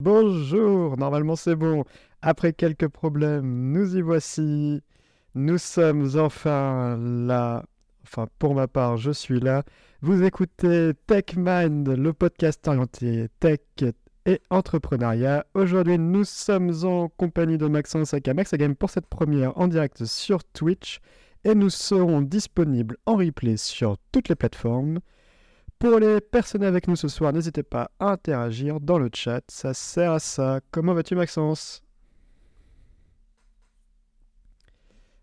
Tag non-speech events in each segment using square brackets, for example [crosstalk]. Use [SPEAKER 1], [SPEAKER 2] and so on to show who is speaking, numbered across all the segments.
[SPEAKER 1] Bonjour, normalement c'est bon. Après quelques problèmes, nous y voici. Nous sommes enfin là. Enfin, pour ma part, je suis là. Vous écoutez TechMind, le podcast orienté tech et entrepreneuriat. Aujourd'hui, nous sommes en compagnie de Maxence Max Game pour cette première en direct sur Twitch et nous serons disponibles en replay sur toutes les plateformes. Pour les personnes avec nous ce soir, n'hésitez pas à interagir dans le chat, ça sert à ça. Comment vas-tu Maxence?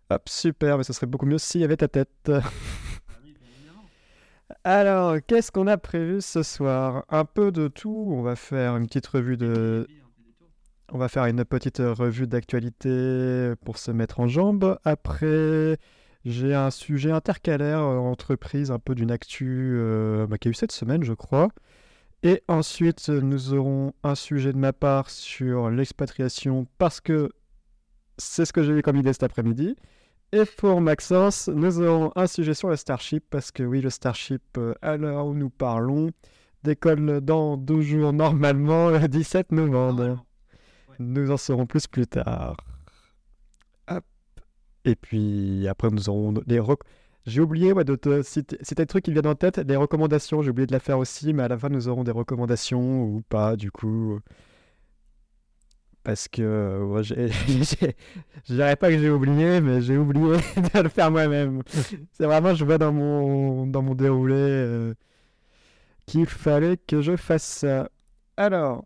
[SPEAKER 1] Hop, super, mais ce serait beaucoup mieux s'il y avait ta tête. Alors, qu'est-ce qu'on a prévu ce soir? Un peu de tout. On va faire une petite revue de. On va faire une petite revue d'actualité pour se mettre en jambes. Après, j'ai un sujet intercalaire euh, entreprise, un peu d'une actu euh, bah, qui a eu cette semaine, je crois. Et ensuite, nous aurons un sujet de ma part sur l'expatriation parce que c'est ce que j'ai eu comme idée cet après-midi. Et pour Maxence, nous aurons un sujet sur le Starship parce que oui, le Starship, euh, à l'heure où nous parlons, décolle dans deux jours normalement, le 17 novembre. Nous en saurons plus plus tard. Et puis après, nous aurons des J'ai oublié ouais, de te citer, des trucs qui viennent en tête, des recommandations. J'ai oublié de la faire aussi, mais à la fin, nous aurons des recommandations ou pas, du coup. Parce que ouais, [laughs] je dirais pas que j'ai oublié, mais j'ai oublié [laughs] de le faire moi-même. [laughs] C'est vraiment, je vois dans mon, dans mon déroulé euh, qu'il fallait que je fasse ça. Alors,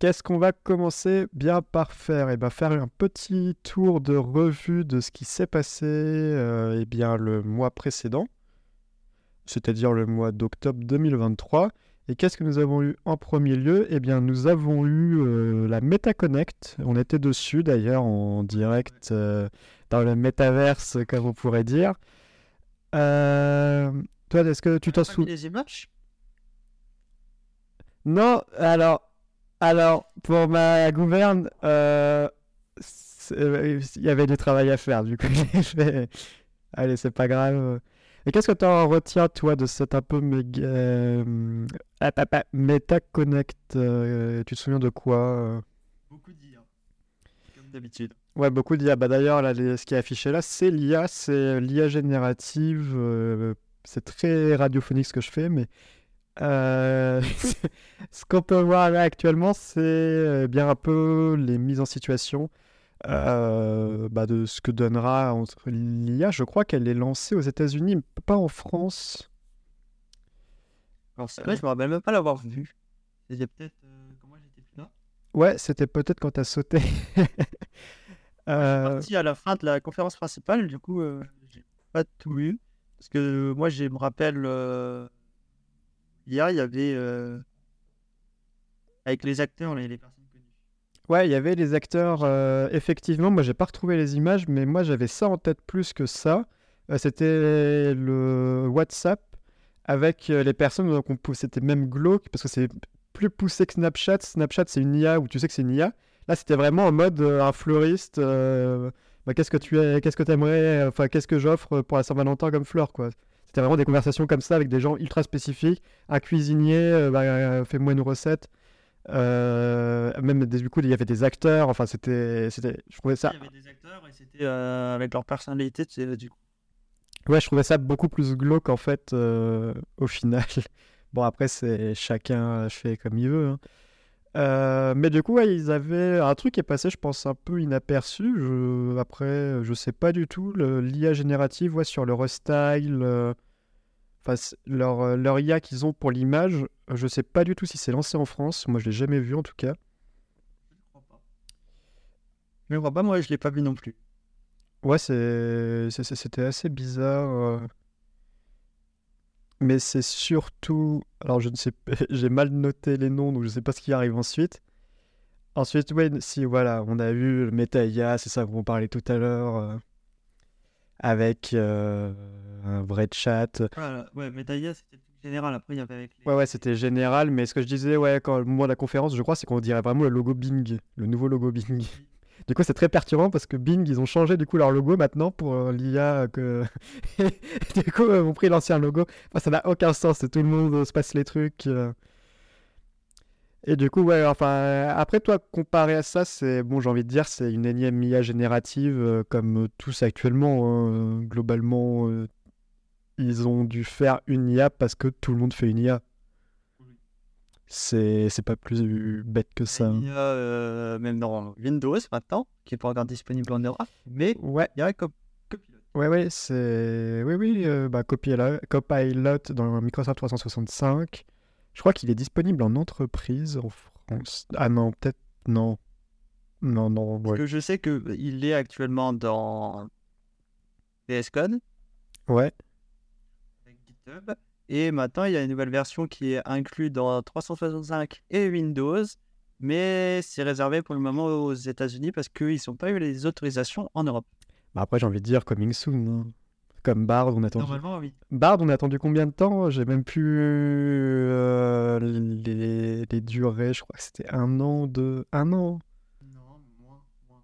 [SPEAKER 1] Qu'est-ce qu'on va commencer bien par faire? Eh bien, faire un petit tour de revue de ce qui s'est passé euh, eh bien, le mois précédent, c'est-à-dire le mois d'octobre 2023. Et qu'est-ce que nous avons eu en premier lieu? Eh bien, nous avons eu euh, la MetaConnect. On était dessus d'ailleurs en direct euh, dans le métaverse, comme vous pourrez dire. toi, est-ce que tu t'en souviens Non, alors alors, pour ma gouverne, euh, euh, il y avait du travail à faire. Du coup, [laughs] j'ai fait. Allez, c'est pas grave. Et qu'est-ce que tu en retiens, toi, de cette un peu méga. Euh, Meta Connect Tu te souviens de quoi
[SPEAKER 2] Beaucoup d'IA, comme d'habitude.
[SPEAKER 1] Ouais, beaucoup d'IA. Bah, D'ailleurs, là, ce qui est affiché là, c'est l'IA, c'est l'IA générative. c'est très radiophonique ce que je fais, mais euh, [laughs] ce qu'on peut voir là actuellement, c'est euh, bien un peu les mises en situation euh, bah, de ce que donnera entre l'IA. Je crois qu'elle est lancée aux États-Unis, pas en France.
[SPEAKER 2] Alors, vrai, je me rappelle même pas l'avoir vue. C'était peut-être quand moi j'étais plus là.
[SPEAKER 1] Ouais, c'était peut-être quand tu as sauté. [laughs]
[SPEAKER 2] euh... Je suis parti à la fin de la conférence principale, du coup, j'ai pas tout vu. Parce que moi, je me rappelle Il y avait euh, avec les acteurs, les, personnes connues.
[SPEAKER 1] Ouais, il y avait les acteurs. Euh, effectivement, moi, j'ai pas retrouvé les images, mais moi, j'avais ça en tête plus que ça. Euh, c'était le WhatsApp avec les personnes. Donc, c'était même glauque parce que c'est plus poussé que Snapchat. Snapchat, c'est une IA où tu sais que c'est une IA. Là, c'était vraiment en mode un fleuriste. Bah, qu'est-ce que tu es, qu'est-ce que aimerais, enfin, qu'est-ce que j'offre pour la Saint-Valentin comme fleur, quoi. C'était vraiment des conversations comme ça avec des gens ultra spécifiques. Un cuisinier, euh, bah, euh, fais-moi une recette. Euh, même du coup, il y avait des acteurs. Enfin, c'était, c'était, je trouvais ça.
[SPEAKER 2] Il y avait des acteurs et c'était avec leur personnalité, du coup.
[SPEAKER 1] Ouais, je trouvais ça beaucoup plus glauque en fait au final. [laughs] Bon, après, c'est chacun fait comme il veut. Hein. Euh, mais du coup, ils avaient un truc qui est passé, je pense, un peu inaperçu. Je... Après, je sais pas du tout. L'IA générative, ouais, sur leur style, euh, enfin, leur, euh, leur IA qu'ils ont pour l'image, je sais pas du tout si c'est lancé en France. Moi, je l'ai jamais vu en tout cas.
[SPEAKER 2] Je crois pas. Je crois pas, moi, je l'ai pas vu non plus.
[SPEAKER 1] Ouais, c'était assez bizarre. Mais c'est surtout. Alors, je ne sais pas, [laughs] j'ai mal noté les noms, donc je ne sais pas ce qui arrive ensuite. Ensuite, oui, si, voilà, on a vu le MetaIA, c'est ça qu'on parlait tout à l'heure, euh, avec euh, un vrai chat.
[SPEAKER 2] Voilà, ouais, MetaIA, c'était général. Après, il y avait avec
[SPEAKER 1] Ouais, ouais, c'était général, mais ce que je disais, ouais, quand, moi, la conférence, je crois, c'est qu'on dirait vraiment le logo Bing, le nouveau logo Bing. Du coup, c'est très perturbant parce que Bing, ils ont changé du coup leur logo maintenant pour euh, l'IA que. [laughs] du coup, ils ont pris l'ancien logo. Enfin, ça n'a aucun sens. Tout le monde se passe les trucs. Euh. Et du coup, après, toi, comparé à ça, c'est, bon, j'ai envie de dire, c'est une énième IA générative, euh, comme tous actuellement. hein. Globalement, euh, ils ont dû faire une IA parce que tout le monde fait une IA. C'est, c'est pas plus bête que ça.
[SPEAKER 2] Il y a euh, même dans Windows maintenant, qui est pas encore disponible en Europe, mais
[SPEAKER 1] Ouais,
[SPEAKER 2] il y a Cop- Copilot.
[SPEAKER 1] ouais, ouais, c'est. Oui, oui, euh, bah, Copilot, Copilot dans Microsoft 365. Je crois qu'il est disponible en entreprise en France. Ah non, peut-être. Non. Non, non,
[SPEAKER 2] Parce
[SPEAKER 1] ouais.
[SPEAKER 2] que je sais qu'il est actuellement dans VS Code
[SPEAKER 1] Ouais,
[SPEAKER 2] avec GitHub. Et maintenant, il y a une nouvelle version qui est inclue dans 365 et Windows. Mais c'est réservé pour le moment aux États-Unis parce qu'ils n'ont pas eu les autorisations en Europe.
[SPEAKER 1] Bah après, j'ai envie de dire coming soon. hein. Comme Bard, on attend.
[SPEAKER 2] Normalement, oui.
[SPEAKER 1] Bard, on a attendu combien de temps? J'ai même plus euh, les, les durées. Je crois que c'était un an, deux. Un an?
[SPEAKER 2] Non, moins. moins.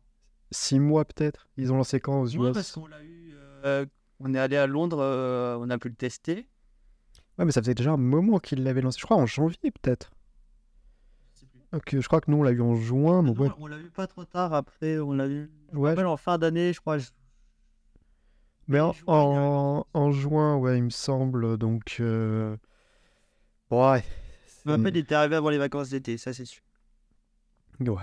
[SPEAKER 1] Six mois peut-être Ils ont lancé quand aux US?
[SPEAKER 2] parce qu'on l'a eu. euh, on est allé à Londres, euh, on a pu le tester.
[SPEAKER 1] Ouais, mais ça faisait déjà un moment qu'ils l'avaient lancé. Je crois en janvier peut-être. Ok, je crois que nous, on l'a eu en juin. Donc
[SPEAKER 2] Non,
[SPEAKER 1] ouais,
[SPEAKER 2] On l'a eu pas trop tard après, on l'a eu.
[SPEAKER 1] Ouais,
[SPEAKER 2] en fin d'année, je crois. je-
[SPEAKER 1] mais en, en, en juin, ouais, il me semble. Donc, euh, ouais.
[SPEAKER 2] Je me rappelle, il était arrivé avant les vacances d'été, ça c'est sûr.
[SPEAKER 1] Ouais.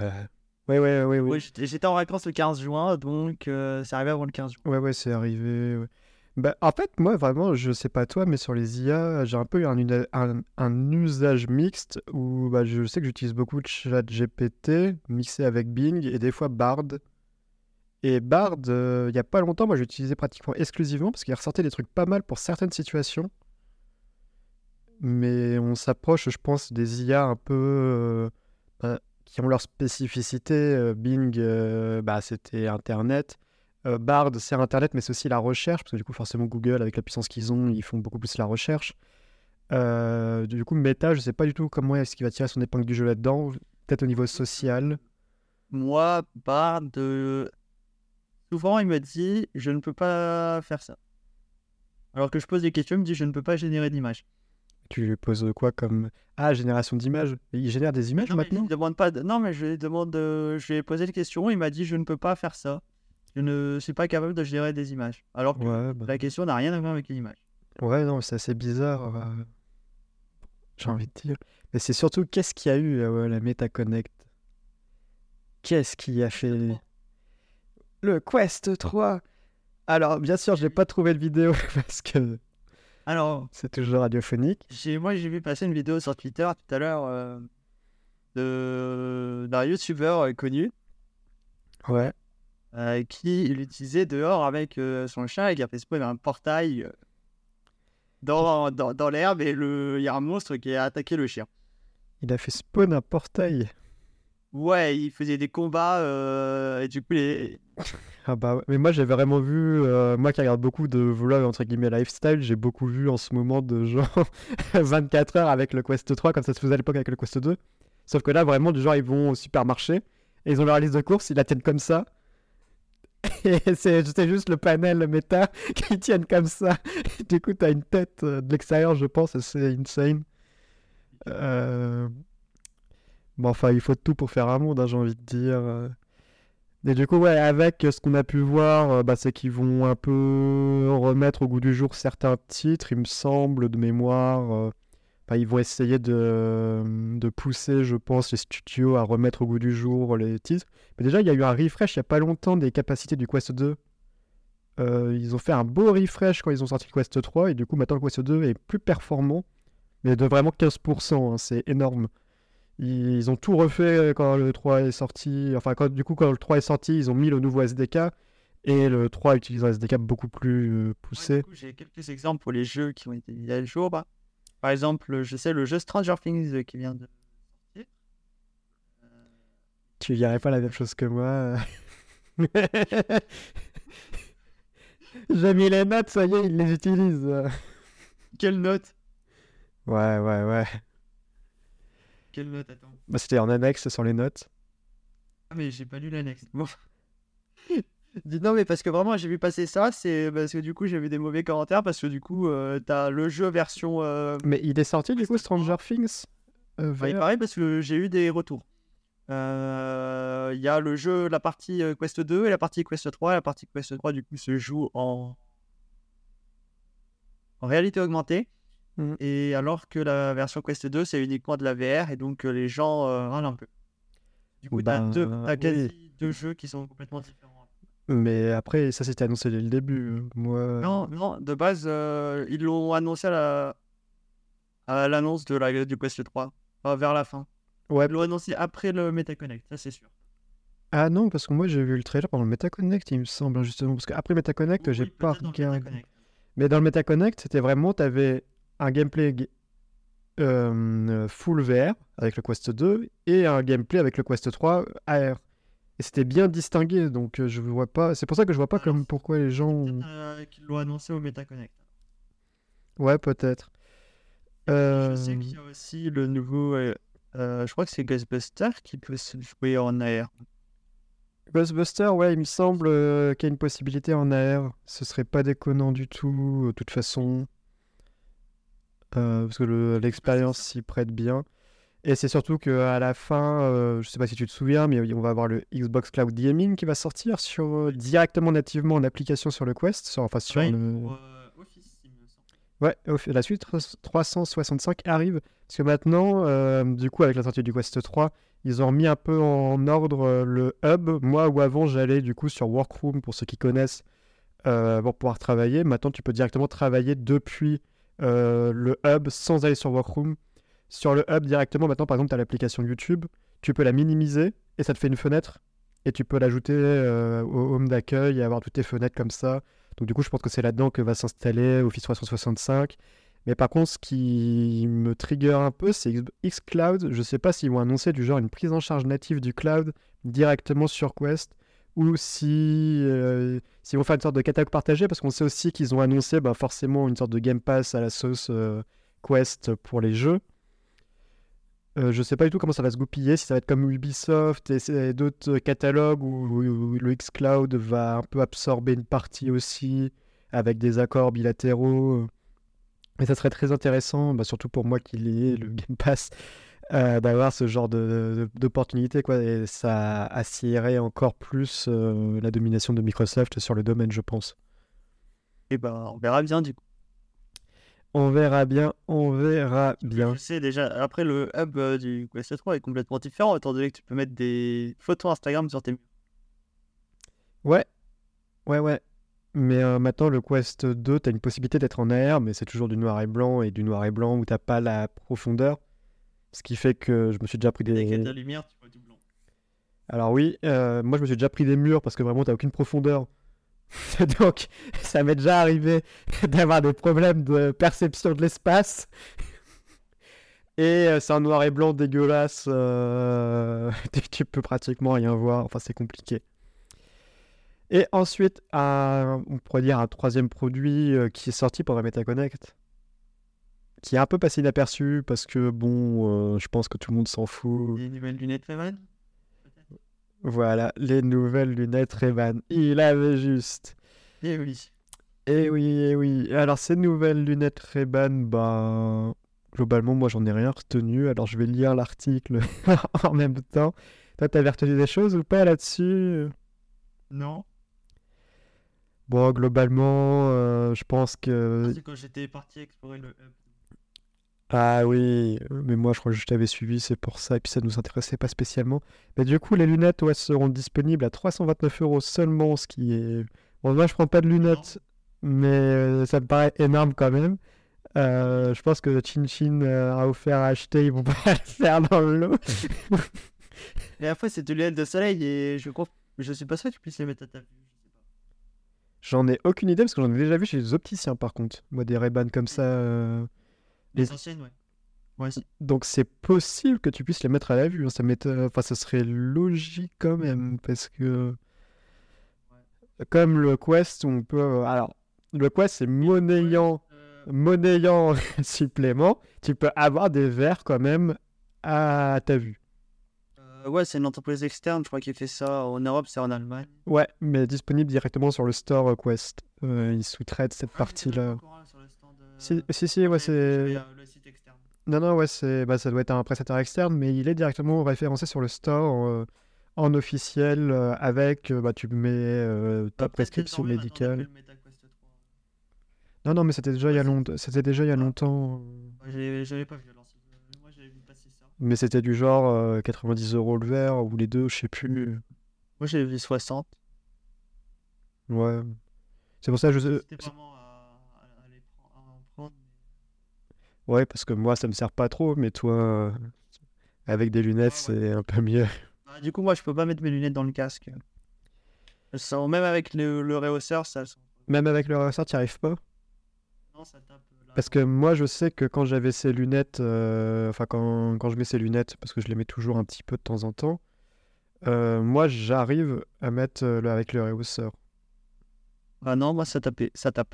[SPEAKER 1] Ouais, ouais, ouais, ouais.
[SPEAKER 2] J'étais en vacances le 15 juin, donc euh, c'est arrivé avant le 15 juin.
[SPEAKER 1] Ouais, ouais, c'est arrivé. ouais. Bah, en fait, moi, vraiment, je sais pas toi, mais sur les IA, j'ai un peu eu un, usage mixte où bah, je sais que j'utilise beaucoup de ChatGPT mixé avec Bing et des fois Bard. Et Bard, euh, il y a pas longtemps, moi, j'utilisais pratiquement exclusivement parce qu'il ressortait des trucs pas mal pour certaines situations. Mais on s'approche, je pense, des IA un peu euh, bah, qui ont leur spécificité. Euh, Bing, bah, c'était Internet. Euh, Bard, c'est Internet, mais c'est aussi la recherche, parce que du coup, forcément, Google, avec la puissance qu'ils ont, ils font beaucoup plus la recherche. Euh, du coup, Meta, je sais pas du tout comment est-ce qu'il va tirer son épingle du jeu là-dedans. Peut-être au niveau social.
[SPEAKER 2] Moi, Bard, euh, souvent il me dit je ne peux pas faire ça. Alors que je pose des questions, il me dit je ne peux pas générer d'image.
[SPEAKER 1] Tu lui poses quoi comme. Ah, génération d'images? Il génère des images
[SPEAKER 2] Non, mais je
[SPEAKER 1] maintenant?
[SPEAKER 2] demande pas. de- Non, mais je lui demande. euh, Je lui ai posé des questions, il m'a dit je ne peux pas faire ça. Je ne suis pas capable de générer des images. Alors que
[SPEAKER 1] Ouais, bah,
[SPEAKER 2] la question n'a rien à voir avec une image.
[SPEAKER 1] ouais, non, c'est assez bizarre. euh, J'ai envie de dire. Mais c'est surtout qu'est-ce qu'il y a eu euh, la Meta Connect Qu'est-ce qui a fait? Le Quest 3 Alors, bien sûr, je n'ai pas trouvé de vidéo [laughs] parce que
[SPEAKER 2] Alors,
[SPEAKER 1] c'est toujours radiophonique.
[SPEAKER 2] moi j'ai vu passer une vidéo sur Twitter tout à l'heure euh, de- d'un youtubeur euh, connu
[SPEAKER 1] Ouais.
[SPEAKER 2] Euh, qui l'utilisait dehors avec euh, son chien et qui a fait spawn un portail euh, dans, dans, dans l'herbe et il y a un monstre qui a attaqué le chien.
[SPEAKER 1] Il a fait spawn un portail.
[SPEAKER 2] Ouais, il faisait des combats euh, et du coup les... [laughs]
[SPEAKER 1] Ah bah. Mais moi j'avais vraiment vu, euh, moi qui regarde beaucoup de vlogs entre guillemets lifestyle, j'ai beaucoup vu en ce moment de gens [laughs] 24 heures avec le Quest 3 comme ça se faisait à l'époque avec le Quest 2. Sauf que là vraiment du genre ils vont au supermarché et ils ont leur liste de courses, ils la tiennent comme ça. C'est juste le panel méta [laughs] qui tiennent comme ça. Du coup t'as une tête euh, de l'extérieur je pense et c'est insane. Euh... Bon enfin il faut tout pour faire un monde hein, j'ai envie de dire. Et du coup, ouais, avec ce qu'on a pu voir, euh, bah, c'est qu'ils vont un peu remettre au goût du jour certains titres, il me semble, de mémoire. Euh, bah, ils vont essayer de, de pousser, je pense, les studios à remettre au goût du jour les titres. Mais déjà, il y a eu un refresh il n'y a pas longtemps des capacités du Quest 2. Euh, ils ont fait un beau refresh quand ils ont sorti le Quest 3, et du coup, maintenant le Quest 2 est plus performant, mais de vraiment 15%, hein, c'est énorme. Ils ont tout refait quand le 3 est sorti. Enfin, quand, du coup, quand le 3 est sorti, ils ont mis le nouveau SDK. Et le 3 utilise un SDK beaucoup plus euh,
[SPEAKER 2] Ouais,
[SPEAKER 1] poussé.
[SPEAKER 2] du coup, J'ai quelques exemples pour les jeux qui ont été mis à jour. bah. Par exemple, je sais le jeu Stranger Things euh, qui vient de sortir. Euh,
[SPEAKER 1] Tu dirais pas la même chose que moi. [laughs] J'ai mis les notes, ça y est, ils les utilisent.
[SPEAKER 2] Quelle note?
[SPEAKER 1] Ouais, ouais, ouais.
[SPEAKER 2] Quelle note? Attends.
[SPEAKER 1] Bah, C'était en annexe sur les notes.
[SPEAKER 2] Ah, mais j'ai pas lu l'annexe. Bon. Non, mais parce que vraiment, j'ai vu passer ça, c'est parce que du coup, j'ai vu des mauvais commentaires parce que du coup, euh, t'as le jeu version. euh,
[SPEAKER 1] Mais il est sorti du coup, Stranger Things euh,
[SPEAKER 2] Ouais, il
[SPEAKER 1] VR.
[SPEAKER 2] paraît parce que j'ai eu des retours. Euh, Il y a le jeu, la partie euh, Quest 2 et la partie Quest 3. La partie Quest 3, du coup, se joue en, en réalité augmentée.
[SPEAKER 1] Mhm.
[SPEAKER 2] Et alors que la version Quest 2, c'est uniquement de la VR. Et donc, euh, les gens euh, râlent un peu. Du coup, t'as
[SPEAKER 1] Ben,
[SPEAKER 2] deux, t'as
[SPEAKER 1] oui.
[SPEAKER 2] quasi deux jeux qui sont complètement différents.
[SPEAKER 1] Mais après, ça c'était annoncé dès le début. euh, Moi,
[SPEAKER 2] Non, non, de base, euh, ils l'ont annoncé à la à l'annonce de la du Quest 3, enfin, vers la fin.
[SPEAKER 1] ouais.
[SPEAKER 2] Ils l'ont annoncé après le MetaConnect, ça c'est sûr.
[SPEAKER 1] Ah non, parce que moi j'ai vu le trailer pendant le MetaConnect, il me semble, hein, justement. Parce qu'après MetaConnect, j'ai pas regardé. Mais dans le MetaConnect, c'était vraiment, tu avais un gameplay ga- euh, full VR avec le Quest 2 et un gameplay avec le Quest 3 AR. Et c'était bien distingué, donc euh, je vois pas. C'est pour ça que je vois pas
[SPEAKER 2] Alors,
[SPEAKER 1] comme pourquoi les gens.
[SPEAKER 2] Euh, qu'ils l'ont annoncé au MetaConnect.
[SPEAKER 1] Ouais, peut-être.
[SPEAKER 2] Je sais
[SPEAKER 1] Euh,
[SPEAKER 2] qu'il y a aussi le nouveau, euh, euh, je crois que c'est Ghostbuster qui peut se jouer en AR.
[SPEAKER 1] Ghostbuster, ouais, il me semble euh, qu'il y a une possibilité en AR. Ce serait pas déconnant du tout, de toute façon. Euh, parce que le- l'expérience s'y prête bien. Et c'est surtout qu'à la fin, euh, je sais pas si tu te souviens, mais on va avoir le Xbox Cloud Gaming qui va sortir sur, euh, directement nativement en application sur le Quest, sur, enfin sur
[SPEAKER 2] Ouais,
[SPEAKER 1] le...
[SPEAKER 2] pour, euh, Office, il me semble.
[SPEAKER 1] Ouais, la suite 365 arrive. Parce que maintenant, euh, du coup, avec la sortie du Quest 3, ils ont mis un peu en ordre le hub. Moi, où avant, j'allais du coup sur Workroom, pour ceux qui connaissent, pour pouvoir travailler. Maintenant, tu peux directement travailler depuis le hub sans aller sur Workroom. Sur le hub directement, maintenant, par exemple, tu as l'application YouTube. Tu peux la minimiser et ça te fait une fenêtre. Et tu peux l'ajouter euh, au home d'accueil et avoir toutes tes fenêtres comme ça. Donc du coup, je pense que c'est là-dedans que va s'installer Office 365. Mais par contre, ce qui me trigger un peu, c'est xCloud. Je sais pas s'ils vont annoncer du genre une prise en charge native du cloud directement sur Quest ou si euh, s'ils vont faire une sorte de catalogue partagé parce qu'on sait aussi qu'ils ont annoncé bah, forcément une sorte de Game Pass à la sauce euh, Quest pour les jeux. Euh, je sais pas du tout comment ça va se goupiller, si ça va être comme Ubisoft et, d'autres catalogues où, où- où le xCloud va un peu absorber une partie aussi avec des accords bilatéraux. Et ça serait très intéressant, bah, surtout pour moi qui l'ai, le Game Pass, euh, d'avoir ce genre de- de- d'opportunité. quoi. Et ça assiérait encore plus euh, la domination de Microsoft sur le domaine, je pense.
[SPEAKER 2] Et ben, on verra bien du coup.
[SPEAKER 1] On verra bien, on verra bien.
[SPEAKER 2] Je sais déjà, après le hub euh, du Quest 3 est complètement différent, étant donné que tu peux mettre des photos Instagram sur tes murs.
[SPEAKER 1] Ouais, ouais, ouais. Mais euh, maintenant, le Quest 2, tu as une possibilité d'être en AR, mais c'est toujours du noir et blanc, et du noir et blanc où t'as pas la profondeur. Ce qui fait que je me suis déjà pris des...
[SPEAKER 2] la lumière, tu vois tout blanc.
[SPEAKER 1] Alors oui, euh, moi je me suis déjà pris des murs parce que vraiment t'as aucune profondeur. [laughs] Donc ça m'est déjà arrivé d'avoir des problèmes de perception de l'espace. [laughs] Et euh, c'est un noir et blanc dégueulasse. euh, [laughs] tu peux pratiquement rien voir. Enfin c'est compliqué. Et ensuite, on pourrait dire un troisième produit euh, qui est sorti pour la MetaConnect. Qui est un peu passé inaperçu parce que bon, je pense que tout le monde s'en fout.
[SPEAKER 2] Des nouvelles lunettes
[SPEAKER 1] Voilà, les nouvelles lunettes Ray-Ban. Il avait juste.
[SPEAKER 2] Eh oui.
[SPEAKER 1] Eh oui, eh oui. Alors, ces nouvelles lunettes Ray-Ban, bah. Globalement, moi, j'en ai rien retenu. Alors, je vais lire l'article [laughs] en même temps. Toi, t'avais retenu des choses ou pas là-dessus?
[SPEAKER 2] Non.
[SPEAKER 1] Bon, globalement, euh, je pense que.
[SPEAKER 2] C'est quand j'étais parti explorer le hub.
[SPEAKER 1] Ah oui, mais moi, je crois que je t'avais suivi, c'est pour ça. Et puis, ça nous intéressait pas spécialement. Mais du coup, les lunettes, ouais, seront disponibles à 329 euros seulement, ce qui est. Bon, moi, je prends pas de lunettes, mais euh, ça me paraît énorme quand même. Euh, je pense que Chin Chin euh, a offert à acheter, ils vont [laughs] pas le faire dans le lot. [laughs]
[SPEAKER 2] Et après, c'est des lunettes de soleil et je crois. Je suis pas sûr que tu puisses les mettre à ta vue.
[SPEAKER 1] J'en ai aucune idée parce que j'en ai déjà vu chez les opticiens par contre. Moi, des Ray-Ban comme ça. euh,
[SPEAKER 2] Les anciennes, ouais. Ouais.
[SPEAKER 1] Donc c'est possible que tu puisses les mettre à la vue. hein. Ça Enfin, ça serait logique quand même parce que comme le Quest, on peut. euh, Alors, le Quest, c'est monnayant,
[SPEAKER 2] Euh,
[SPEAKER 1] monnayant [laughs] supplément. Tu peux avoir des verres quand même à ta vue.
[SPEAKER 2] euh, ouais, c'est une entreprise externe, je crois, qui fait ça. En Europe, c'est en Allemagne.
[SPEAKER 1] Ouais, mais disponible directement sur le store Quest. Euh, ils sous-traitent cette
[SPEAKER 2] Ouais,
[SPEAKER 1] partie-là. Si, si, si, ouais, c'est.
[SPEAKER 2] euh, le site externe.
[SPEAKER 1] Non, non, ouais, c'est, bah, ça doit être un prestataire externe, mais il est directement référencé sur le store euh, en officiel euh, avec, euh, bah, tu mets euh, ta
[SPEAKER 2] Bah,
[SPEAKER 1] prescription
[SPEAKER 2] désormais, maintenant,
[SPEAKER 1] médicale.
[SPEAKER 2] plus le MetaQuest 3.
[SPEAKER 1] Non, non, mais c'était déjà il y a
[SPEAKER 2] Ouais, c'est-
[SPEAKER 1] longtemps. C'était déjà il y a longtemps.
[SPEAKER 2] Ouais, j'ai- J'avais pas vu alors. c'est- euh, Moi j'avais vu passer ça.
[SPEAKER 1] Mais c'était du genre euh, 90 euros le verre ou les deux, je sais plus.
[SPEAKER 2] Moi j'avais vu 60.
[SPEAKER 1] Ouais. C'est pour ça que je.
[SPEAKER 2] C'était vraiment à, à- à les prendre- à en prendre. mais-
[SPEAKER 1] Ouais, parce que moi, ça me sert pas trop, mais toi, euh, avec des lunettes,
[SPEAKER 2] Ah ouais.
[SPEAKER 1] c'est un peu mieux.
[SPEAKER 2] Bah, du coup, moi je peux pas mettre mes lunettes dans le casque. Même avec le, le réhausseur, ça.
[SPEAKER 1] Même avec le ressort, tu arrives pas?
[SPEAKER 2] Non, ça tape. euh, là.
[SPEAKER 1] Parce que moi, je sais que quand j'avais ces lunettes, euh, enfin, quand, quand je mets ces lunettes, parce que je les mets toujours un petit peu de temps en temps, euh, moi, j'arrive à mettre le- avec le rehausseur.
[SPEAKER 2] Ah non, moi ça tapait, ça tape.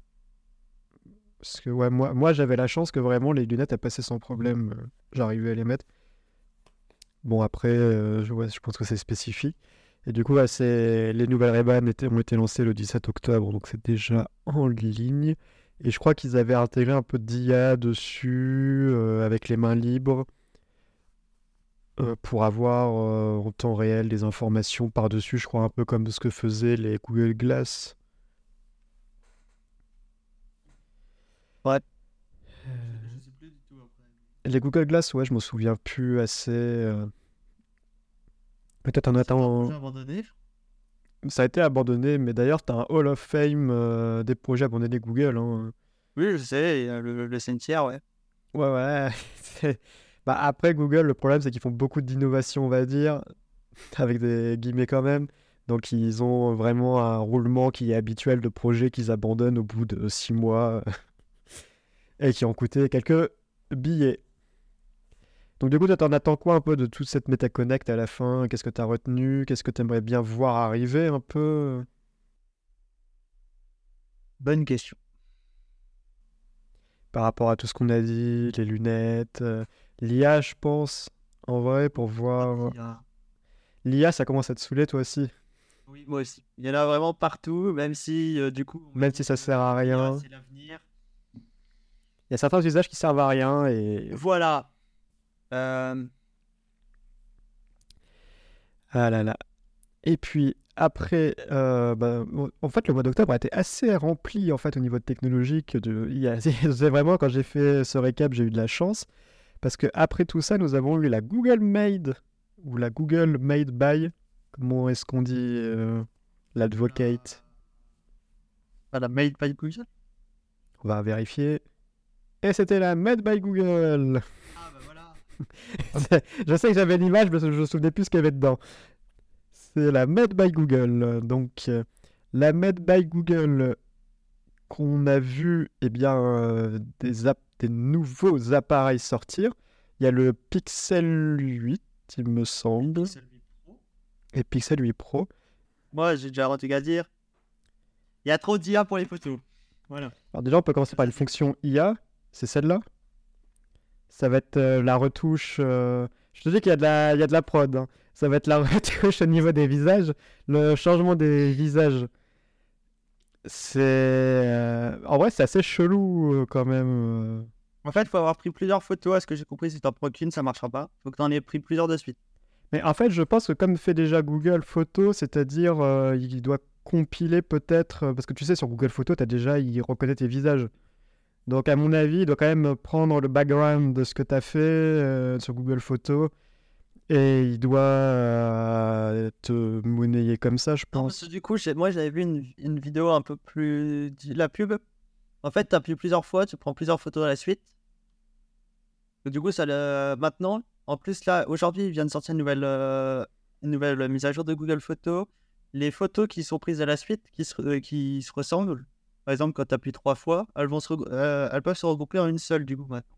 [SPEAKER 1] Parce que, ouais, moi, moi j'avais la chance que vraiment les lunettes, elles passaient sans problème. euh, J'arrivais à les mettre. Bon, après, euh, je, pense que c'est spécifique. Et du coup, les nouvelles Ray-Ban ont été lancées le 17 octobre, donc c'est déjà en ligne. Et je crois qu'ils avaient intégré un peu d'IA dessus, euh, avec les mains libres, pour avoir en temps réel des informations par-dessus, je crois un peu comme ce que faisaient les Google Glass.
[SPEAKER 2] Ouais.
[SPEAKER 1] Euh,
[SPEAKER 2] Je sais plus du tout après.
[SPEAKER 1] Les Google Glass, ouais, je m'en souviens plus assez. euh. Peut-être en
[SPEAKER 2] un
[SPEAKER 1] attendant.
[SPEAKER 2] abandonné.
[SPEAKER 1] Ça a été abandonné, mais d'ailleurs, tu as un Hall of Fame euh, des projets abandonnés Google. hein.
[SPEAKER 2] Oui, je sais, euh, le, le cimetière, ouais.
[SPEAKER 1] Ouais, ouais. [laughs] Bah, après, Google, le problème, c'est qu'ils font beaucoup d'innovation, on va dire, [laughs] avec des guillemets quand même. Donc, ils ont vraiment un roulement qui est habituel de projets qu'ils abandonnent au bout de six mois [laughs] et qui ont coûté quelques billets. Donc, du coup, t'en attends quoi un peu de toute cette MetaConnect à la fin? Qu'est-ce que tu as retenu? Qu'est-ce que tu aimerais bien voir arriver un peu?
[SPEAKER 2] Bonne question.
[SPEAKER 1] par rapport à tout ce qu'on a dit, les lunettes, euh, l'IA, je pense, en vrai, pour voir.
[SPEAKER 2] Il y a-
[SPEAKER 1] L'IA, ça commence à te saouler, toi aussi.
[SPEAKER 2] Oui, moi aussi. Il y en a vraiment partout, même si euh, du coup.
[SPEAKER 1] Même si ça sert à rien.
[SPEAKER 2] C'est l'avenir.
[SPEAKER 1] Il y a certains usages qui servent à rien et.
[SPEAKER 2] Voilà. Euh,
[SPEAKER 1] Ah là là. Et puis, après, euh, bah, en fait, le mois d'octobre a été assez rempli, en fait, au niveau technologique. De... [laughs] C'est vraiment, quand j'ai fait ce récap, j'ai eu de la chance. Parce que après tout ça, nous avons eu la Google Made, ou la Google Made by. Comment est-ce qu'on dit euh, l'advocate?
[SPEAKER 2] Voilà, made by Google?
[SPEAKER 1] On va vérifier. Et c'était la Made by Google.
[SPEAKER 2] Ah bah voilà. [laughs]
[SPEAKER 1] je sais que j'avais l'image, mais je me souvenais plus ce qu'il y avait dedans. C'est la Made by Google. Donc, euh, la Made by Google qu'on a vu, eh bien, euh, des, nouveaux appareils sortir. Il y a le Pixel 8, il me semble,
[SPEAKER 2] Pixel 8 Pro.
[SPEAKER 1] et Pixel 8 Pro.
[SPEAKER 2] Moi, j'ai déjà un truc à dire. Il y a trop d'IA pour les photos. Voilà.
[SPEAKER 1] Alors déjà, on peut commencer par une fonction IA, c'est celle-là? Ça va être euh, la retouche. euh, Je te dis qu'il y, a de la- il y a de la prod. hein. Ça va être la [laughs] retouche au niveau des visages, le changement des visages. C'est. euh, En vrai, c'est assez chelou quand même.
[SPEAKER 2] En fait, il faut avoir pris plusieurs photos. À ce que j'ai compris, si t'en prends qu'une, ça marchera pas. Faut que t'en aies pris plusieurs de suite.
[SPEAKER 1] Mais en fait, je pense que comme fait déjà Google Photos, c'est-à-dire euh, il doit compiler peut-être. Parce que tu sais, sur Google Photos, as déjà, il reconnaît tes visages. Donc, à mon avis, il doit quand même prendre le background de ce que tu as fait euh, sur Google Photos et il doit euh, te monnayer comme ça, je
[SPEAKER 2] Non, parce
[SPEAKER 1] pense.
[SPEAKER 2] que du coup, moi, j'avais vu une, une vidéo un peu plus. La pub. En fait, tu appuies plusieurs fois, tu prends plusieurs photos à la suite. Et du coup, ça le... maintenant, en plus, là, aujourd'hui, il vient de sortir une nouvelle, euh, une nouvelle mise à jour de Google Photos. Les photos qui sont prises à la suite, qui se, qui se ressemblent, par exemple, quand tu appuies trois fois, elles, vont se euh, elles peuvent se regrouper en une seule, du coup, maintenant.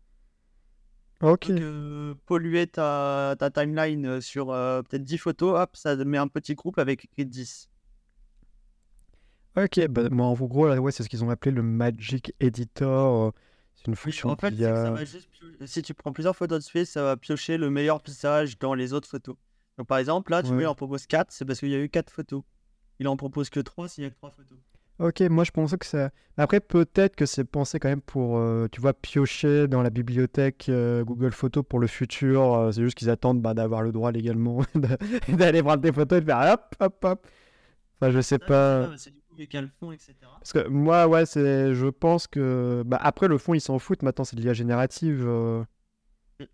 [SPEAKER 1] Ok.
[SPEAKER 2] Donc, euh, polluer ta, ta timeline euh, sur euh, peut-être 10 photos, hop, ça met un petit groupe avec écrit 10.
[SPEAKER 1] Ok, bah, moi, en gros, là, ouais, c'est ce qu'ils ont appelé le Magic Editor. C'est une
[SPEAKER 2] Oui,
[SPEAKER 1] fonction
[SPEAKER 2] en fait,
[SPEAKER 1] d'IA.
[SPEAKER 2] ça va juste pio- si tu prends plusieurs photos de suite, ça va piocher le meilleur visage dans les autres photos. Donc par exemple, là, tu vois,
[SPEAKER 1] Ouais.
[SPEAKER 2] il en propose 4, c'est parce qu'il y a eu 4 photos. Il en propose que 3 s'il y a que 3 photos.
[SPEAKER 1] Ok, moi je pensais que ça. Après, peut-être que c'est pensé quand même pour, euh, tu vois, piocher dans la bibliothèque euh, Google Photos pour le futur. euh, c'est juste qu'ils attendent bah, d'avoir le droit légalement [laughs] d'aller prendre des photos et de faire hop, hop, hop. Enfin, je sais pas.
[SPEAKER 2] C'est du coup, un fond, etc.
[SPEAKER 1] Parce que moi, ouais, c'est, je pense que. Bah, après, le fond, ils s'en foutent. Maintenant, c'est de l'IA générative.
[SPEAKER 2] Mm.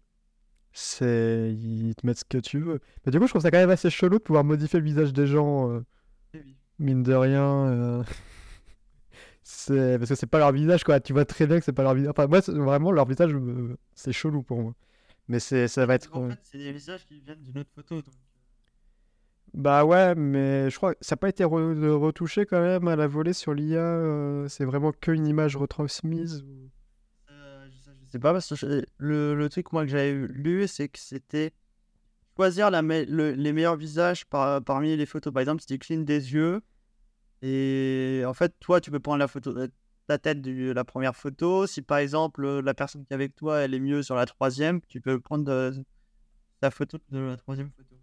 [SPEAKER 1] C'est. Ils te mettent ce que tu veux. Mais du coup, je trouve ça quand même assez chelou de pouvoir modifier le visage des gens. euh, mine de rien. euh, [laughs] C'est parce que c'est pas leur visage quoi. Tu vois très bien que c'est pas leur visage. Enfin moi c'est- vraiment leur visage me- c'est chelou pour moi. Mais c'est ça va être
[SPEAKER 2] En
[SPEAKER 1] euh,
[SPEAKER 2] fait, c'est des visages qui viennent d'une autre photo. Donc...
[SPEAKER 1] bah ouais mais je crois que ça n'a pas été re- retouché quand même à la volée sur l'IA. euh, c'est vraiment qu'une image retransmise. ou-
[SPEAKER 2] Euh, je sais- je sais pas, parce que je- le, le truc moi que j'avais lu, c'est que c'était choisir la les meilleurs visages par- parmi les photos. Par exemple, si tu clignes des yeux, et en fait, toi, tu peux prendre la photo, euh, ta tête de la première photo. Si par exemple, euh, la personne qui est avec toi, elle est mieux sur la troisième, tu peux prendre euh, ta photo de la troisième photo.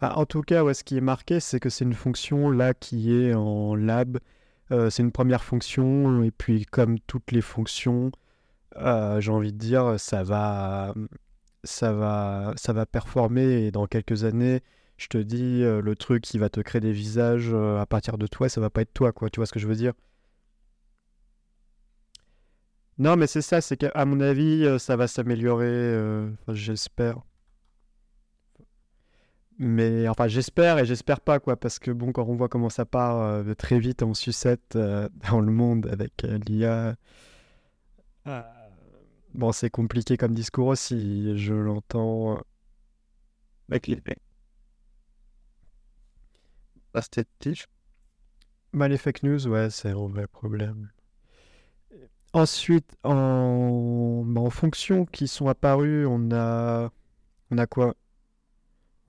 [SPEAKER 1] Bah, en tout cas ce qui est marqué c'est que c'est une fonction là qui est en lab. Euh, c'est une première fonction et puis comme toutes les fonctions euh, j'ai envie de dire ça va ça va, ça va performer et dans quelques années, je te dis, euh, le truc qui va te créer des visages euh, à partir de toi, ça va pas être toi, quoi. Tu vois ce que je veux dire? Non, mais c'est ça, c'est qu'à mon avis, euh, ça va s'améliorer, j'espère. Mais enfin, j'espère et j'espère pas, quoi, parce que bon, quand on voit comment ça part très vite en sucette [laughs] dans le monde avec l'IA, euh, bon, c'est compliqué comme discours aussi, je l'entends. euh.
[SPEAKER 2] Bah,
[SPEAKER 1] les fake news, ouais, c'est un vrai problème. Ensuite, en, bah, en fonction qui sont apparues, on a, on a quoi?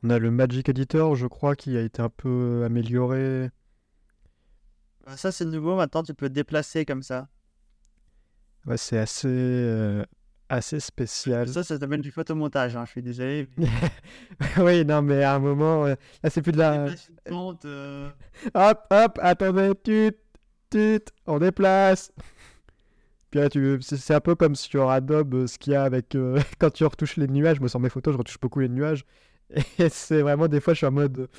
[SPEAKER 1] On a le Magic Editor, je crois, qui a été un peu amélioré.
[SPEAKER 2] Bah, ça, c'est nouveau. Maintenant, tu peux te déplacer comme ça.
[SPEAKER 1] Ouais, c'est assez, euh, assez spécial.
[SPEAKER 2] Ça, ça s'appelle du photomontage. hein, Je suis désolé. [laughs]
[SPEAKER 1] Oui, non, mais à un moment, euh, là, c'est plus de la...
[SPEAKER 2] Euh, [laughs]
[SPEAKER 1] Hop, hop, attendez, tut, tut, on déplace. Puis là, tu... c'est c'est un peu comme sur Adobe, ce qu'il y a avec... [laughs] quand tu retouches les nuages, moi sur mes photos, je retouche beaucoup les nuages. Et c'est vraiment, des fois, je suis en mode...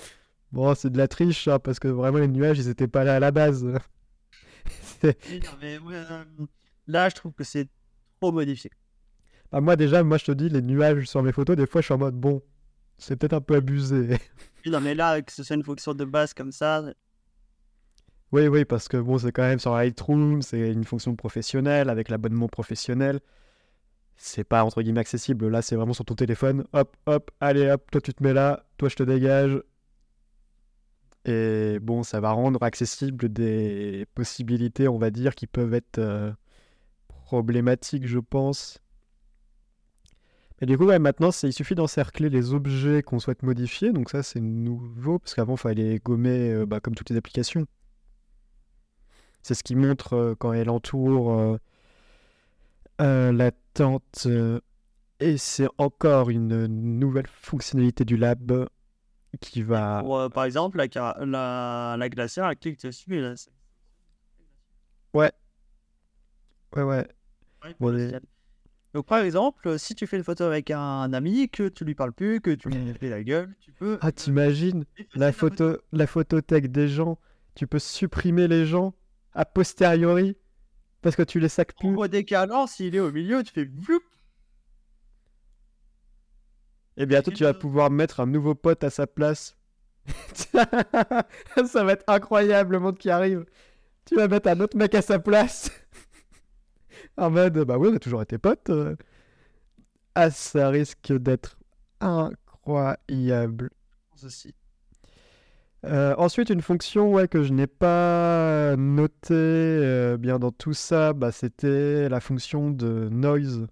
[SPEAKER 1] Bon, c'est de la triche, hein, parce que vraiment, les nuages, ils étaient pas là à la base. C'est-
[SPEAKER 2] oui, non, mais là, je trouve que c'est trop modifié.
[SPEAKER 1] Bah, moi, déjà, moi, je te dis, les nuages sur mes photos, des fois, je suis en mode, bon, c'est peut-être un peu abusé.
[SPEAKER 2] Non, mais là, que ce soit une fonction de base comme ça,
[SPEAKER 1] Oui, oui, parce que bon, c'est quand même sur Lightroom, c'est une fonction professionnelle avec l'abonnement professionnel. C'est pas entre guillemets accessible. Là, c'est vraiment sur ton téléphone. Hop, hop, allez, hop, toi tu te mets là, toi je te dégage. Et bon, ça va rendre accessible des possibilités, on va dire, qui peuvent être euh, problématiques, je pense. Mais du coup, ouais, maintenant, il suffit d'encercler les objets qu'on souhaite modifier. Donc ça, c'est nouveau, parce qu'avant, il fallait les gommer euh, bah, comme toutes les applications. C'est ce qui montre euh, quand elle entoure euh, euh, la tente. et c'est encore une nouvelle fonctionnalité du lab qui va...
[SPEAKER 2] pour, par exemple, la, la, la glacière, elle clique dessus et là, c'est-
[SPEAKER 1] Ouais, ouais, Ouais.
[SPEAKER 2] Donc, par exemple, si tu fais une photo avec un ami, que tu lui parles plus, que tu lui fais la gueule, tu peux.
[SPEAKER 1] Ah,
[SPEAKER 2] euh,
[SPEAKER 1] t'imagines la photo, la photothèque des gens. Tu peux supprimer les gens a posteriori parce que tu les sacs
[SPEAKER 2] En
[SPEAKER 1] plus.
[SPEAKER 2] redécalant, s'il est au milieu, tu fais vloup.
[SPEAKER 1] Et bientôt, tu vas pouvoir mettre un nouveau pote à sa place. [laughs] Ça va être incroyable le monde qui arrive. Tu vas mettre un autre mec à sa place. En mode, bah oui, on a toujours été potes. euh. Ah, ça risque d'être incroyable.
[SPEAKER 2] Ceci.
[SPEAKER 1] Euh, ensuite, une fonction ouais, que je n'ai pas notée euh, bien dans tout ça, bah, c'était la fonction de noise.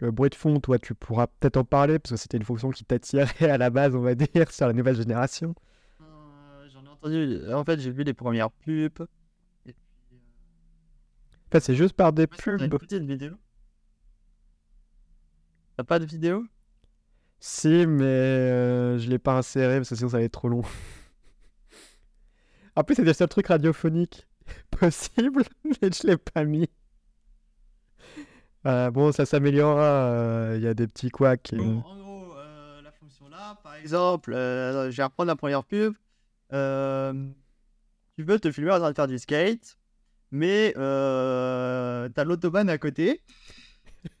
[SPEAKER 1] Le bruit de fond, toi, tu pourras peut-être en parler parce que c'était une fonction qui t'attirait à la base, on va dire, sur la nouvelle génération.
[SPEAKER 2] Euh, J'en ai entendu. En fait, j'ai vu les premières pubs. Euh,
[SPEAKER 1] c'est juste par des
[SPEAKER 2] ouais, t'as une
[SPEAKER 1] pubs.
[SPEAKER 2] petite vidéo. T'as pas de vidéo?
[SPEAKER 1] Si, mais euh, je l'ai pas inséré parce que sinon ça va être trop long. [laughs] En plus, c'est le seul truc radiophonique [laughs] possible, [laughs] mais je l'ai pas mis. Euh, bon, ça s'améliorera. Il y a des petits couacs. et-
[SPEAKER 2] Bon, en gros, euh, la fonction là, par exemple, euh, je vais reprendre la première pub. Euh, tu veux te filmer en train de faire du skate, mais euh, t'as l'autobahn à côté. [laughs]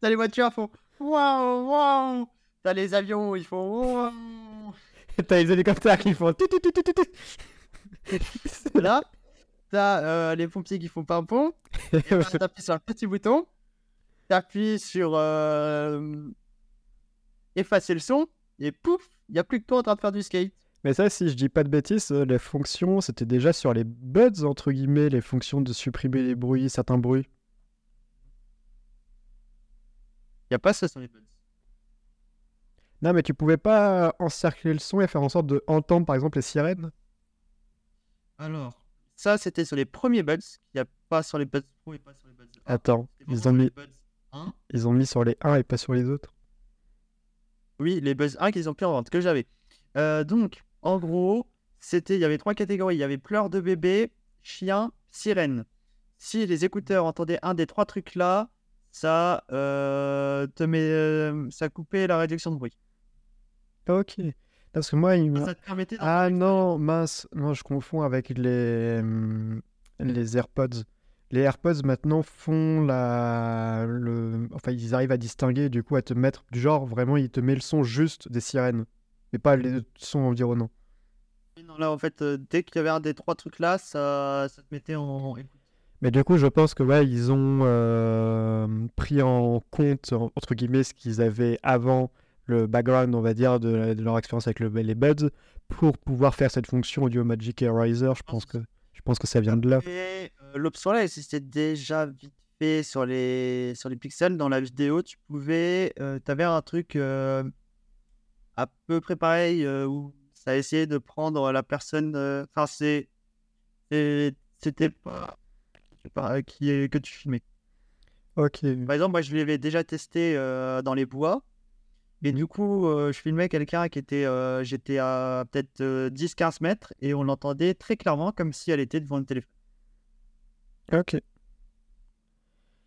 [SPEAKER 2] t'as les voitures, font waouh, waouh. T'as les avions, ils font waouh.
[SPEAKER 1] T'as les hélicoptères qui font. tout, tout, tout, tout, tout, tout. [laughs]
[SPEAKER 2] Là, t'as euh, les pompiers qui font ben, [laughs] t'appuies sur un petit bouton. T'appuies sur euh, effacer le son. Et pouf, il n'y a plus que toi en train de faire du skate.
[SPEAKER 1] Mais ça, si je dis pas de bêtises, euh, les fonctions, c'était déjà sur les buds, entre guillemets, les fonctions de supprimer les bruits, certains bruits.
[SPEAKER 2] Il a pas ça sur les buds.
[SPEAKER 1] Non, mais tu pouvais pas encercler le son et faire en sorte de entendre, par exemple, les sirènes
[SPEAKER 2] Alors, ça c'était sur les premiers buds. Il n'y a pas sur les buds pro et pas sur les buds 1.
[SPEAKER 1] Attends, ils ont, mis,
[SPEAKER 2] les buds 1.
[SPEAKER 1] ils ont mis sur les 1 et pas sur les autres.
[SPEAKER 2] Oui, les buzz 1 qu'ils ont pris en vente, que j'avais. Euh, donc, en gros, c'était, il y avait trois catégories. Il y avait pleurs de bébé, chien, sirène. Si les écouteurs entendaient un des trois trucs là, ça euh, te met, euh, ça coupait la réduction de bruit.
[SPEAKER 1] Ok. Parce que moi, il me...
[SPEAKER 2] Ça te permettait.
[SPEAKER 1] Ah non, mince, non, je confonds avec les, hum, les AirPods. Les AirPods maintenant font la, le, enfin ils arrivent à distinguer, du coup à te mettre du genre vraiment il te met le son juste des sirènes, mais pas les sons environnants.
[SPEAKER 2] Non, là, en fait, euh, dès qu'il y avait un des trois trucs là, ça, ça te mettait en.
[SPEAKER 1] Mais du coup je pense que ouais ils ont euh, pris en compte en- entre guillemets ce qu'ils avaient avant le background on va dire de, leur expérience avec le, les buds pour pouvoir faire cette fonction Audio Magic Eraser. Je pense que je pense que ça vient de là.
[SPEAKER 2] Et euh, existait déjà vite fait sur les, sur les pixels. Dans la vidéo, tu pouvais. tu avais un truc euh, à peu près pareil euh, où ça essayait de prendre la personne. euh, Enfin, c'est. C'était pas. pas qui est, que tu filmais.
[SPEAKER 1] Ok.
[SPEAKER 2] Par exemple, moi je l'avais déjà testé euh, dans les bois. Et du coup, euh, je filmais quelqu'un qui était. euh, J'étais à peut-être euh, 10-15 mètres et on l'entendait très clairement comme si elle était devant le téléphone.
[SPEAKER 1] Ok.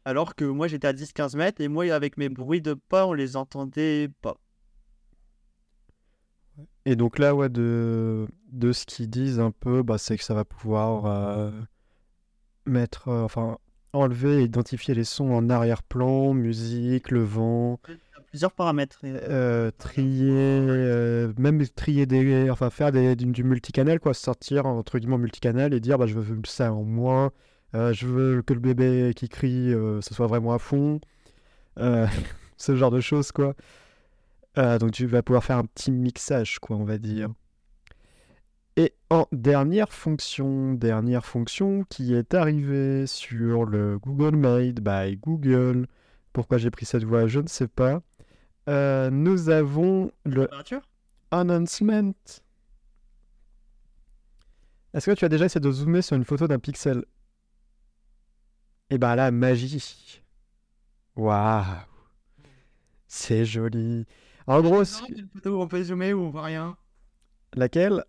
[SPEAKER 2] Alors que moi j'étais à 10-15 mètres et moi avec mes bruits de pas on les entendait pas.
[SPEAKER 1] Et donc là, ouais, de, de ce qu'ils disent un peu, bah, c'est que ça va pouvoir euh, mettre, euh, enfin, enlever et identifier les sons en arrière-plan, musique, le vent,
[SPEAKER 2] a plusieurs paramètres.
[SPEAKER 1] euh, trier, euh, même trier des, enfin, faire des, du, du multicanal, quoi, sortir entre guillemets multicanal et dire, bah, je veux ça en moins, euh, je veux que le bébé qui crie, euh, ce soit vraiment à fond, euh, [laughs] ce genre de choses, quoi. Euh, donc tu vas pouvoir faire un petit mixage, quoi, on va dire. Et en dernière fonction, dernière fonction qui est arrivée sur le Google Made by Google. Pourquoi j'ai pris cette voie, je ne sais pas. Euh, nous avons le announcement. Est-ce que tu as déjà essayé de zoomer sur une photo d'un pixel? Et ben là, magie. Waouh. C'est joli. En gros,
[SPEAKER 2] une photo où on peut zoomer où on voit rien.
[SPEAKER 1] laquelle?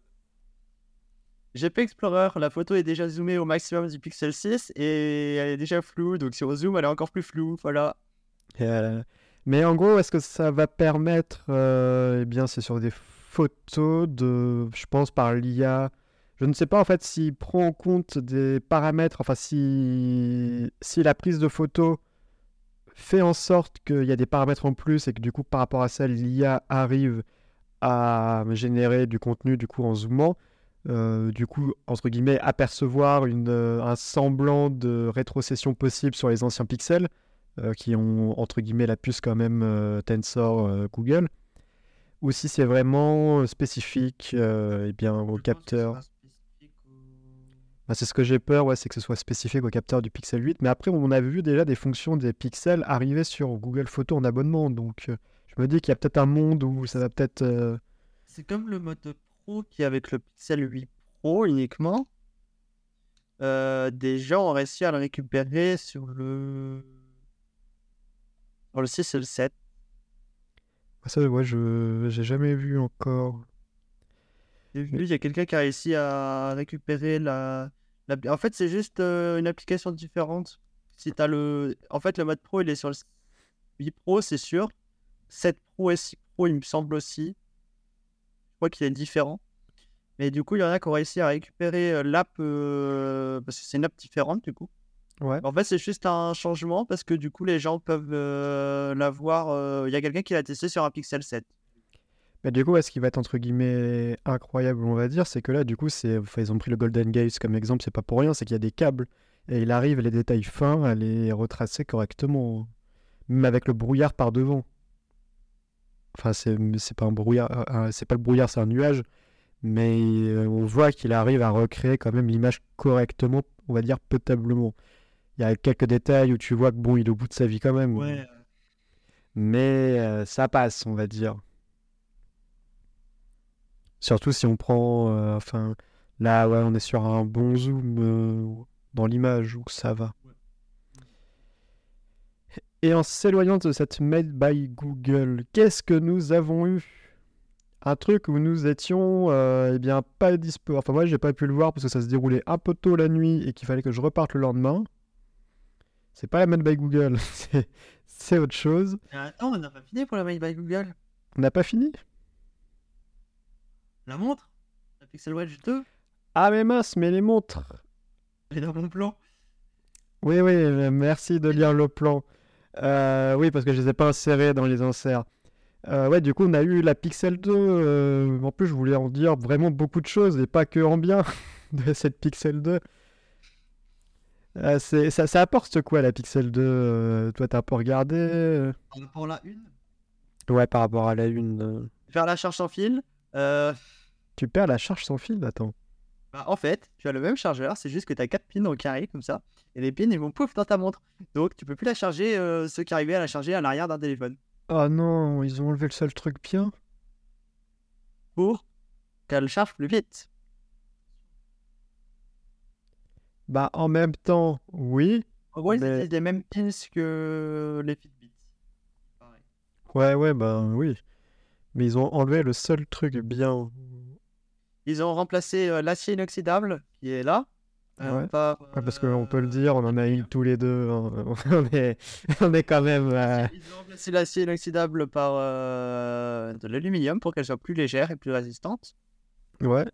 [SPEAKER 2] GP Explorer, la photo est déjà zoomée au maximum du pixel 6 et elle est déjà floue, donc si on zoome, elle est encore plus floue. Voilà.
[SPEAKER 1] Euh, mais en gros, est-ce que ça va permettre, euh, eh bien, c'est sur des photos de, je pense, par l'IA. Je ne sais pas en fait s'il prend en compte des paramètres, enfin si, si la prise de photo fait en sorte qu'il y a des paramètres en plus et que du coup par rapport à ça l'IA arrive à générer du contenu du coup en zoomant, euh, du coup entre guillemets apercevoir une, euh, un semblant de rétrocession possible sur les anciens pixels euh, qui ont entre guillemets la puce quand même Tensor Google, ou si c'est vraiment spécifique eh bien, au capteur. Bah, c'est ce que j'ai peur, ouais, c'est que ce soit spécifique au capteur du Pixel 8. Mais après, on a vu déjà des fonctions des pixels arriver sur Google Photos en abonnement. Donc, euh, je me dis qu'il y a peut-être un monde où ça va peut-être. euh,
[SPEAKER 2] C'est comme le mode pro qui avec le Pixel 8 Pro uniquement. Euh, des gens ont réussi à le récupérer sur le sur le 6 et le 7.
[SPEAKER 1] Ça, ouais, je j'ai jamais vu encore.
[SPEAKER 2] J'ai vu, il y a quelqu'un qui a réussi à récupérer la. la- En fait, c'est juste euh, une application différente. Si t'as le. En fait, le mode pro, il est sur le 8 Pro, c'est sûr. 7 Pro et 6 Pro, il me semble aussi. Je crois qu'il est différent. Mais du coup, il y en a qui ont réussi à récupérer euh, l'app euh, parce que c'est une app différente du coup.
[SPEAKER 1] Ouais.
[SPEAKER 2] En fait, c'est juste un changement parce que du coup, les gens peuvent euh, la voir. euh, Il y a quelqu'un qui l'a testé sur un Pixel 7.
[SPEAKER 1] Mais du coup, ouais, ce qui va être entre guillemets incroyable, on va dire, c'est que là, du coup, c'est, enfin, ils ont pris le Golden Gate comme exemple, c'est pas pour rien, c'est qu'il y a des câbles et il arrive les détails fins à les retracer correctement, même avec le brouillard par devant. Enfin, c'est, c'est pas un brouillard, c'est pas le brouillard, c'est un nuage, mais euh, on voit qu'il arrive à recréer quand même l'image correctement, on va dire potablement. Il y a quelques détails où tu vois que bon, il est au bout de sa vie quand même, mais euh, ça passe, on va dire. Surtout si on prend, euh, enfin, là, ouais, on est sur un bon zoom euh, dans l'image où ça va. Et en s'éloignant de cette Made by Google, qu'est-ce que nous avons eu? Un truc où nous étions, euh, eh bien, pas dispo. Enfin, moi, j'ai pas pu le voir parce que ça se déroulait un peu tôt la nuit et qu'il fallait que je reparte le lendemain. C'est pas la Made by Google, [laughs] c'est autre chose.
[SPEAKER 2] Attends, on n'a pas fini pour la Made by Google.
[SPEAKER 1] On n'a pas fini?
[SPEAKER 2] La montre? La Pixel Watch 2
[SPEAKER 1] Ah, mais mince, mais les montres!
[SPEAKER 2] Elle est dans mon plan.
[SPEAKER 1] Oui, oui, merci de lire le plan. Euh, oui, parce que je les ai pas insérés dans les inserts. Euh, ouais, du coup, on a eu la Pixel 2. euh, en plus, je voulais en dire vraiment beaucoup de choses et pas que en bien [laughs] de cette Pixel 2. Euh, c'est, ça, ça apporte quoi la Pixel 2? euh, toi, t'as un peu regardé?
[SPEAKER 2] Par rapport à la une?
[SPEAKER 1] Ouais, par rapport à la une. euh,
[SPEAKER 2] Faire la charge sans fil? Euh,
[SPEAKER 1] Tu perds la charge sans fil, attends.
[SPEAKER 2] bah, en fait, tu as le même chargeur, c'est juste que tu as 4 pins au carré comme ça. Et les pins, ils vont pouf dans ta montre. Donc, tu peux plus la charger, euh, ceux qui arrivaient à la charger à l'arrière d'un téléphone.
[SPEAKER 1] Oh non, ils ont enlevé le seul truc bien.
[SPEAKER 2] Pour qu'elle charge plus vite.
[SPEAKER 1] Bah, en même temps, oui.
[SPEAKER 2] En gros, ils utilisent les mêmes pins que les Fitbit. Pareil.
[SPEAKER 1] Ouais, ouais, bah oui. Mais ils ont enlevé le seul truc bien.
[SPEAKER 2] Ils ont remplacé euh, l'acier inoxydable qui est là. euh,
[SPEAKER 1] Ouais.
[SPEAKER 2] par,
[SPEAKER 1] Ouais, parce qu'on peut le
[SPEAKER 2] euh,
[SPEAKER 1] dire, on en a eu tous les deux. hein. [laughs] On est, on est quand même. euh,
[SPEAKER 2] Ils ont remplacé l'acier inoxydable par euh, de l'aluminium pour qu'elle soit plus légère et plus résistante.
[SPEAKER 1] Ouais.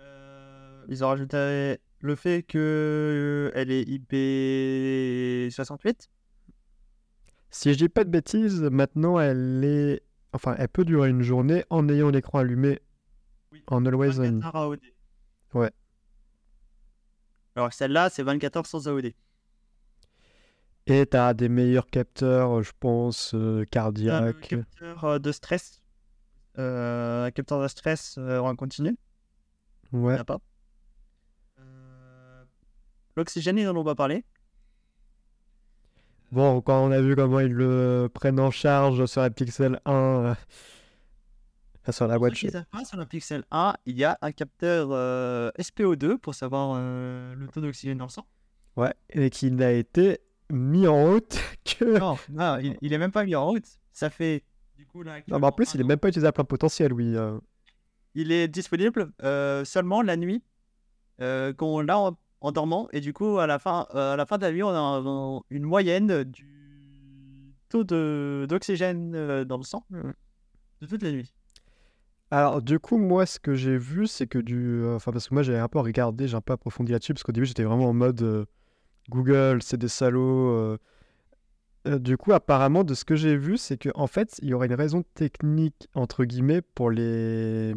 [SPEAKER 2] Euh, ils ont rajouté le fait que euh, elle est IP68.
[SPEAKER 1] Si je dis pas de bêtises, maintenant elle est. Enfin, elle peut durer une journée en ayant l'écran allumé
[SPEAKER 2] Oui.
[SPEAKER 1] en always on.
[SPEAKER 2] 24 heures AOD.
[SPEAKER 1] Ouais.
[SPEAKER 2] Alors celle-là, c'est 24 heures sans AOD.
[SPEAKER 1] Et t'as des meilleurs capteurs, je pense, euh,
[SPEAKER 2] T'as le
[SPEAKER 1] cardiaques.
[SPEAKER 2] capteur euh, de stress. Euh, un capteur de stress euh, en continu.
[SPEAKER 1] Ouais.
[SPEAKER 2] a pas. Euh, L'oxygène, ils en ont pas parlé.
[SPEAKER 1] Bon, quand on a vu comment ils le prennent en charge sur la Pixel 1, euh, enfin, sur la Watch.
[SPEAKER 2] pas, sur la Pixel 1, il y a un capteur euh, SPO2 pour savoir euh, le taux d'oxygène dans le sang.
[SPEAKER 1] Ouais. Et qui n'a été mis en route [laughs] que.
[SPEAKER 2] Non, non il, il est même pas mis en route. Ça fait. Du coup, là,
[SPEAKER 1] Non, mais en plus, il est même pas utilisé à plein potentiel, oui.
[SPEAKER 2] Il est disponible seulement la nuit, quand on l'a en, en dormant. Et du coup, à la fin, euh, à la fin de la nuit, on a un- une moyenne du taux de- d'oxygène euh, dans le sang
[SPEAKER 1] Mm.
[SPEAKER 2] de toute la nuit.
[SPEAKER 1] Alors, du coup, moi, ce que j'ai vu, c'est que du. euh, Enfin, parce que moi, j'ai un peu regardé, j'ai un peu approfondi là-dessus, parce qu'au début, j'étais vraiment en mode euh, Google, c'est des salauds. euh. Euh, du coup, apparemment, de ce que j'ai vu, c'est qu'en fait, il y aurait une raison technique, entre guillemets, pour les.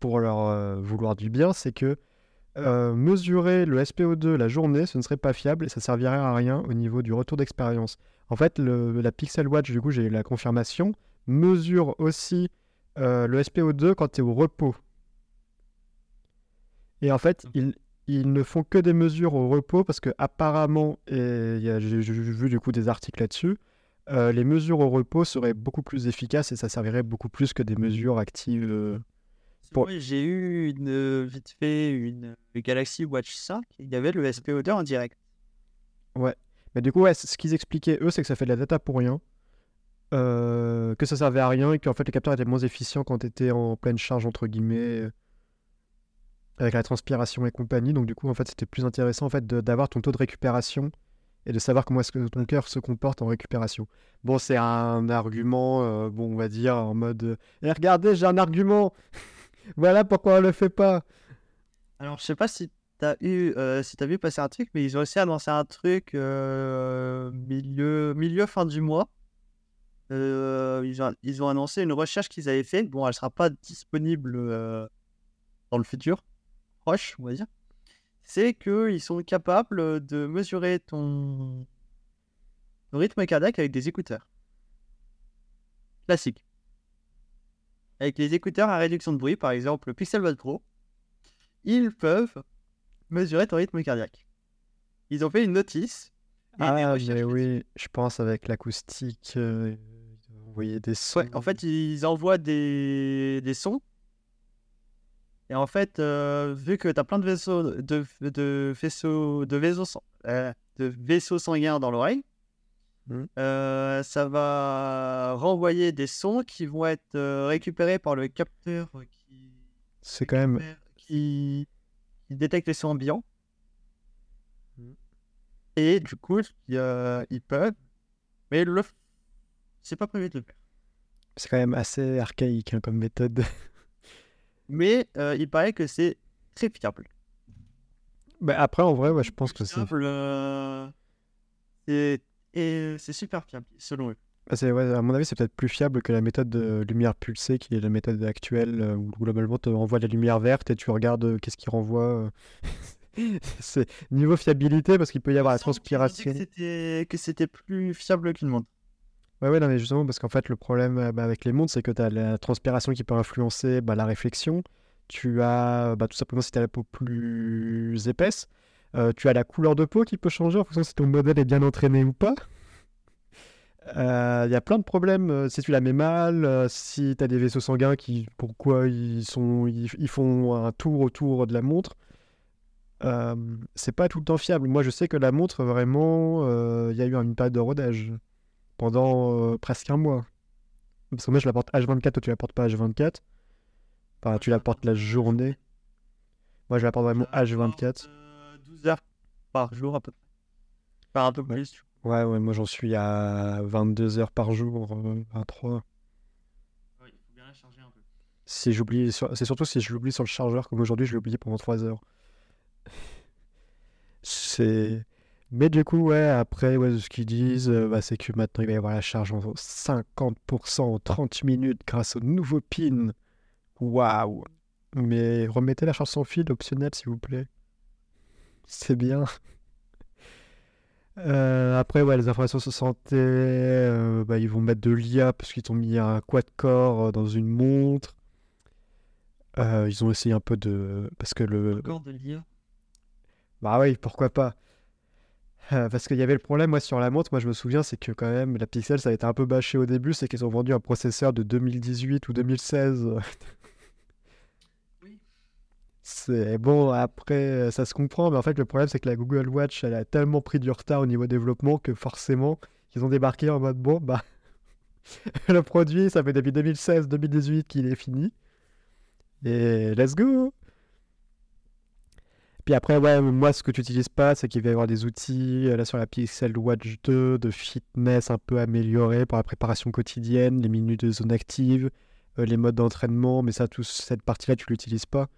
[SPEAKER 1] pour leur vouloir du bien, c'est que euh, mesurer le SPO2 la journée, ce ne serait pas fiable et ça servirait à rien au niveau du retour d'expérience. En fait, le- la Pixel Watch, du coup, j'ai eu la confirmation, mesure aussi euh, le SPO2 quand tu es au repos. Et en fait, ils, ils ne font que des mesures au repos parce que apparemment, et j'ai j'ai vu du coup des articles là-dessus, euh, les mesures au repos seraient beaucoup plus efficaces et ça servirait beaucoup plus que des mesures actives. Euh. Pour-
[SPEAKER 2] Moi, j'ai eu une, euh, vite fait une Galaxy Watch 5. Il y avait le SPO2 en direct.
[SPEAKER 1] Mais du coup, ouais, ce qu'ils expliquaient, eux, c'est que ça fait de la data pour rien. euh, que ça servait à rien et qu'en fait le capteur était moins efficient quand tu étais en pleine charge, entre guillemets, euh, avec la transpiration et compagnie. Donc du coup, en fait, c'était plus intéressant en fait d'avoir ton taux de récupération et de savoir comment est-ce que ton cœur se comporte en récupération. Bon, c'est un argument, euh, bon, on va dire en mode, euh, Eh, regardez, j'ai un argument. Voilà pourquoi on le fait pas.
[SPEAKER 2] Alors, je sais pas si t'as eu, euh, si t'as vu passer un truc, mais ils ont aussi annoncé un truc euh, milieu, milieu fin du mois. Euh, ils ont, ils ont annoncé une recherche qu'ils avaient faite. Bon, elle sera pas disponible dans le futur proche, on va dire. C'est qu'ils sont capables de mesurer ton, ton rythme cardiaque avec des écouteurs. Classique. Avec les écouteurs à réduction de bruit, par exemple le Pixel Buds Pro, ils peuvent mesurer ton rythme cardiaque. Ils ont fait une notice.
[SPEAKER 1] Ah, mais oui, je pense avec l'acoustique, euh, vous voyez des sons.
[SPEAKER 2] Ouais, en fait, ils envoient des, des sons. Et en fait, euh, vu que tu as plein de vaisseaux, de, de vaisseaux, de vaisseaux, sang- euh, de vaisseaux sanguins dans l'oreille,
[SPEAKER 1] Mhm.
[SPEAKER 2] euh, ça va renvoyer des sons qui vont être euh, récupérés par le capteur qui,
[SPEAKER 1] c'est quand même.
[SPEAKER 2] récupère- qui, qui détecte les sons ambiants.
[SPEAKER 1] Mhm.
[SPEAKER 2] Et du coup, il ils peuvent, mais le, c'est pas prévu de le faire.
[SPEAKER 1] C'est quand même assez archaïque hein, comme méthode. [laughs]
[SPEAKER 2] Mais euh, il paraît que c'est très fiable.
[SPEAKER 1] Bah, après, en vrai, ouais, je pense que c'est.
[SPEAKER 2] C'est et c'est super fiable, selon eux.
[SPEAKER 1] Ah, ouais, à mon avis, c'est peut-être plus fiable que la méthode de lumière pulsée, qui est la méthode actuelle, euh, où globalement, tu envoies la lumière verte et tu regardes euh, qu'est-ce qui renvoie. euh. [laughs] c'est niveau fiabilité, parce qu'il peut y avoir la transpiration.
[SPEAKER 2] Que c'était plus fiable qu'une montre.
[SPEAKER 1] Ouais, ouais, non, mais justement, parce qu'en fait, le problème bah, avec les montres, c'est que tu as la transpiration qui peut influencer bah, la réflexion. Tu as, bah, tout simplement, si tu as la peau plus épaisse, euh, tu as la couleur de peau qui peut changer en fonction si ton modèle est bien entraîné ou pas. Euh, Il y a plein de problèmes euh, si tu la mets mal, euh, si tu as des vaisseaux sanguins qui, pourquoi ils, font un tour autour de la montre. Euh, c'est pas tout le temps fiable. Moi, je sais que la montre, vraiment, euh, il y a eu une période de rodage pendant euh, presque un mois. Parce que moi, je la porte H24, toi, tu la portes pas H24. Enfin, tu la portes la journée. Moi, je la porte vraiment H24.
[SPEAKER 2] 12 heures par jour à peu près. Enfin, un peu
[SPEAKER 1] Ouais.
[SPEAKER 2] plus.
[SPEAKER 1] Ouais, ouais, moi, j'en suis à 22 heures par jour, euh, 23.
[SPEAKER 2] Oui, il faut bien la charger un peu.
[SPEAKER 1] Si j'oublie, sur- c'est surtout si je l'oublie sur le chargeur, comme aujourd'hui, je l'ai oublié pendant 3 heures. C'est. Mais du coup, ouais, après, ouais, ce qu'ils disent, euh, bah, c'est que maintenant, il va y avoir la charge en 50% en 30 minutes grâce au nouveau pin. Waouh! Mais remettez la charge sans fil optionnelle, s'il vous plaît. C'est bien. Euh, après, ouais, les informations sur santé, euh, bah, ils vont mettre de l'IA parce qu'ils t'ont mis un quad-core euh, dans une montre. Euh, ils ont essayé un peu de... Parce que le...
[SPEAKER 2] Encore de l'IA.
[SPEAKER 1] Bah oui, pourquoi pas. Parce qu'il y avait le problème, moi, sur la montre, moi, je me souviens, c'est que quand même, la Pixel, ça a été un peu bâché au début, c'est qu'ils ont vendu un processeur de 2018 ou 2016. [laughs] C'est bon, après, euh, ça se comprend, mais en fait, le problème, c'est que la Google Watch, elle a tellement pris du retard au niveau développement que forcément, ils ont débarqué en mode, bon, bah, [laughs] le produit, ça fait depuis 2016-2018 qu'il est fini. Et let's go! Puis après, ouais, moi, ce que tu n'utilises pas, c'est qu'il va y avoir des outils, euh, là, sur la Pixel Watch 2, de fitness un peu améliorés pour la préparation quotidienne, les minutes de zone active, euh, les modes d'entraînement, mais ça, tout, cette partie-là, tu l'utilises pas.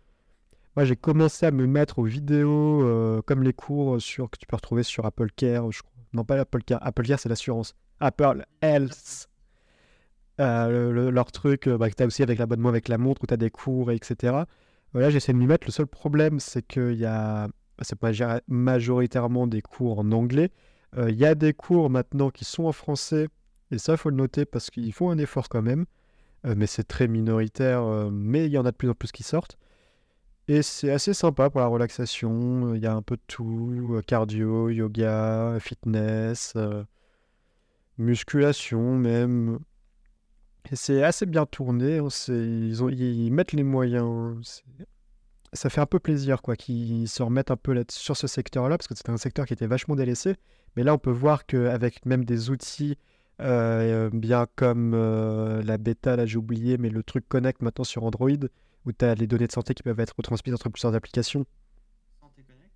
[SPEAKER 1] Moi, j'ai commencé à me mettre aux vidéos, euh, comme les cours que tu peux retrouver sur Apple Care, je. Non, pas Apple Care. Apple Care, c'est l'assurance. Apple Health. Euh, le- le- leur truc euh, bah, que tu as aussi avec l'abonnement avec la montre, où tu as des cours, etc. Voilà, j'essaie de m'y mettre. Le seul problème, c'est qu'il y a. Maja- majoritairement des cours en anglais. Il y a des cours maintenant qui sont en français. Et ça, il faut le noter parce qu'ils font un effort quand même. Mais c'est très minoritaire. mais il y en a de plus en plus qui sortent. Et c'est assez sympa pour la relaxation. Il y a un peu de tout. euh, cardio, yoga, fitness, euh, musculation même. Et c'est assez bien tourné. hein, Ils, mettent les moyens. c'est- Ça fait un peu plaisir quoi qu'ils se remettent un peu sur ce secteur-là parce que c'était un secteur qui était vachement délaissé. Mais là, on peut voir qu'avec même des outils Euh, bien comme euh, la bêta, là j'ai oublié, mais le truc Connect maintenant sur Android, où tu as les données de santé qui peuvent être retransmises entre plusieurs applications.
[SPEAKER 2] Santé Connect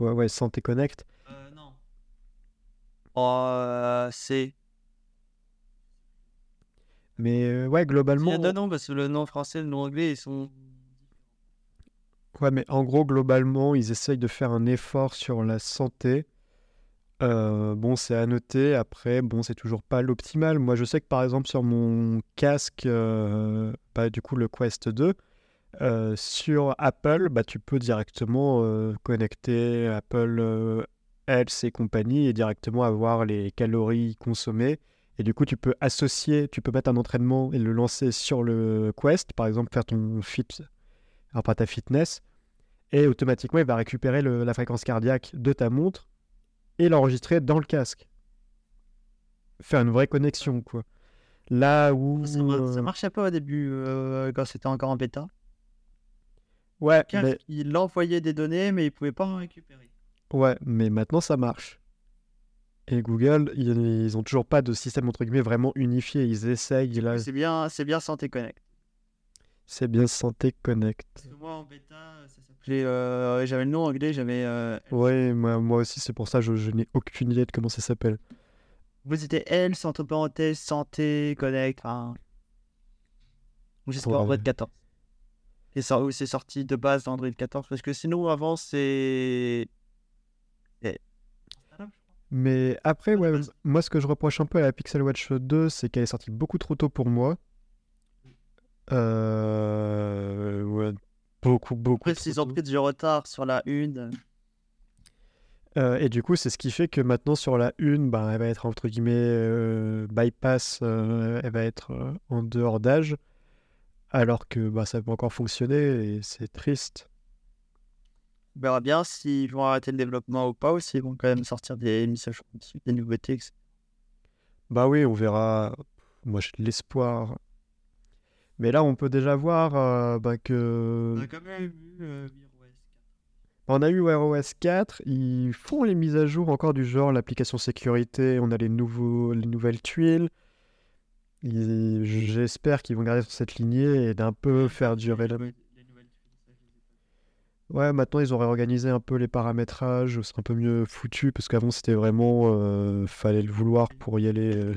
[SPEAKER 1] Ouais, ouais, Santé Connect.
[SPEAKER 2] Euh, non. Oh, c'est.
[SPEAKER 1] Mais euh, ouais,
[SPEAKER 2] Il
[SPEAKER 1] globalement.
[SPEAKER 2] y a deux noms parce que le nom français et le nom anglais ils sont.
[SPEAKER 1] Ouais, mais en gros, globalement, ils essayent de faire un effort sur la santé. Euh, bon, c'est à noter. Après, bon, c'est toujours pas l'optimal. Moi, je sais que par exemple, sur mon casque, euh, bah, du coup, le Quest 2, euh, sur Apple, bah, tu peux directement euh, connecter Apple euh, Health et compagnie et directement avoir les calories consommées. Et du coup, tu peux associer, tu peux mettre un entraînement et le lancer sur le Quest, par exemple, faire ton fit, enfin ta fitness, et automatiquement, il va récupérer le- la fréquence cardiaque de ta montre et l'enregistrer dans le casque. Faire une vraie connexion, quoi. Là où.
[SPEAKER 2] Ça, ça marchait pas au début quand c'était encore en bêta.
[SPEAKER 1] Ouais,
[SPEAKER 2] Car
[SPEAKER 1] mais,
[SPEAKER 2] il envoyait des données mais il pouvait pas en récupérer.
[SPEAKER 1] ouais, mais maintenant ça marche. Et Google, ils, ils ont toujours pas de système entre guillemets vraiment unifié. Ils essayent, là,
[SPEAKER 2] C'est bien, c'est bien Santé Connect.
[SPEAKER 1] c'est bien Santé Connect.
[SPEAKER 2] Parce que moi en bêta, ça s'appelait. euh, j'avais le nom anglais, j'avais. euh,
[SPEAKER 1] Ouais, moi, moi aussi, c'est pour ça je, je n'ai aucune idée de comment ça s'appelle.
[SPEAKER 2] Vous étiez Health, entre parenthèses, Santé Connect. Enfin. Jusqu'à
[SPEAKER 1] Ouais.
[SPEAKER 2] Android 14. Et c'est sorti de base d'Android 14. Parce que sinon, avant, c'est. c'est-
[SPEAKER 1] Mais après, ouais,
[SPEAKER 2] base.
[SPEAKER 1] moi, ce que je reproche un peu à la Pixel Watch 2, c'est qu'elle est sortie beaucoup trop tôt pour moi. Euh, ouais, beaucoup, beaucoup
[SPEAKER 2] Après, s'ils ont pris du retard sur la une.
[SPEAKER 1] Euh, et du coup, c'est ce qui fait que maintenant, sur la une, bah, elle va être entre guillemets euh, bypass, euh, elle va être euh, en dehors d'âge, alors que bah, ça peut encore fonctionner et c'est triste.
[SPEAKER 2] On verra bien s'ils vont arrêter le développement ou pas, ou s'ils vont quand même sortir des mises à jour dessus, des nouveautés. etc.
[SPEAKER 1] Bah oui, on verra. Moi, j'ai de l'espoir. Mais là, on peut déjà voir euh, bah, que.
[SPEAKER 2] On a quand même vu euh, Wear OS 4.
[SPEAKER 1] On a eu Wear OS 4, ils font les mises à jour encore du genre, l'application sécurité, on a les, nouveaux, les nouvelles tuiles. J'espère qu'ils vont garder sur cette lignée et d'un peu faire durer la... Ouais, maintenant ils ont réorganisé un peu les paramétrages, c'est un peu mieux foutu, parce qu'avant c'était vraiment... euh, fallait le vouloir pour y aller. euh.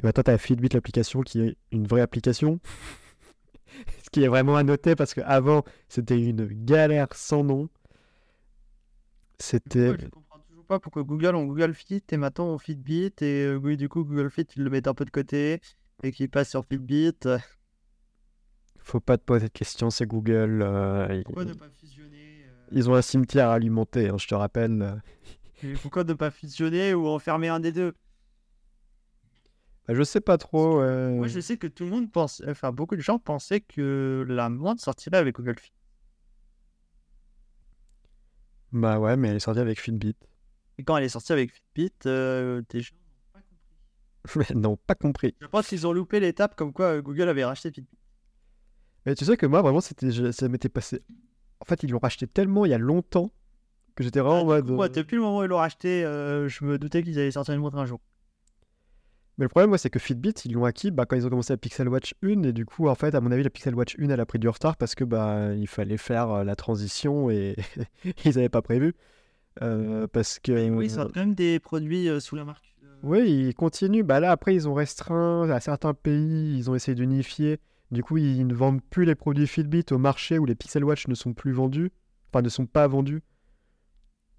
[SPEAKER 1] Et maintenant t'as Fitbit, l'application, qui est une vraie application. [laughs] Ce qui est vraiment à noter, parce qu'avant c'était une galère sans nom. C'était...
[SPEAKER 2] pas pourquoi Google on Google Fit et maintenant on Fitbit et euh, oui, du coup Google Fit ils le mettent un peu de côté et qu'ils passent sur Fitbit.
[SPEAKER 1] Faut pas te poser de questions, c'est Google. euh, ils,
[SPEAKER 2] Pourquoi ne pas fusionner euh,
[SPEAKER 1] ils ont un cimetière à alimenter, hein, je te rappelle.
[SPEAKER 2] et Pourquoi ne pas fusionner ou enfermer un des deux?
[SPEAKER 1] Bah, je sais pas trop.
[SPEAKER 2] Moi je sais que tout le monde pense, enfin beaucoup de gens pensaient que la montre sortirait avec Google Fit.
[SPEAKER 1] Bah ouais, mais elle est sortie avec Fitbit.
[SPEAKER 2] Et quand elle est sortie avec Fitbit, euh, des gens n'ont pas compris. [laughs]
[SPEAKER 1] Pas.
[SPEAKER 2] Je pense qu'ils ont loupé l'étape comme quoi euh, Google avait racheté Fitbit.
[SPEAKER 1] Mais tu sais que moi, vraiment, c'était, je- ça m'était passé. En fait, ils l'ont racheté tellement il y a longtemps que j'étais vraiment en
[SPEAKER 2] Ah, du
[SPEAKER 1] mode.
[SPEAKER 2] coup, moi,
[SPEAKER 1] euh,
[SPEAKER 2] depuis le moment où ils l'ont racheté, euh, je me doutais qu'ils allaient sortir une montre un jour.
[SPEAKER 1] Mais le problème, moi, c'est que Fitbit, ils l'ont acquis bah, quand ils ont commencé la Pixel Watch 1. Et du coup, en fait, à mon avis, la Pixel Watch 1, elle a pris du retard parce que bah, il fallait faire la transition et [laughs] ils n'avaient pas prévu. Euh, parce que.
[SPEAKER 2] Mais oui, ils sortent quand même des produits euh, sous la marque. euh,
[SPEAKER 1] Oui, ils continuent. Bah là, après, ils ont restreint à certains pays, ils ont essayé d'unifier. Du coup, ils ne vendent plus les produits Fitbit au marché où les Pixel Watch ne sont plus vendus, enfin ne sont pas vendus.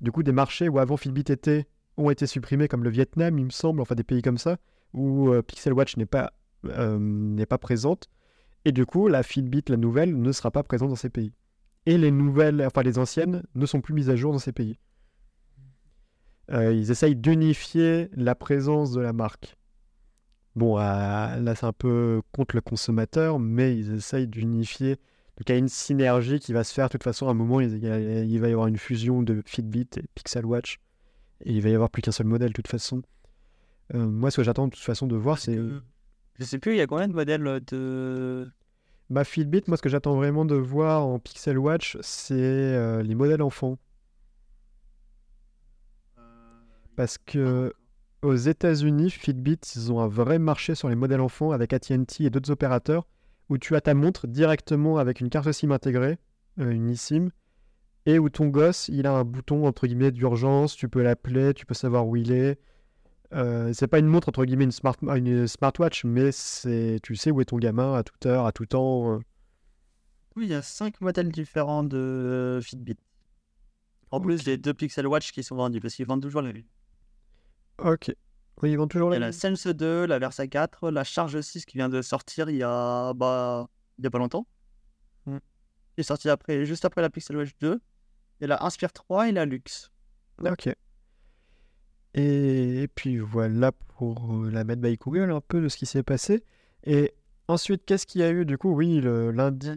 [SPEAKER 1] Du coup, des marchés où avant Fitbit était ont été supprimés, comme le Vietnam, il me semble, enfin des pays comme ça, où euh, Pixel Watch n'est pas, euh, n'est pas présente. Et du coup, la Fitbit, la nouvelle, ne sera pas présente dans ces pays. Et les nouvelles, enfin les anciennes, ne sont plus mises à jour dans ces pays. Euh, ils essayent d'unifier la présence de la marque. Bon, euh, là c'est un peu contre le consommateur, mais ils essayent d'unifier. Donc il y a une synergie qui va se faire. De toute façon, à un moment, il, y a- il va y avoir une fusion de Fitbit et Pixel Watch. Et il va y avoir plus qu'un seul modèle, de toute façon. Euh, moi, ce que j'attends de toute façon de voir, c'est.
[SPEAKER 2] que- Je sais plus, il y a combien de modèles euh, de.
[SPEAKER 1] Ma Fitbit, moi, ce que j'attends vraiment de voir en Pixel Watch, c'est euh, les modèles enfants. Parce que. aux États-Unis, Fitbit, ils ont un vrai marché sur les modèles enfants avec AT&T et d'autres opérateurs où tu as ta montre directement avec une carte SIM intégrée, euh, une eSIM, et où ton gosse, il a un bouton entre guillemets d'urgence, tu peux l'appeler, tu peux savoir où il est. Euh, c'est pas une montre entre guillemets une, smart, une smartwatch, mais c'est tu sais où est ton gamin à toute heure, à tout temps. euh.
[SPEAKER 2] Oui, il y a cinq modèles différents de euh, Fitbit. En plus des deux Pixel Watch qui sont vendus parce qu'ils vendent toujours la même.
[SPEAKER 1] Ok. Oui, ils vont toujours
[SPEAKER 2] Il y a
[SPEAKER 1] la
[SPEAKER 2] Sense 2, la Versa 4, la Charge 6 qui vient de sortir il y a, bah, il y a pas longtemps.
[SPEAKER 1] Hmm.
[SPEAKER 2] Qui est sorti après, juste après la Pixel Watch 2. Il y a la Inspire 3 et la Lux.
[SPEAKER 1] Ok. Et, et puis voilà pour euh, la mettre by Google un peu de ce qui s'est passé. Et ensuite, qu'est-ce qu'il y a eu? Du coup? Oui, le lundi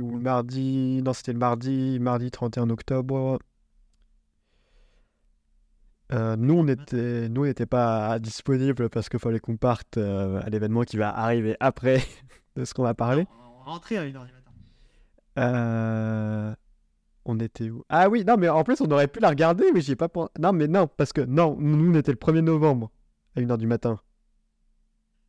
[SPEAKER 1] ou le mardi. Non, c'était le mardi, mardi 31 octobre. Euh, nous, on était, nous, n'était pas disponible parce qu'il fallait qu'on parte euh, à l'événement qui va arriver après [laughs] de ce qu'on va parler.
[SPEAKER 2] On rentrait à 1h du matin.
[SPEAKER 1] Euh, On était où? Ah oui, non, mais en plus, on aurait pu la regarder, mais j'y ai pas pensé. Non, mais non, parce que non, nous, on était le 1er novembre à 1h du matin.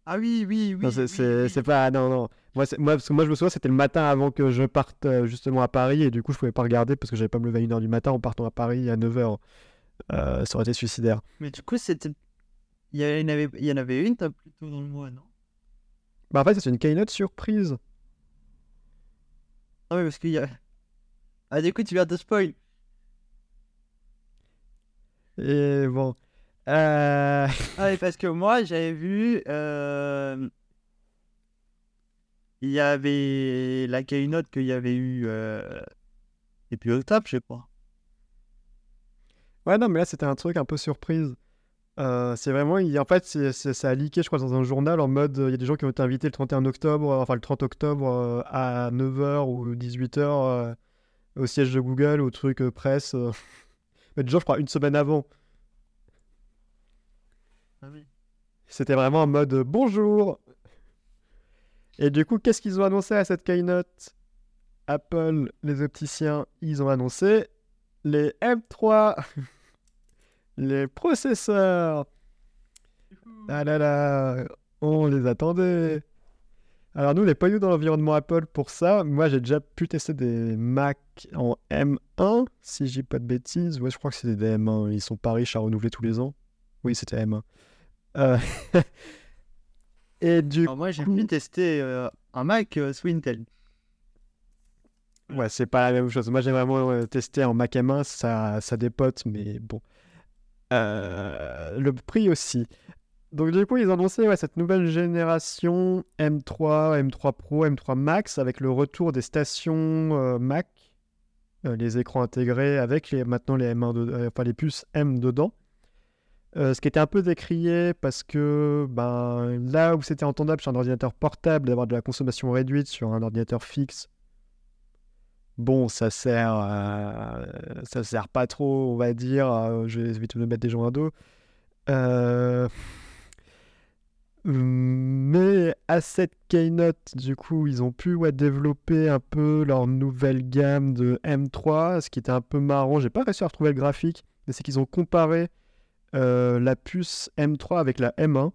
[SPEAKER 2] Ah oui, oui, oui.
[SPEAKER 1] Non, c'est
[SPEAKER 2] oui,
[SPEAKER 1] c'est-
[SPEAKER 2] oui.
[SPEAKER 1] c'est pas. Non, non. Moi, c'est- moi, parce que moi, je me souviens, c'était le matin avant que je parte justement à Paris, et du coup, je pouvais pas regarder parce que j'avais pas me lever à 1h du matin en partant à Paris à 9h. Euh, ça aurait été suicidaire.
[SPEAKER 2] Mais du coup, c'était. Il y, en avait... il y en avait une t'as plus tôt dans le mois, non?
[SPEAKER 1] Bah, en fait, c'est une keynote surprise.
[SPEAKER 2] Ah oui, parce qu'il y a. Ah, du coup, tu viens de spoil.
[SPEAKER 1] Et bon. Euh... [laughs]
[SPEAKER 2] Ah oui, parce que moi, j'avais vu. euh, Il y avait la keynote qu'il y avait eu. euh, Depuis octobre, je sais pas.
[SPEAKER 1] Ouais, non, mais là, c'était un truc un peu surprise. Euh, c'est vraiment, il- en fait, c'est- c'est- ça a leaké, je crois, dans un journal en mode, il y a des gens qui ont été invités le 31 octobre, euh, enfin le 30 octobre euh, à 9h ou 18h euh, au siège de Google, au truc presse. [laughs] Mais déjà, je crois, une semaine avant.
[SPEAKER 2] Ah oui.
[SPEAKER 1] C'était vraiment en mode bonjour. Et du coup, qu'est-ce qu'ils ont annoncé à cette keynote? Apple, les opticiens, ils ont annoncé les M3, [laughs] les processeurs. Ah là là, on les attendait. Alors nous, on n'est pas eu dans l'environnement Apple pour ça. Moi, j'ai déjà pu tester des Mac en M1, si je dis pas de bêtises. Ouais, je crois que c'était des M1. Ils sont pas riches à renouveler tous les ans. Oui, c'était M1. Euh, [laughs] Et du
[SPEAKER 2] Alors, moi, j'ai pu tester euh, un Mac euh, sous Intel.
[SPEAKER 1] Ouais, c'est pas la même chose. Moi, j'ai vraiment testé en Mac M1, ça, ça dépote, mais bon. Euh, le prix aussi. Donc, du coup, ils ont annoncé cette nouvelle génération M3, M3 Pro, M3 Max avec le retour des stations euh, Mac, euh, les écrans intégrés avec les, maintenant les M1, de- enfin, les puces M dedans. Ce qui était un peu décrié parce que ben, là où c'était entendable sur un ordinateur portable d'avoir de la consommation réduite sur un ordinateur fixe, Bon, ça sert, euh, ça sert pas trop, on va dire. euh, je vais vite me mettre des gens à dos. Euh, mais à cette keynote, du coup, ils ont pu développer un peu leur nouvelle gamme de M3, ce qui était un peu marrant. J'ai pas réussi à retrouver le graphique, mais c'est qu'ils ont comparé la puce M3 avec la M1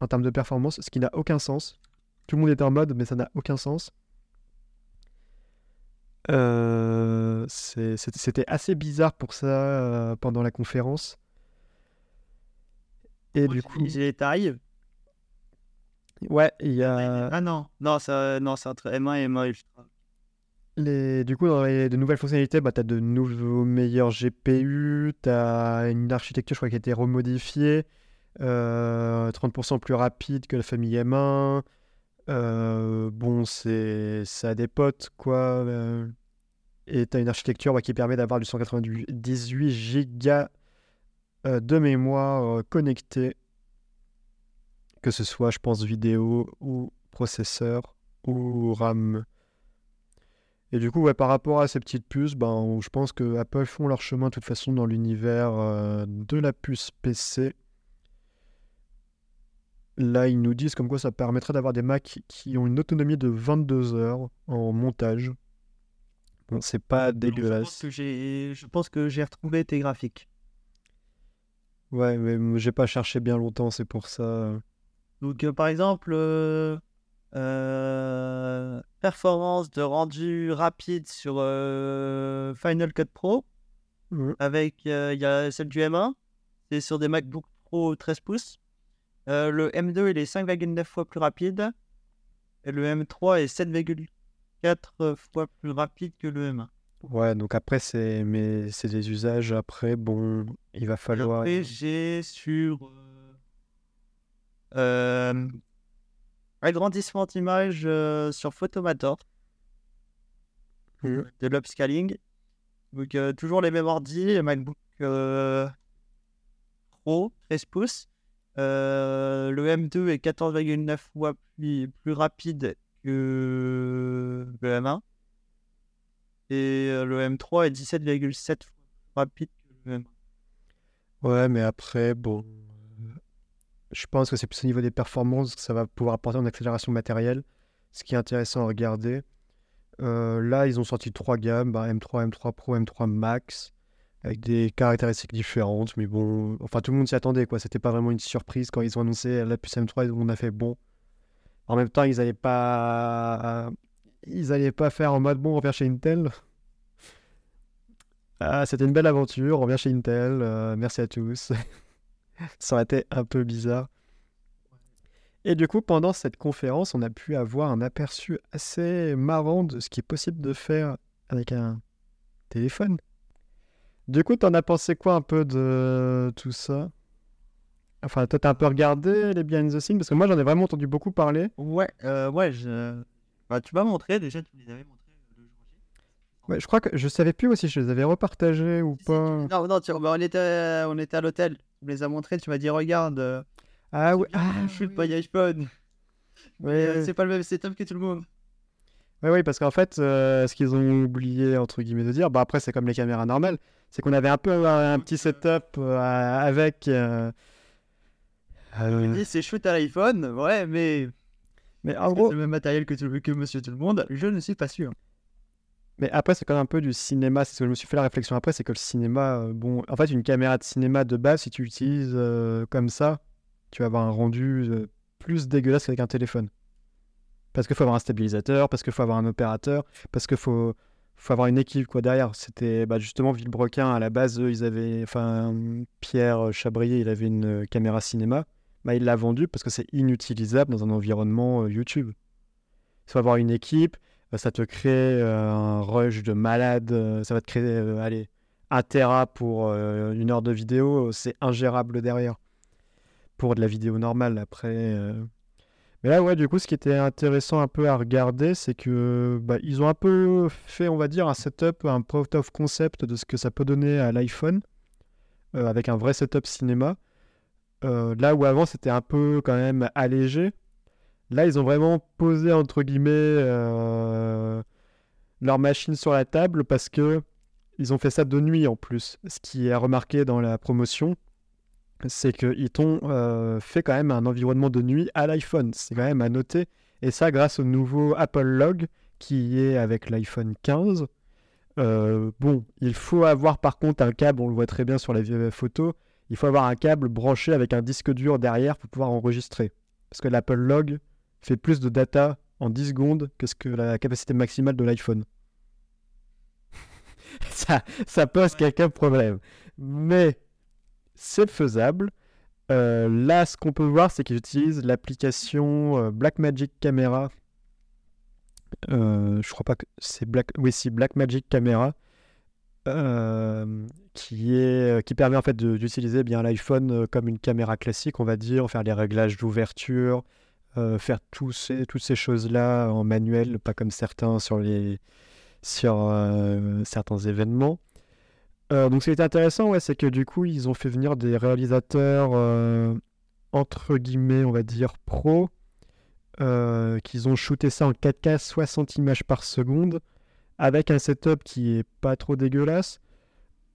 [SPEAKER 1] en termes de performance, ce qui n'a aucun sens. Tout le monde était en mode, mais ça n'a aucun sens. Euh, c'était assez bizarre pour ça euh, pendant la conférence. Et
[SPEAKER 2] Moi,
[SPEAKER 1] du
[SPEAKER 2] j'ai
[SPEAKER 1] coup,
[SPEAKER 2] utilisé les tailles.
[SPEAKER 1] ouais, il y a
[SPEAKER 2] Ah non, non, ça, non c'est entre M1 et M1 Ultra.
[SPEAKER 1] les, du coup dans les de nouvelles fonctionnalités, bah, tu as de nouveaux meilleurs GPU, tu as une architecture, je crois, qui a été remodifiée, euh, 30% plus rapide que la famille M1. Euh, bon, c'est ça dépote quoi. euh, et tu as une architecture ouais, qui permet d'avoir du 198 Go euh, de mémoire euh, connectée, que ce soit, je pense, vidéo ou processeur ou RAM. Et du coup, par rapport à ces petites puces, ben, je pense que Apple font leur chemin de toute façon dans l'univers euh, de la puce PC. Là, ils nous disent comme quoi ça permettrait d'avoir des Macs qui ont une autonomie de 22 heures en montage. Bon, c'est pas dégueulasse.
[SPEAKER 2] je pense que j'ai retrouvé tes graphiques.
[SPEAKER 1] Ouais, mais j'ai pas cherché bien longtemps, c'est pour ça.
[SPEAKER 2] Donc, euh, par exemple, euh, euh, performance de rendu rapide sur euh, Final Cut Pro,
[SPEAKER 1] Ouais.
[SPEAKER 2] avec il y a celle du M1, c'est sur des MacBook Pro 13 pouces. Le M2 il est 5,9 fois plus rapide et le M3 est 7,4 fois plus rapide que le M1.
[SPEAKER 1] Ouais, donc après, c'est mais c'est des usages. Après, bon, il va falloir.
[SPEAKER 2] après j'ai sur euh, euh, agrandissement d'image euh, sur Photomator
[SPEAKER 1] Mhm.
[SPEAKER 2] de l'upscaling. Donc euh, toujours les mêmes ordi, MacBook Pro 13 pouces. Le M2 est 14,9 fois plus, plus rapide que le M1. Et euh, le M3 est 17,7 fois plus rapide que le M1.
[SPEAKER 1] Ouais, mais après, bon, euh, je pense que c'est plus au niveau des performances que ça va pouvoir apporter en accélération matérielle, ce qui est intéressant à regarder. Euh, là, ils ont sorti trois gammes, bah, M3, M3 Pro, M3 Max, avec des caractéristiques différentes, mais bon, enfin tout le monde s'y attendait, quoi. C'était pas vraiment une surprise quand ils ont annoncé la puce M3, on a fait bon. En même temps, ils n'allaient pas, ils allaient pas faire en mode bon, on revient chez Intel. Ah, c'était une belle aventure, on revient chez Intel, euh, merci à tous. [laughs] Ça aurait été un peu bizarre. Et du coup, pendant cette conférence, on a pu avoir un aperçu assez marrant de ce qui est possible de faire avec un téléphone. Du coup, t'en as pensé quoi un peu de tout ça? Enfin, toi, t'as un peu regardé les behind the scenes, parce que moi, j'en ai vraiment entendu beaucoup parler.
[SPEAKER 2] Ouais, euh, ouais, je... bah, tu m'as montré déjà, tu me les avais montrés le jour J.
[SPEAKER 1] Ouais, je crois que je savais plus aussi si je les avais repartagés ou
[SPEAKER 2] Si, si,
[SPEAKER 1] pas.
[SPEAKER 2] tu- Non, non, tu- bah, on était, on était à l'hôtel, tu me les as montrés, tu m'as dit regarde, euh,
[SPEAKER 1] Ah
[SPEAKER 2] bien,
[SPEAKER 1] ah,
[SPEAKER 2] je
[SPEAKER 1] oui.
[SPEAKER 2] Mais,
[SPEAKER 1] Ouais,
[SPEAKER 2] euh,
[SPEAKER 1] ouais.
[SPEAKER 2] c'est pas le même setup que tout le monde.
[SPEAKER 1] Oui, oui, parce qu'en fait, euh, ce qu'ils ont oublié, entre guillemets, de dire, bah après, c'est comme les caméras normales, c'est qu'on avait un peu un, un petit setup euh, avec. euh,
[SPEAKER 2] Dis c'est shoot à l'iPhone, ouais, mais
[SPEAKER 1] mais en gros,
[SPEAKER 2] c'est le même matériel que, tout- que Monsieur Tout le Monde, je ne suis pas sûr.
[SPEAKER 1] mais après, c'est quand même un peu du cinéma. C'est ce que je me suis fait la réflexion après, c'est que le cinéma, euh, bon, en fait, une caméra de cinéma de base, si tu l'utilises euh, comme ça, tu vas avoir un rendu euh, plus dégueulasse qu'avec un téléphone. Parce qu'il faut avoir un stabilisateur, parce qu'il faut avoir un opérateur, parce qu'il faut, faut avoir une équipe quoi derrière. C'était bah, justement Villebrequin à la base, eux, ils avaient, enfin Pierre Chabrier, il avait une caméra cinéma. Bah, il l'a vendue parce que c'est inutilisable dans un environnement euh, YouTube. Il faut avoir une équipe, euh, ça te crée euh, un rush de malade, ça va te créer, allez, un Tera pour une heure de vidéo, c'est ingérable derrière. Pour de la vidéo normale, après. mais là, ouais, du coup, ce qui était intéressant un peu à regarder, c'est que bah, ils ont un peu fait, on va dire, un setup, un proof of concept de ce que ça peut donner à l'iPhone, avec un vrai setup cinéma. Euh, là où avant, c'était un peu quand même allégé. Là, ils ont vraiment posé, entre guillemets, euh, leur machine sur la table parce que ils ont fait ça de nuit en plus. Ce qui est remarqué dans la promotion, c'est qu'ils t'ont euh, fait quand même un environnement de nuit à l'iPhone. C'est quand même à noter. Et ça, grâce au nouveau Apple Log qui est avec l'iPhone 15. Euh, bon, il faut avoir par contre un câble, on le voit très bien sur la vi- photo. Il faut avoir un câble branché avec un disque dur derrière pour pouvoir enregistrer. Parce que l'Apple Log fait plus de data en 10 secondes que ce que la capacité maximale de l'iPhone. [laughs] ça, ça pose quelques problèmes. Mais c'est faisable. Euh, là, ce qu'on peut voir, c'est qu'ils utilisent l'application euh, Blackmagic Camera. Euh, je crois pas que c'est Black. Oui, si Blackmagic Camera, qui est qui permet en fait d'utiliser bien l'iPhone euh, comme une caméra classique, on va dire, faire les réglages d'ouverture, euh, faire ces, toutes ces choses-là en manuel, pas comme certains sur les sur euh, certains événements. Euh, donc, ce qui est intéressant, ouais, c'est que du coup, ils ont fait venir des réalisateurs euh, entre guillemets, on va dire pro, euh, qu'ils ont shooté ça en 4K 60 images par seconde, avec un setup qui est pas trop dégueulasse.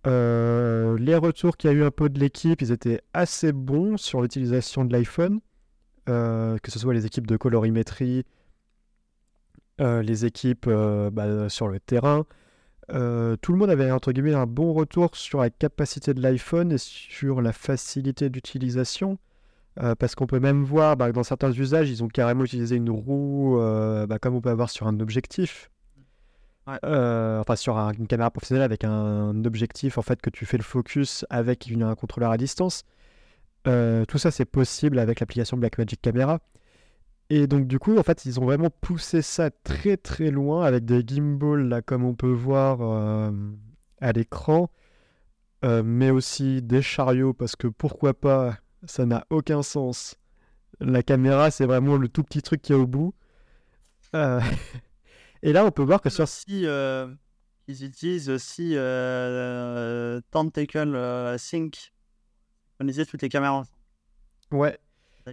[SPEAKER 1] Euh, les retours qu'il y a eu un peu de l'équipe, ils étaient assez bons sur l'utilisation de l'iPhone, euh, que ce soit les équipes de colorimétrie, euh, les équipes bah, sur le terrain. tout le monde avait entre guillemets un bon retour sur la capacité de l'iPhone et sur la facilité d'utilisation. Parce qu'on peut même voir bah, que dans certains usages, ils ont carrément utilisé une roue, bah, comme on peut avoir sur un objectif. Euh, enfin, sur un- une caméra professionnelle avec un objectif en fait que tu fais le focus avec un contrôleur à distance. Euh, tout ça, c'est possible avec l'application Blackmagic Camera. Et donc, du coup, en fait, ils ont vraiment poussé ça très très loin avec des gimbals, là, comme on peut voir euh, à l'écran, mais aussi des chariots, parce que pourquoi pas, ça n'a aucun sens. La caméra, c'est vraiment le tout petit truc qu'il y a au bout. [laughs] Et là, on peut voir que sur.
[SPEAKER 2] Si euh, ils utilisent aussi euh, Tentacle euh, Sync, on disait toutes les caméras.
[SPEAKER 1] Ouais.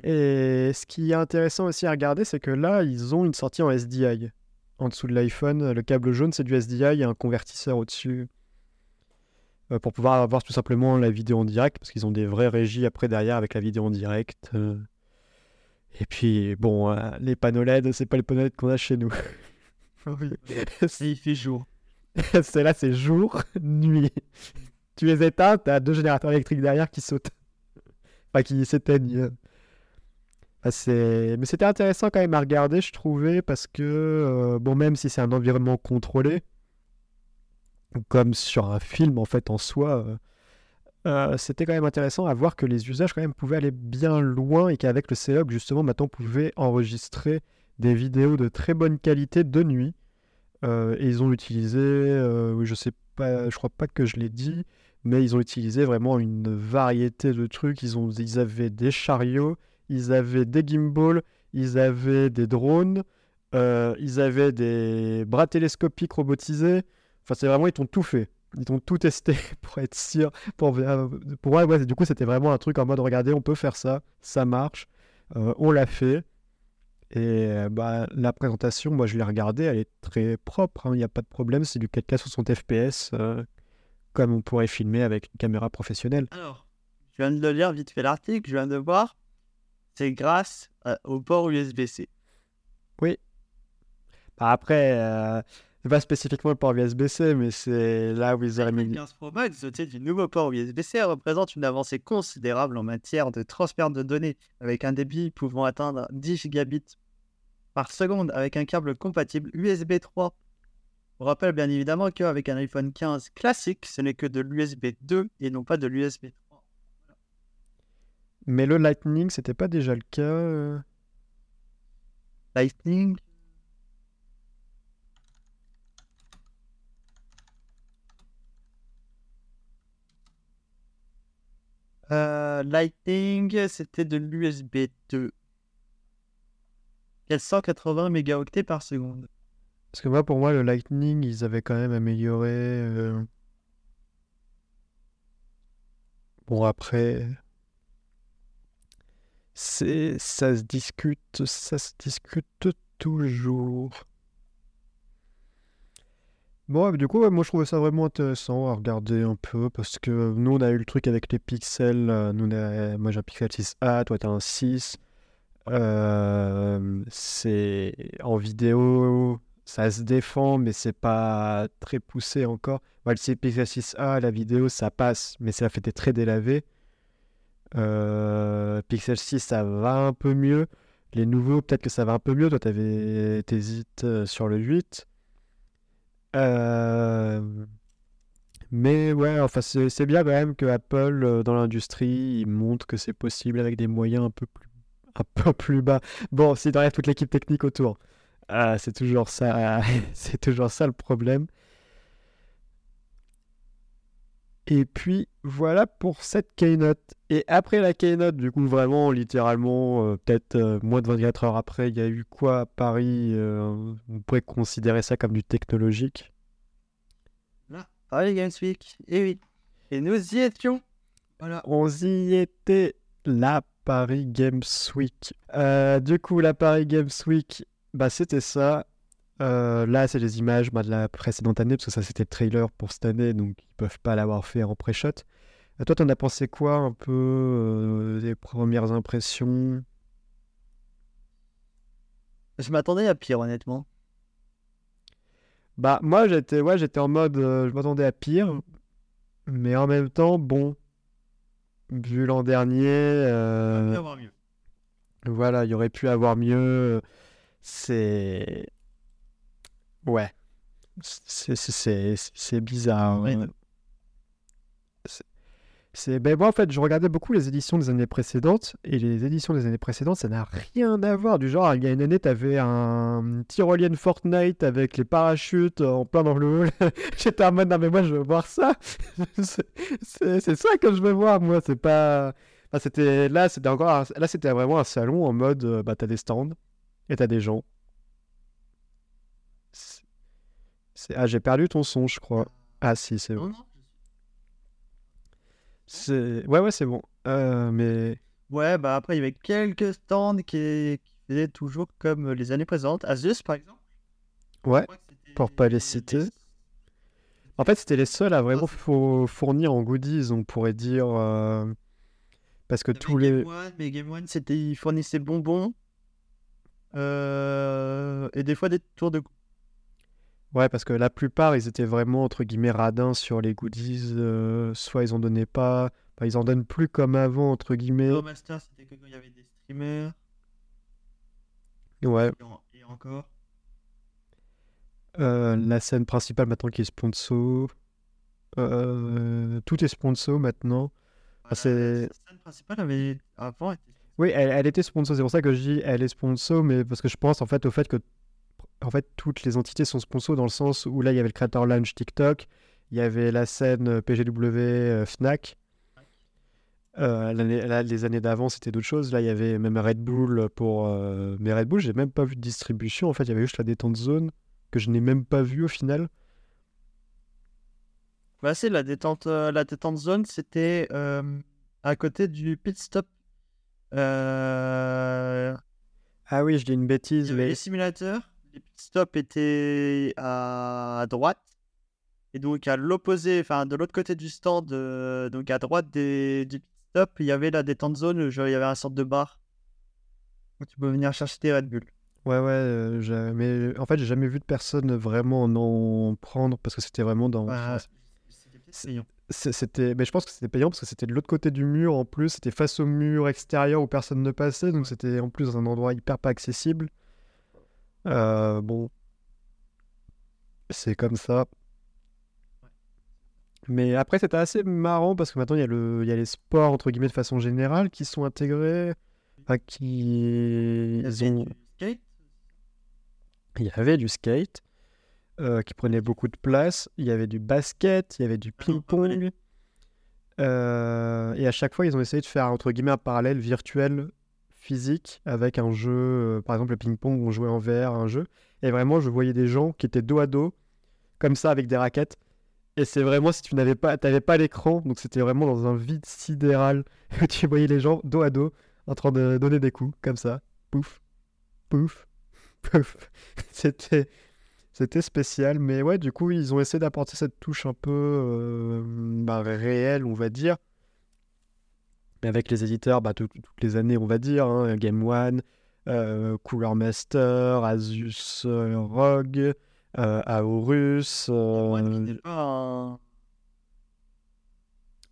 [SPEAKER 1] Et ce qui est intéressant aussi à regarder, c'est que là, ils ont une sortie en SDI. En dessous de l'iPhone, le câble jaune, c'est du SDI et un convertisseur au-dessus. euh, pour pouvoir avoir tout simplement la vidéo en direct, parce qu'ils ont des vraies régies après derrière avec la vidéo en direct. euh. Et puis, bon, euh, les panneaux LED, c'est pas les panneaux LED qu'on a chez nous. [laughs] [laughs] [laughs]
[SPEAKER 2] il fait jour. [laughs]
[SPEAKER 1] c'est là, c'est jour, nuit. Tu les éteins, t'as deux générateurs électriques derrière qui sautent. Enfin, qui s'éteignent. Enfin, c'est... Mais c'était intéressant quand même à regarder, je trouvais, parce que, euh, bon, même si c'est un environnement contrôlé, comme sur un film en fait en soi, euh, euh, c'était quand même intéressant à voir que les usages quand même pouvaient aller bien loin et qu'avec le C-Log, justement, maintenant, on pouvait enregistrer des vidéos de très bonne qualité de nuit. Euh, et ils ont utilisé, euh, je sais pas, je crois pas que je l'ai dit, mais ils ont utilisé vraiment une variété de trucs. Ils, ont, ils avaient des chariots, ils avaient des gimbals, ils avaient des drones, euh, ils avaient des bras télescopiques robotisés. Enfin, c'est vraiment, ils t'ont tout fait. Ils t'ont tout testé [laughs] pour être sûr. Pour, pour ouais, du coup, c'était vraiment un truc en mode regardez, on peut faire ça, ça marche, on l'a fait. Et euh, bah, la présentation, moi je l'ai regardée, elle est très propre, il n'y a pas de problème, c'est du 4K 60 FPS, euh, comme on pourrait filmer avec une caméra professionnelle.
[SPEAKER 2] Alors, je viens de le lire vite fait l'article, je viens de voir. C'est grâce à- au port USB-C.
[SPEAKER 1] Bah, après, euh, c'est pas spécifiquement le port USB-C, mais c'est là où ils auraient mis.
[SPEAKER 2] L'iPhone 15 Pro Max doté du nouveau port USB-C représente une avancée considérable en matière de transfert de données avec un débit pouvant atteindre 10 gigabits par seconde avec un câble compatible USB 3. On rappelle bien évidemment qu'avec un iPhone 15 classique, ce n'est que de l'USB 2 et non pas de l'USB 3.
[SPEAKER 1] Mais le Lightning, c'était pas déjà le cas. euh?
[SPEAKER 2] Lightning. Euh, Lightning, c'était de l'USB 2. 480 mégaoctets par seconde.
[SPEAKER 1] Parce que moi, pour moi, le Lightning, ils avaient quand même amélioré. euh, Bon, après. C'est... Ça se discute, ça se discute toujours. Bon, du coup, moi je trouvais ça vraiment intéressant à regarder un peu parce que nous on a eu le truc avec les pixels. euh, Nous, moi j'ai un Pixel 6a, toi t'as un 6. Euh, c'est en vidéo, ça se défend, mais c'est pas très poussé encore. Moi, le Pixel 6a, la vidéo ça passe, mais ça fait des très délavé. Euh, Pixel 6 ça va un peu mieux. Les nouveaux, peut-être que ça va un peu mieux. Toi, t'hésites sur le 8. Euh, Mais ouais, enfin, c'est bien quand même que Apple, euh, dans l'industrie, montre que c'est possible avec des moyens un peu plus, un peu [laughs] plus bas. Bon, c'est derrière toute l'équipe technique autour. Ah, c'est toujours ça, [laughs] c'est toujours ça le problème. Et puis voilà pour cette keynote. Et après la keynote, du coup, vraiment, littéralement, euh, peut-être euh, moins de 24 heures après, il y a eu quoi à Paris euh, On pourrait considérer ça comme du technologique?
[SPEAKER 2] Là, Paris Games Week. Et oui. Et nous y étions. Voilà.
[SPEAKER 1] On y était, la Paris Games Week. Du coup, la Paris Games Week, bah, c'était ça. Euh, là, c'est les images bah, de la précédente année, parce que ça, c'était le trailer pour cette année, donc ils peuvent pas l'avoir fait en pré-shot. Euh, toi, t'en as pensé quoi un peu euh, des premières impressions?
[SPEAKER 2] Je m'attendais à pire, honnêtement.
[SPEAKER 1] Bah, moi, j'étais ouais, j'étais en mode. euh, je m'attendais à pire. Mais en même temps, bon. Vu l'an dernier. euh,
[SPEAKER 2] avoir mieux.
[SPEAKER 1] Voilà, il y aurait pu avoir mieux. C'est. Ouais. C'est- bizarre.
[SPEAKER 2] Ouais.
[SPEAKER 1] hein. C'est-. Ben, moi, en fait, je regardais beaucoup les éditions des années précédentes. Et les éditions des années précédentes, ça n'a rien à voir. Du genre, il y a une année, t'avais un tyrolien Fortnite avec les parachutes en plein dans le hall. [laughs] J'étais en mode, non, mais moi, je veux voir ça. [laughs] C'est ça que je veux voir, moi. C'est pas. Ah, c'était là, c'était encore un- là, c'était vraiment un salon en mode euh, bah t'as des stands et t'as des gens. C'est c'est- ah j'ai perdu ton son, je crois. Ah si, c'est bon. C'est ouais ouais c'est bon. Euh, mais
[SPEAKER 2] Ouais, bah après, il y avait quelques stands qui, qui faisaient toujours comme les années présentes. Asus, par exemple.
[SPEAKER 1] ouais. Pour pas les citer. En fait, c'était les seuls à vraiment
[SPEAKER 2] c'est-
[SPEAKER 1] fou- fournir en goodies, on pourrait dire, euh, parce que tous les
[SPEAKER 2] Game One, mais Game One, c'était, ils fournissaient bonbons. euh, et des fois des tours de
[SPEAKER 1] Ouais, parce que la plupart, ils étaient vraiment, entre guillemets, radins sur les goodies. euh, soit ils en donnaient pas, enfin, ils en donnent plus comme avant, entre guillemets.
[SPEAKER 2] Pro Master, c'était que quand il y avait des streamers.
[SPEAKER 1] Ouais,
[SPEAKER 2] Et, en- et encore.
[SPEAKER 1] euh, la scène principale maintenant qui est sponsor. Euh, tout est sponsor maintenant.
[SPEAKER 2] Voilà, La scène principale avait avant été.
[SPEAKER 1] Oui, elle, elle était sponsor, c'est pour ça que je dis elle est sponsor, mais parce que je pense en fait au fait que en fait toutes les entités sont sponsors dans le sens où là il y avait le Creator Lounge TikTok, il y avait la scène euh, PGW euh, Fnac. Euh, là, les années d'avant c'était d'autres choses. Là il y avait même Red Bull pour. euh, Mais Red Bull j'ai même pas vu de distribution. En fait il y avait juste la détente zone que je n'ai même pas vu au final.
[SPEAKER 2] Bah, c'est la détente, euh, la détente zone, c'était à côté du pit stop.
[SPEAKER 1] Ah oui je dis une
[SPEAKER 2] il
[SPEAKER 1] bêtise
[SPEAKER 2] y avait
[SPEAKER 1] mais
[SPEAKER 2] les simulateurs. Les pit stops étaient à droite. Et donc à l'opposé, enfin de l'autre côté du stand, euh, donc à droite des, du pit stop, il y avait la détente zone, genre il y avait un sorte de bar où tu peux venir chercher tes Red Bull.
[SPEAKER 1] Ouais, ouais, euh, j'ai- mais en fait, j'ai jamais vu de personne vraiment en en prendre parce que c'était vraiment dans.
[SPEAKER 2] Bah, c'était payant.
[SPEAKER 1] c'est- C'était, mais je pense que c'était payant parce que c'était de l'autre côté du mur en plus, c'était face au mur extérieur où personne ne passait, donc c'était en plus dans un endroit hyper pas accessible. Euh, bon, c'est comme ça. Mais après, c'était assez marrant parce que maintenant il y a le, il y a les sports entre guillemets de façon générale qui sont intégrés, enfin, qui
[SPEAKER 2] Il y
[SPEAKER 1] ils
[SPEAKER 2] avait
[SPEAKER 1] ont.
[SPEAKER 2] du skate?
[SPEAKER 1] Il y avait du skate euh, qui prenait beaucoup de place, il y avait du basket, il y avait du
[SPEAKER 2] Ah
[SPEAKER 1] ping-pong. euh, et à chaque fois, ils ont essayé de faire entre guillemets un parallèle virtuel avec un jeu, euh, par exemple le ping-pong où on jouait en VR, un jeu. Et vraiment, je voyais des gens qui étaient dos à dos, comme ça, avec des raquettes. Et c'est vraiment si tu n'avais pas, t'avais pas l'écran, donc c'était vraiment dans un vide sidéral. [laughs] tu voyais les gens dos à dos en train de donner des coups, comme ça. Pouf, pouf, [laughs] pouf. C'était, c'était spécial, mais ouais, du coup, ils ont essayé d'apporter cette touche un peu euh, bah, réelle, on va dire. Mais avec les éditeurs, bah, tout- toutes les années, on va dire, hein, Game One, euh, Cooler Master, Asus euh, ROG, euh, Aorus.
[SPEAKER 2] Ouais, un-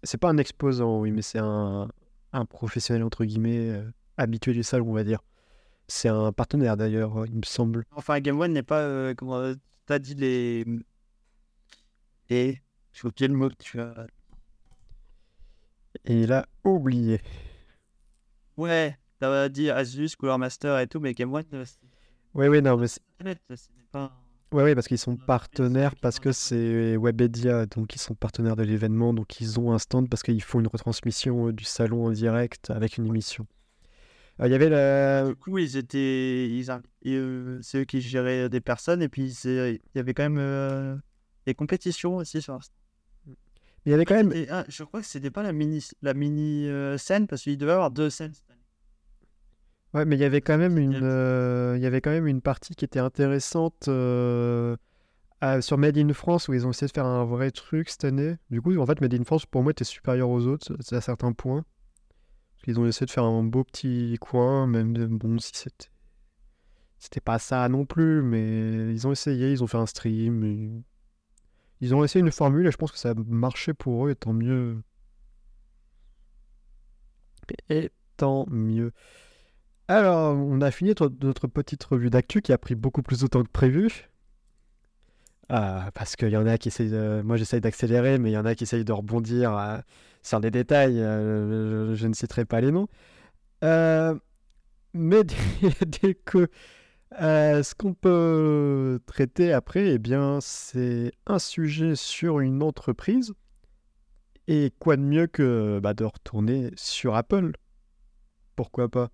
[SPEAKER 1] c'est pas un exposant, oui, mais c'est un, un professionnel, entre guillemets, habitué du salon, on va dire. C'est un partenaire d'ailleurs, il me semble.
[SPEAKER 2] Enfin, Game One n'est pas, comment t'as dit, les... Et... Oublié le mot que tu as...
[SPEAKER 1] Et il a oublié.
[SPEAKER 2] Ouais, t'as dit Asus, Cooler Master et tout, mais Game One, euh,
[SPEAKER 1] Oui, oui, non, mais
[SPEAKER 2] n'est pas...
[SPEAKER 1] ouais, ouais, parce qu'ils sont partenaires, parce que c'est Webedia, donc ils sont partenaires de l'événement, donc ils ont un stand parce qu'ils font une retransmission euh, du salon en direct avec une émission. Euh, Il y avait la...
[SPEAKER 2] Du coup, ils étaient... Ils... euh, c'est eux qui géraient des personnes, et puis il y avait quand même euh, des compétitions aussi sur Insta.
[SPEAKER 1] Il y avait quand même...
[SPEAKER 2] Ah, je crois que c'était pas la mini, la mini euh, scène, parce qu'il devait y avoir deux scènes cette année.
[SPEAKER 1] Ouais, mais il y avait quand même une, euh, il y avait quand même une partie qui était intéressante euh, à- sur Made in France où ils ont essayé de faire un vrai truc cette année. Du coup, en fait, Made in France pour moi était supérieur aux autres à certains points. Parce qu'ils ont essayé de faire un beau petit coin, même bon si c'était c'était pas ça non plus, mais ils ont essayé, ils ont fait un stream. Ils ont essayé une formule et je pense que ça a marché pour eux, et tant mieux. Et tant mieux. Alors, on a fini notre, petite revue d'actu qui a pris beaucoup plus de temps que prévu. Ah, parce qu'il y en a qui essayent. Moi, j'essaye d'accélérer, mais il y en a qui essayent de rebondir euh, sur des détails. euh, je, je ne citerai pas les noms. Euh, mais [laughs] du coup, euh, ce qu'on peut traiter après, eh bien, c'est un sujet sur une entreprise. Et quoi de mieux que bah, de retourner sur Apple? Pourquoi pas?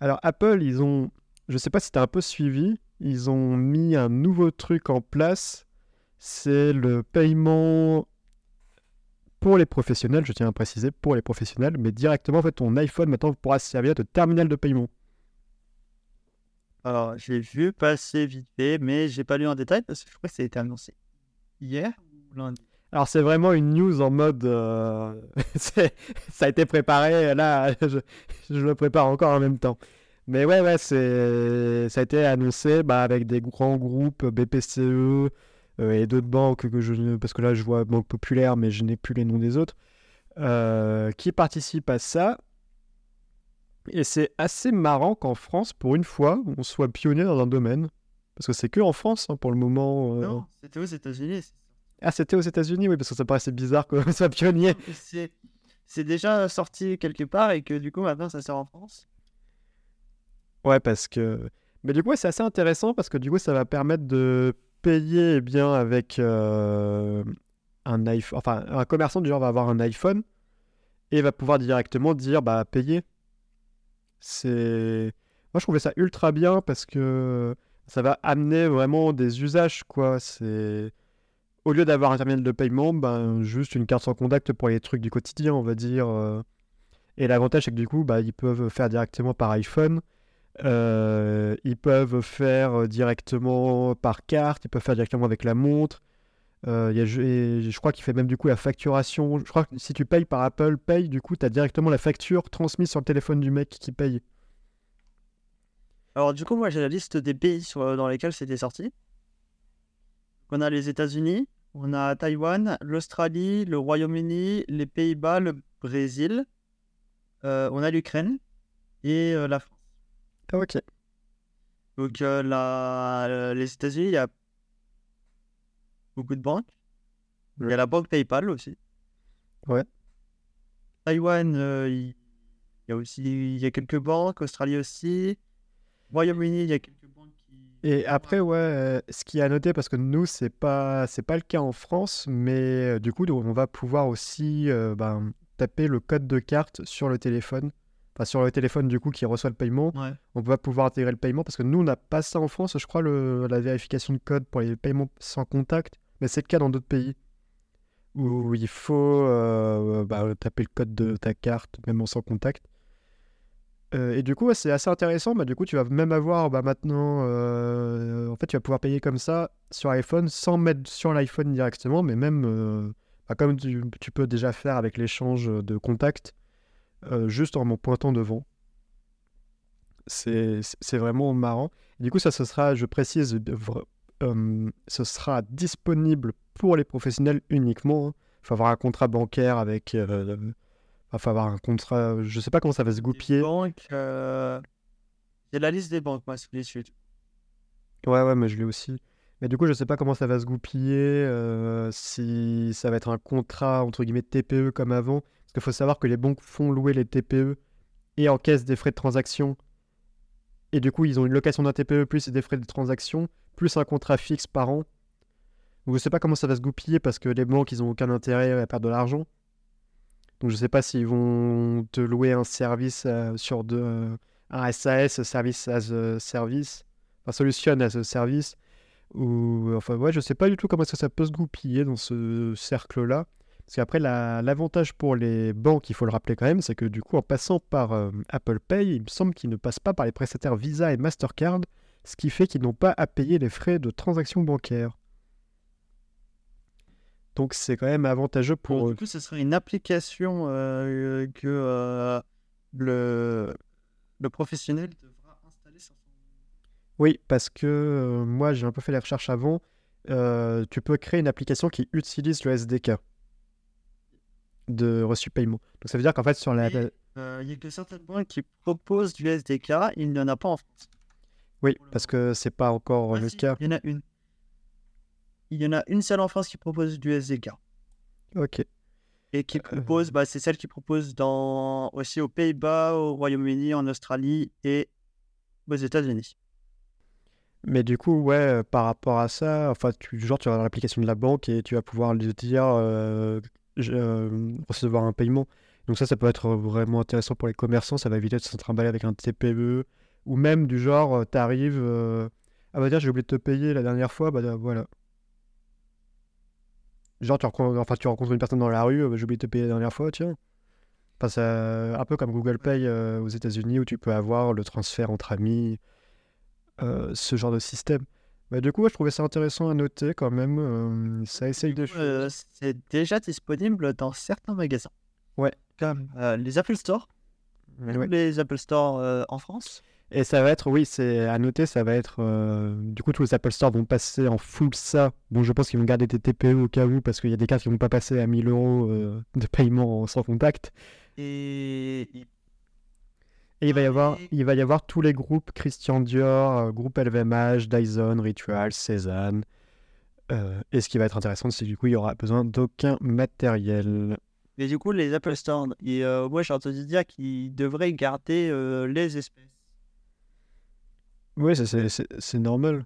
[SPEAKER 1] Alors, Apple, ils ont, je sais pas si tu as un peu suivi, ils ont mis un nouveau truc en place. C'est le paiement pour les professionnels, je tiens à préciser, pour les professionnels, mais directement, en fait, ton iPhone maintenant pourra servir de terminal de paiement.
[SPEAKER 2] Alors, j'ai vu passer vite fait, mais j'ai pas lu en détail parce que je crois que ça a été annoncé hier ou lundi.
[SPEAKER 1] Alors c'est vraiment une news en mode euh, [laughs] ça a été préparé là [laughs] je, je le prépare encore en même temps. Mais ouais ouais c'est ça a été annoncé bah, avec des grands groupes BPCE euh, et d'autres banques que je parce que là je vois Banque Populaire mais je n'ai plus les noms des autres euh, qui participent à ça. Et c'est assez marrant qu'en France pour une fois on soit pionnier dans un domaine parce que c'est que en France hein, pour le moment. euh.
[SPEAKER 2] Non, c'était aux États-Unis.
[SPEAKER 1] Ah c'était aux États-Unis oui parce que ça paraissait bizarre qu'on [laughs] soit pionnier.
[SPEAKER 2] C'est c'est déjà sorti quelque part et que du coup maintenant ça sort en France.
[SPEAKER 1] Ouais, parce que. Mais du coup, ouais, c'est assez intéressant parce que du coup, ça va permettre de payer eh bien avec euh, un iPhone. Enfin, un commerçant du genre va avoir un iPhone et va pouvoir directement dire bah payer. C'est. Moi, je trouvais ça ultra bien parce que ça va amener vraiment des usages, quoi. C'est. Au lieu d'avoir un terminal de paiement, ben, juste une carte sans contact pour les trucs du quotidien, on va dire. euh. Et l'avantage, c'est que du coup, bah, ils peuvent faire directement par iPhone. Euh, ils peuvent faire euh, directement par carte, ils peuvent faire directement avec la montre. Euh, il y a- je, et je crois qu'il fait même du coup la facturation. Je crois que si tu payes par Apple Pay, du coup, tu as directement la facture transmise sur le téléphone du mec qui paye.
[SPEAKER 2] Alors du coup moi j'ai la liste des pays sur- dans lesquels c'était sorti. On a les États-Unis, on a Taïwan, l'Australie, le Royaume-Uni, les Pays-Bas, le Brésil, euh, on a l'Ukraine et euh, la France.
[SPEAKER 1] Ah, ok.
[SPEAKER 2] Donc euh, la- euh, les États-Unis, il y a beaucoup de banques. Il y a la banque PayPal aussi.
[SPEAKER 1] Ouais.
[SPEAKER 2] Taïwan, euh, il y a aussi il y a quelques banques. Australie aussi. Royaume-Uni, il y a quelques banques qui.
[SPEAKER 1] Et après, ouais, euh, ce qui est à noter, parce que nous, c'est pas, c'est pas le cas en France, mais euh, du coup, on va pouvoir aussi ben, taper le code de carte sur le téléphone. Enfin, sur le téléphone, du coup, qui reçoit le paiement.
[SPEAKER 2] Ouais.
[SPEAKER 1] on va pouvoir intégrer le paiement parce que nous, on n'a pas ça en France, je crois, le, la vérification de code pour les paiements sans contact, mais c'est le cas dans d'autres pays où il faut euh, bah, taper le code de ta carte, même en sans contact. Euh, et du coup, c'est assez intéressant. Bah, du coup, tu vas même avoir bah, maintenant, euh, en fait, tu vas pouvoir payer comme ça sur iPhone sans mettre sur l'iPhone directement, mais même comme tu, peux déjà faire avec l'échange de contact, euh, juste en m'en pointant devant. C'est vraiment marrant. Du coup, ça, ce sera, je précise, euh, ce sera disponible pour les professionnels uniquement. Il faut avoir un contrat bancaire avec. euh, Il faut avoir un contrat. Je sais pas comment ça va se goupiller.
[SPEAKER 2] banques. euh, J'ai la liste des banques, moi, sous les yeux.
[SPEAKER 1] Ouais, ouais, mais je l'ai aussi. Mais du coup, je sais pas comment ça va se goupiller. si ça va être un contrat entre guillemets TPE comme avant. Parce qu'il faut savoir que les banques font louer les TPE et encaissent des frais de transaction. Et du coup, ils ont une location d'un TPE plus des frais de transaction, plus un contrat fixe par an. Donc je sais pas comment ça va se goupiller parce que les banques, ils ont aucun intérêt à perdre de l'argent. Donc je sais pas s'ils vont te louer un service euh, sur de, euh, un SAS, service as a service, enfin solution as a service, ou enfin ouais, je sais pas du tout comment ça peut se goupiller dans ce cercle-là. Parce qu'après, la- l'avantage pour les banques, il faut le rappeler quand même, c'est que du coup, en passant par euh, Apple Pay, il me semble qu'ils ne passent pas par les prestataires Visa et Mastercard, ce qui fait qu'ils n'ont pas à payer les frais de transaction bancaire. Donc c'est quand même avantageux pour eux.
[SPEAKER 2] du coup, ce serait une application euh, que euh, le, le professionnel devra installer sur son.
[SPEAKER 1] Oui, parce que euh, moi, j'ai un peu fait les recherches avant. Tu peux créer une application qui utilise le SDK de reçu paiement. Donc ça veut dire qu'en fait, sur la.
[SPEAKER 2] Et- Il y a que certaines banques qui proposent du SDK, il n'y en a pas en France.
[SPEAKER 1] Oui, parce que c'est pas encore
[SPEAKER 2] Ah,
[SPEAKER 1] le
[SPEAKER 2] si,
[SPEAKER 1] cas.
[SPEAKER 2] Il y en a une. Il y en a une seule en France qui propose du SDK.
[SPEAKER 1] Ok.
[SPEAKER 2] Et qui
[SPEAKER 1] Euh.
[SPEAKER 2] propose, bah, c'est celle qui propose dans, aussi aux Pays-Bas, au Royaume-Uni, en Australie et aux États-Unis.
[SPEAKER 1] Mais du coup, ouais, euh, par rapport à ça, enfin, tu, genre, tu vas dans l'application de la banque et tu vas pouvoir lui dire euh, je- euh, recevoir un paiement. Donc ça, ça peut être vraiment intéressant pour les commerçants. Ça va éviter de se trimballer avec un TPE ou même du genre, tu arrives, ah bah tiens, j'ai oublié de te payer la dernière fois, bah euh, voilà. Genre, tu rencontres, enfin, tu rencontres une personne dans la rue, euh, j'ai oublié de te payer la dernière fois, tiens. Enfin, ça, un peu comme Google Pay euh, aux États-Unis où tu peux avoir le transfert entre amis, euh, ce genre de système. Bah, du coup, ouais, je trouvais ça intéressant à noter quand même. euh, ça essaye de
[SPEAKER 2] Du coup, euh, c'est déjà disponible dans certains magasins.
[SPEAKER 1] Ouais.
[SPEAKER 2] Comme euh, les Apple Store,
[SPEAKER 1] Ouais.
[SPEAKER 2] les Apple Store euh, en France.
[SPEAKER 1] Et ça va être, oui, c'est à noter, ça va être. euh, du coup, tous les Apple Store vont passer en full ça. Bon, je pense qu'ils vont garder des TPE au cas où, parce qu'il y a des cartes qui vont pas passer à 1000 euros euh, [laughs] de paiement sans contact.
[SPEAKER 2] Et
[SPEAKER 1] Et il va y avoir, il va y avoir tous les groupes Christian Dior, euh, groupe LVMH, Dyson, Ritual, Cézanne. Euh, et ce qui va être intéressant, c'est que du coup, il y aura besoin d'aucun matériel.
[SPEAKER 2] Et du coup, les Apple Store, et, euh, moi j'ai entendu dire qu'ils devraient garder euh, les espèces.
[SPEAKER 1] Oui, c'est- normal.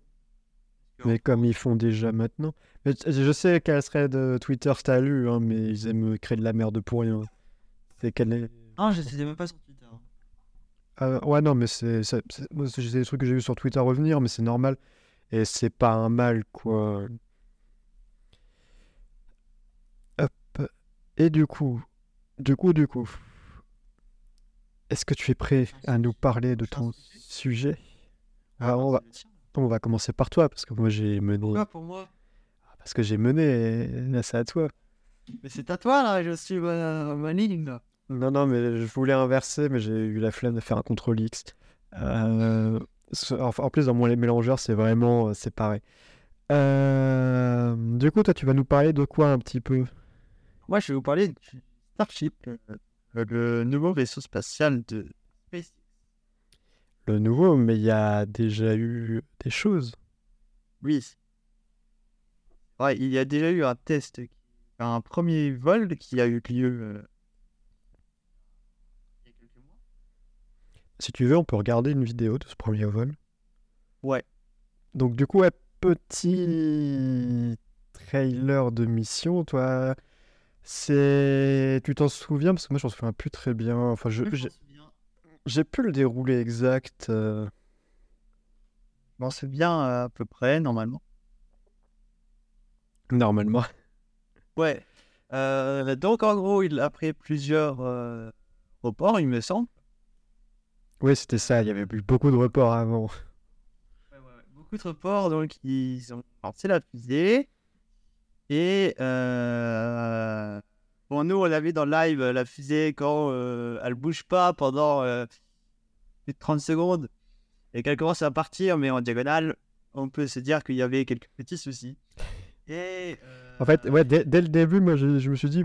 [SPEAKER 1] Mais comme ils font déjà maintenant. Mais je sais quel serait de Twitter salut, hein, mais ils aiment créer de la merde pour rien. C'est quel est-
[SPEAKER 2] Ah, je sais même pas sur Twitter.
[SPEAKER 1] Ah, ouais, non, mais c'est des trucs que j'ai vu sur Twitter revenir, mais c'est normal. Et c'est pas un mal, quoi. Hop. Et du coup, du coup, du coup, est-ce que tu es prêt à nous parler de ton sujet? Ah, on va, on va commencer par toi, parce que moi j'ai mené.
[SPEAKER 2] Pourquoi pour moi?
[SPEAKER 1] Parce que j'ai mené, là c'est à toi.
[SPEAKER 2] Mais c'est à toi là, je suis ma, ma ligne là.
[SPEAKER 1] Non, non, mais je voulais inverser, mais j'ai eu la flemme de faire un contrôle X. Euh, en plus, dans mon mélangeur, c'est vraiment euh, séparé. Euh, du coup, toi, tu vas nous parler de quoi un petit peu?
[SPEAKER 2] Moi je vais vous parler du Starship, le, le nouveau vaisseau spatial de SpaceX.
[SPEAKER 1] Le nouveau, mais il y a déjà eu des choses.
[SPEAKER 2] Oui. Ouais, il y a déjà eu un test, un premier vol qui a eu lieu euh, il y a quelques mois.
[SPEAKER 1] Si tu veux, on peut regarder une vidéo de ce premier vol.
[SPEAKER 2] Ouais.
[SPEAKER 1] Donc, du coup, ouais, petit trailer de mission, toi. C'est. Tu t'en souviens? Parce que moi, je m'en souviens plus très bien. Enfin, je, j'ai plus le déroulé exact. euh.
[SPEAKER 2] Je m'en souviens euh, à peu près, normalement.
[SPEAKER 1] Normalement.
[SPEAKER 2] Ouais. Euh, donc en gros, il a pris plusieurs euh, reports, il me semble.
[SPEAKER 1] Oui, c'était ça. Il y avait eu beaucoup de reports avant.
[SPEAKER 2] Beaucoup de reports, donc ils ont lancé la fusée. Et euh, bon, nous, on a vu dans le live euh, la fusée quand euh, elle bouge pas pendant euh, plus de 30 secondes et qu'elle commence à partir, mais en diagonale, on peut se dire qu'il y avait quelques petits soucis. Et euh,
[SPEAKER 1] En fait, ouais, dès, dès le début, moi, je, je me suis dit,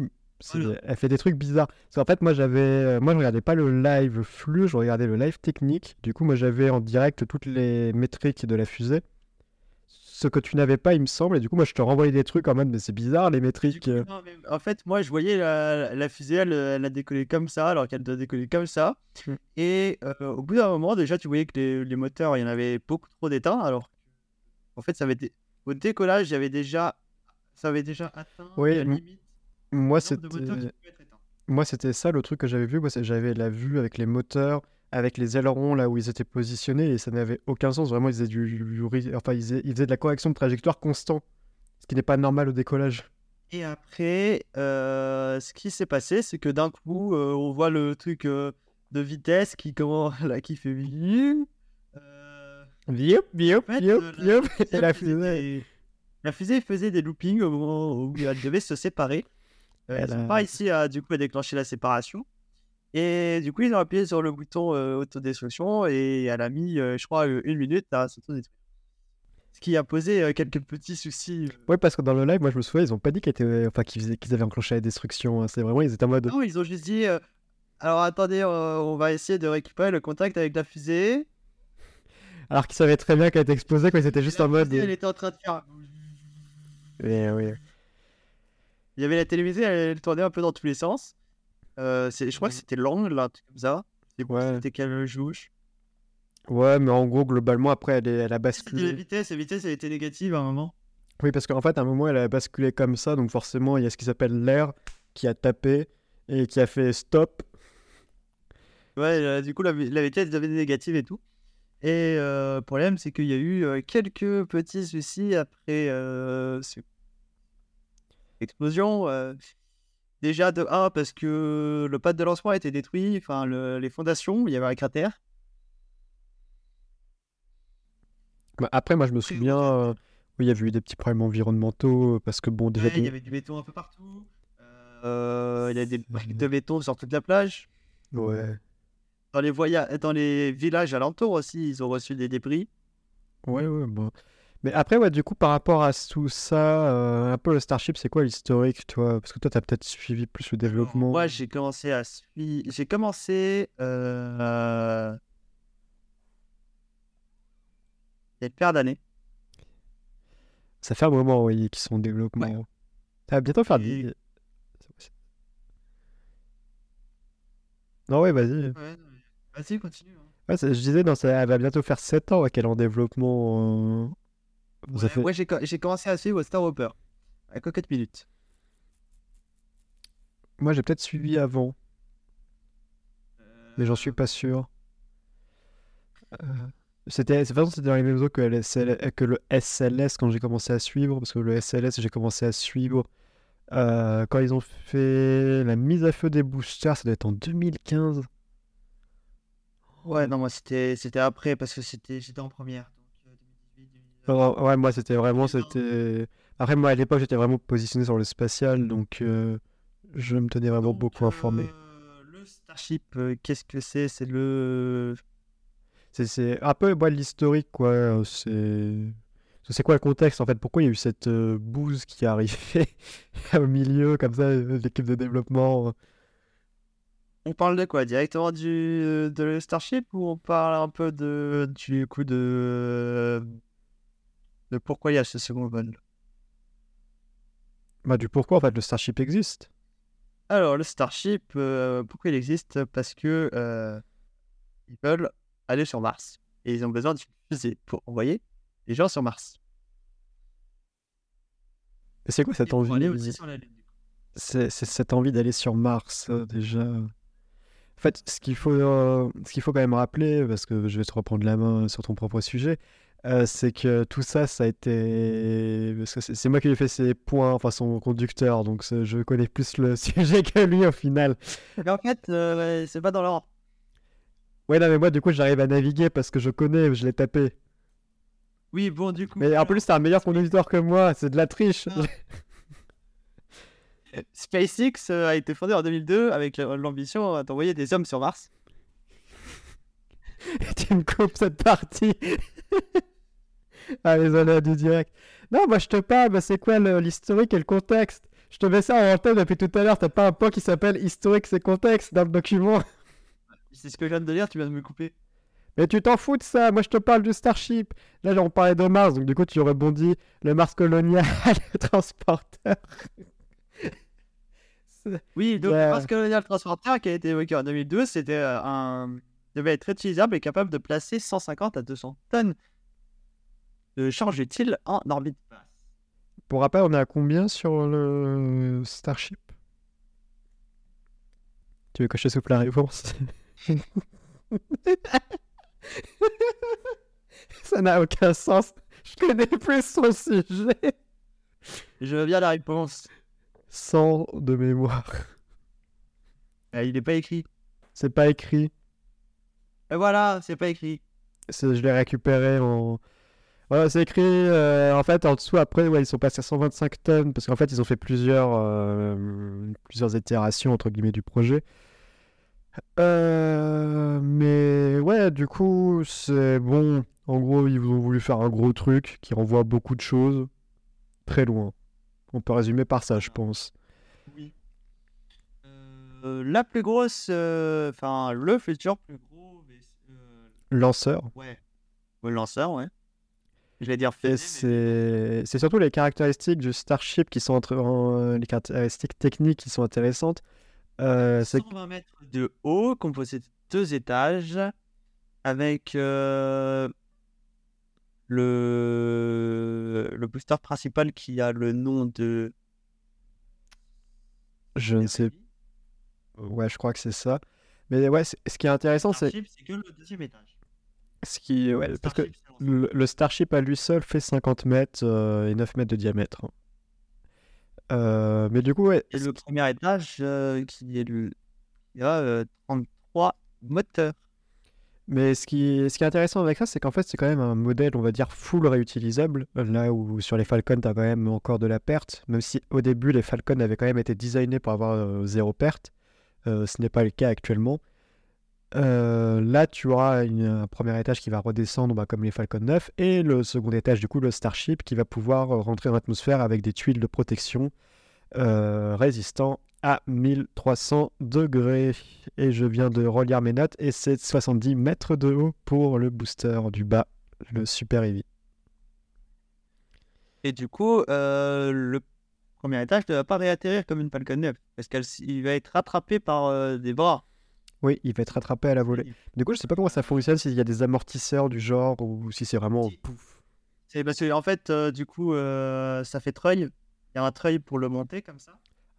[SPEAKER 1] elle fait des trucs bizarres. Parce qu'en fait, moi, j'avais, moi, je regardais pas le live flux, je regardais le live technique. Du coup, moi, j'avais en direct toutes les métriques de la fusée. Ce que tu n'avais pas, il me semble. Et du coup, moi, je te renvoyais des trucs en mode, mais c'est bizarre, les métriques.
[SPEAKER 2] coup, non, mais en fait, moi, je voyais la, la fusée, elle, elle a décollé comme ça, alors qu'elle doit décoller comme ça.
[SPEAKER 1] Mm.
[SPEAKER 2] Et euh, au bout d'un moment, déjà, tu voyais que les, les moteurs, il y en avait beaucoup trop d'éteints. Alors, en fait, ça avait été... au décollage, il y avait déjà... ça avait déjà atteint
[SPEAKER 1] Oui,
[SPEAKER 2] la limite
[SPEAKER 1] Moi, c'était, moi, c'était ça le truc que j'avais vu. Moi, j'avais la vue avec les moteurs, avec les ailerons là où ils étaient positionnés, et ça n'avait aucun sens. Vraiment, ils faisaient du, enfin, ils faisaient, ils faisaient de la correction de trajectoire constant, ce qui n'est pas normal au décollage.
[SPEAKER 2] Et après, euh, ce qui s'est passé, c'est que d'un coup, euh, on voit le truc euh, de vitesse qui, comment, [laughs] là, qui fait...
[SPEAKER 1] Viop, viop, viop, viop, et la fusée.
[SPEAKER 2] la fusée faisait des loopings au moment où elle devait se séparer. Euh,
[SPEAKER 1] Elle
[SPEAKER 2] ils
[SPEAKER 1] a-
[SPEAKER 2] pas réussi à, du coup, à déclencher la séparation. Et du coup, ils ont appuyé sur le bouton euh, autodestruction et elle a mis, euh, je crois, une minute à s'autodétruire. Ce qui a posé euh, quelques petits soucis.
[SPEAKER 1] Ouais, parce que dans le live, moi je me souviens, ils ont pas dit qu'ils étaient... enfin, qu'ils avaient enclenché la destruction. hein. C'est vraiment, ils étaient en mode.
[SPEAKER 2] Non, ils ont juste dit alors attendez, on va essayer de récupérer le contact avec la fusée.
[SPEAKER 1] Alors qu'ils savaient très bien qu'elle était explosée, quoi. Ils étaient juste
[SPEAKER 2] la
[SPEAKER 1] en mode.
[SPEAKER 2] fusée, Elle était en train de faire.
[SPEAKER 1] Oui, oui.
[SPEAKER 2] Il y avait la télévision, elle tournait un peu dans tous les sens. Euh, je crois que c'était l'angle, un truc comme ça.
[SPEAKER 1] Ouais.
[SPEAKER 2] C'était quelle jouche
[SPEAKER 1] Ouais, mais en gros, globalement, après, elle, est- elle a
[SPEAKER 2] C'était la
[SPEAKER 1] basculé.
[SPEAKER 2] vitesse, la vitesse, elle était négative à un moment.
[SPEAKER 1] Oui, parce qu'en fait, à un moment, elle a basculé comme ça, donc forcément, il y a ce qui s'appelle l'air qui a tapé et qui a fait stop.
[SPEAKER 2] Ouais, euh, du coup, la, la vitesse devenait négative et tout. Et euh, le problème, c'est qu'il y a eu euh, quelques petits soucis après euh, cette explosion. Euh. déjà, de 1, parce que le pad de lancement a été détruit, enfin, le- les fondations, il y avait un cratère.
[SPEAKER 1] Bah, Après, moi, je me souviens, euh, oui, il y avait eu des petits problèmes environnementaux, parce que bon, déjà,
[SPEAKER 2] Ouais, il y avait du béton un peu partout. Euh, il y a des briques de béton sur toute la plage.
[SPEAKER 1] ouais.
[SPEAKER 2] Dans les, voya- dans les villages alentours aussi, ils ont reçu des débris.
[SPEAKER 1] Ouais, ouais, bon. Mais après, ouais, du coup, par rapport à tout ça, euh, un peu le Starship, c'est quoi l'historique, toi? Parce que toi, t'as peut-être suivi plus le développement.
[SPEAKER 2] Moi, j'ai commencé à suivre. J'ai commencé. Euh... Il y a une paire d'années.
[SPEAKER 1] Ça fait un moment, oui, qu'ils sont en développement. Ça va bientôt faire
[SPEAKER 2] Et-
[SPEAKER 1] 10... Non, ouais, vas-y.
[SPEAKER 2] Vas-y, continue. hein.
[SPEAKER 1] Ouais, je disais, non, ça elle va bientôt faire 7 ans ouais, qu'elle est en développement. euh,
[SPEAKER 2] Ouais,
[SPEAKER 1] fait-
[SPEAKER 2] ouais, j'ai co- j'ai commencé à suivre Star Hopper. À Cocotte Minute.
[SPEAKER 1] Moi, j'ai peut-être suivi avant, mais j'en
[SPEAKER 2] Euh,
[SPEAKER 1] suis pas sûr. Euh, C'était, façon, dans les mêmes eaux que, que le SLS quand j'ai commencé à suivre, parce que le SLS, j'ai commencé à suivre euh, quand ils ont fait la mise à feu des boosters, ça doit être en 2015.
[SPEAKER 2] Ouais, non, moi, c'était c'était après parce que c'était j'étais en première. Donc, 2018, 2019.
[SPEAKER 1] Alors, ouais, moi, c'était vraiment,
[SPEAKER 2] 2020.
[SPEAKER 1] c'était... Après, moi, à l'époque, j'étais vraiment positionné sur le spatial, donc euh, je me tenais vraiment
[SPEAKER 2] Donc,
[SPEAKER 1] beaucoup informé.
[SPEAKER 2] euh, le Starship, euh, qu'est-ce que c'est? C'est le.
[SPEAKER 1] C'est, c'est un peu ouais, l'historique, quoi. C'est... C'est quoi le contexte, en fait? Pourquoi il y a eu cette euh, bouse qui est arrivée [laughs] au milieu, comme ça, l'équipe de développement?
[SPEAKER 2] On parle de quoi? Directement du de le Starship ou on parle un peu de du coup de de pourquoi il y a ce second vol
[SPEAKER 1] Bah, du pourquoi, en fait, le Starship existe.
[SPEAKER 2] Alors le Starship, euh, pourquoi il existe? Parce que euh, ils veulent aller sur Mars et ils ont besoin d'une fusée pour envoyer les gens sur Mars.
[SPEAKER 1] Et c'est quoi
[SPEAKER 2] Et
[SPEAKER 1] cette envie?
[SPEAKER 2] aller aussi sur la Lune. du coup?
[SPEAKER 1] C'est c'est cette envie d'aller sur Mars, euh, déjà. En fait, ce qu'il faut, euh, ce qu'il faut quand même rappeler, parce que je vais te reprendre la main sur ton propre sujet, euh, c'est que tout ça, ça a été... C'est moi qui lui ai fait ses points, enfin son conducteur, donc je connais plus le [laughs] sujet que lui au final.
[SPEAKER 2] Mais en fait, euh, c'est pas dans l'ordre.
[SPEAKER 1] Ouais, non, mais moi, du coup, j'arrive à naviguer parce que je connais, je l'ai tapé.
[SPEAKER 2] Oui, bon, du coup.
[SPEAKER 1] Mais en plus, t'es un meilleur conducteur que moi, c'est de la triche.
[SPEAKER 2] Ah. [laughs] SpaceX euh, a été fondé en 2002 avec l'ambition d'envoyer des hommes sur Mars. [laughs]
[SPEAKER 1] tu me coupes cette partie. [laughs] ah, les aléas du direct. Non, moi je te parle, c'est quoi l'historique et le contexte? Je te mets ça en tête depuis tout à l'heure, t'as pas un point qui s'appelle historique et contexte dans le document. [laughs]
[SPEAKER 2] C'est ce que je viens de dire, tu viens de me couper.
[SPEAKER 1] Mais tu t'en fous de ça, moi je te parle du Starship. Là, on parlait de Mars, donc du coup tu rebondis le Mars colonial, [laughs] le transporteur.
[SPEAKER 2] Oui, donc le Mars Colonial Transporter qui a été évoqué en 2012, c'était euh, un devait être réutilisable et capable de placer 150 à 200 tonnes de charge utile en orbite basse.
[SPEAKER 1] Pour rappel, on est à combien sur le Starship? Tu veux que je te souffle la réponse? [laughs] Ça n'a aucun sens. Je connais plus son sujet.
[SPEAKER 2] Je veux bien la réponse.
[SPEAKER 1] Sans de mémoire.
[SPEAKER 2] Euh, il n'est pas écrit.
[SPEAKER 1] C'est pas écrit.
[SPEAKER 2] Et voilà, c'est pas écrit.
[SPEAKER 1] Je l'ai récupéré en. Voilà, c'est écrit. euh, en fait, en dessous, après, ouais, ils sont passés à 125 tonnes. Parce qu'en fait, ils ont fait plusieurs, euh, plusieurs itérations, entre guillemets, du projet. Euh, mais ouais, du coup, c'est bon. En gros, ils ont voulu faire un gros truc qui renvoie beaucoup de choses très loin. On peut résumer par ça, je pense.
[SPEAKER 2] Oui. La plus grosse, enfin, le futur plus gros.
[SPEAKER 1] Lanceur.
[SPEAKER 2] ouais. Le lanceur, ouais. Je vais dire mais-
[SPEAKER 1] c'est surtout les caractéristiques du Starship qui sont entre... en- les caractéristiques techniques qui sont intéressantes. Euh, c'est
[SPEAKER 2] 120 mètres de haut, composé de deux étages, avec euh, le... le booster principal qui a le nom de.
[SPEAKER 1] je ne sais Ouais, je crois que c'est ça. Mais ouais, ce qui est intéressant, c'est
[SPEAKER 2] que le deuxième étage.
[SPEAKER 1] ce qui, ouais, parce que. Le, le Starship à lui seul fait 50 mètres euh, et 9 mètres de diamètre. Euh, mais du coup, ouais,
[SPEAKER 2] Et le premier étage, euh, qui est le. Il y a euh, 33 moteurs.
[SPEAKER 1] mais ce qui, ce qui est intéressant avec ça, c'est qu'en fait, c'est quand même un modèle, on va dire, full réutilisable. Là où sur les Falcon, tu as quand même encore de la perte. Même si au début, les Falcon avaient quand même été designés pour avoir zéro perte. Ce n'est pas le cas actuellement. Euh, là, tu auras un premier étage qui va redescendre bah, comme les Falcon 9 et le second étage, du coup, le Starship qui va pouvoir euh, rentrer dans l'atmosphère avec des tuiles de protection euh, résistant à 1300 degrés. Et je viens de relire mes notes et c'est 70 mètres de haut pour le booster du bas, le Super Heavy.
[SPEAKER 2] Et du coup, euh, le premier étage ne va pas réatterrir comme une Falcon 9, parce qu'il va être rattrapé par des bras.
[SPEAKER 1] Oui, il va être rattrapé à la volée. Du coup, je sais pas comment ça fonctionne, s'il y a des amortisseurs du genre ou si c'est vraiment pouf.
[SPEAKER 2] C'est parce que en fait, euh, du coup, euh, ça fait treuil. Il y a un treuil pour le monter comme ça.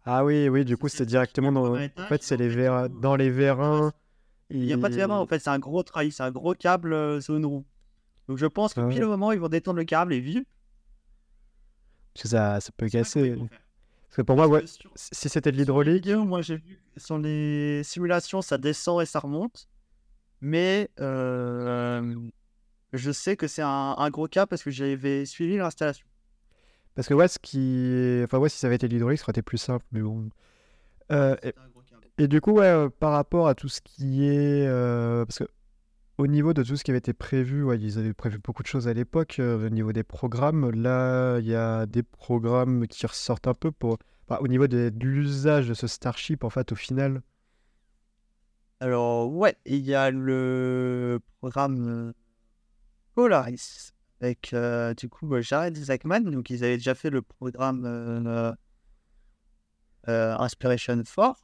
[SPEAKER 1] Ah oui, oui, du coup,
[SPEAKER 2] C'est
[SPEAKER 1] directement dans. En fait, c'est les dans vérins.
[SPEAKER 2] Il n'y a pas de vérin, en fait, c'est un gros treuil, c'est un gros câble euh, zone roue. Donc je pense que
[SPEAKER 1] Ah
[SPEAKER 2] pile
[SPEAKER 1] ouais.
[SPEAKER 2] au moment où ils vont détendre le câble et vu,
[SPEAKER 1] Parce que ça, ça peut
[SPEAKER 2] pas
[SPEAKER 1] Parce que pour moi, ouais,
[SPEAKER 2] sur-
[SPEAKER 1] si c'était de l'hydraulique,
[SPEAKER 2] moi j'ai vu sur les simulations, ça descend et ça remonte. Mais euh, je sais que c'est un, un gros câble parce que j'avais suivi l'installation.
[SPEAKER 1] parce que ouais, ce qui. Enfin, ouais, si ça avait été de l'hydraulique, ça aurait été plus simple, mais bon. Euh, et, du coup, ouais, euh, par rapport à tout ce qui est. euh, parce que au niveau de tout ce qui avait été prévu, ouais, ils avaient prévu beaucoup de choses à l'époque. euh, au niveau des programmes, là, il y a des programmes qui ressortent un peu pour. enfin, au niveau de, de l'usage de ce Starship, en fait, au final.
[SPEAKER 2] Alors, ouais, il y a le programme Polaris avec euh, du coup euh, Jared Isaacman. Donc, ils avaient déjà fait le programme euh, Inspiration 4.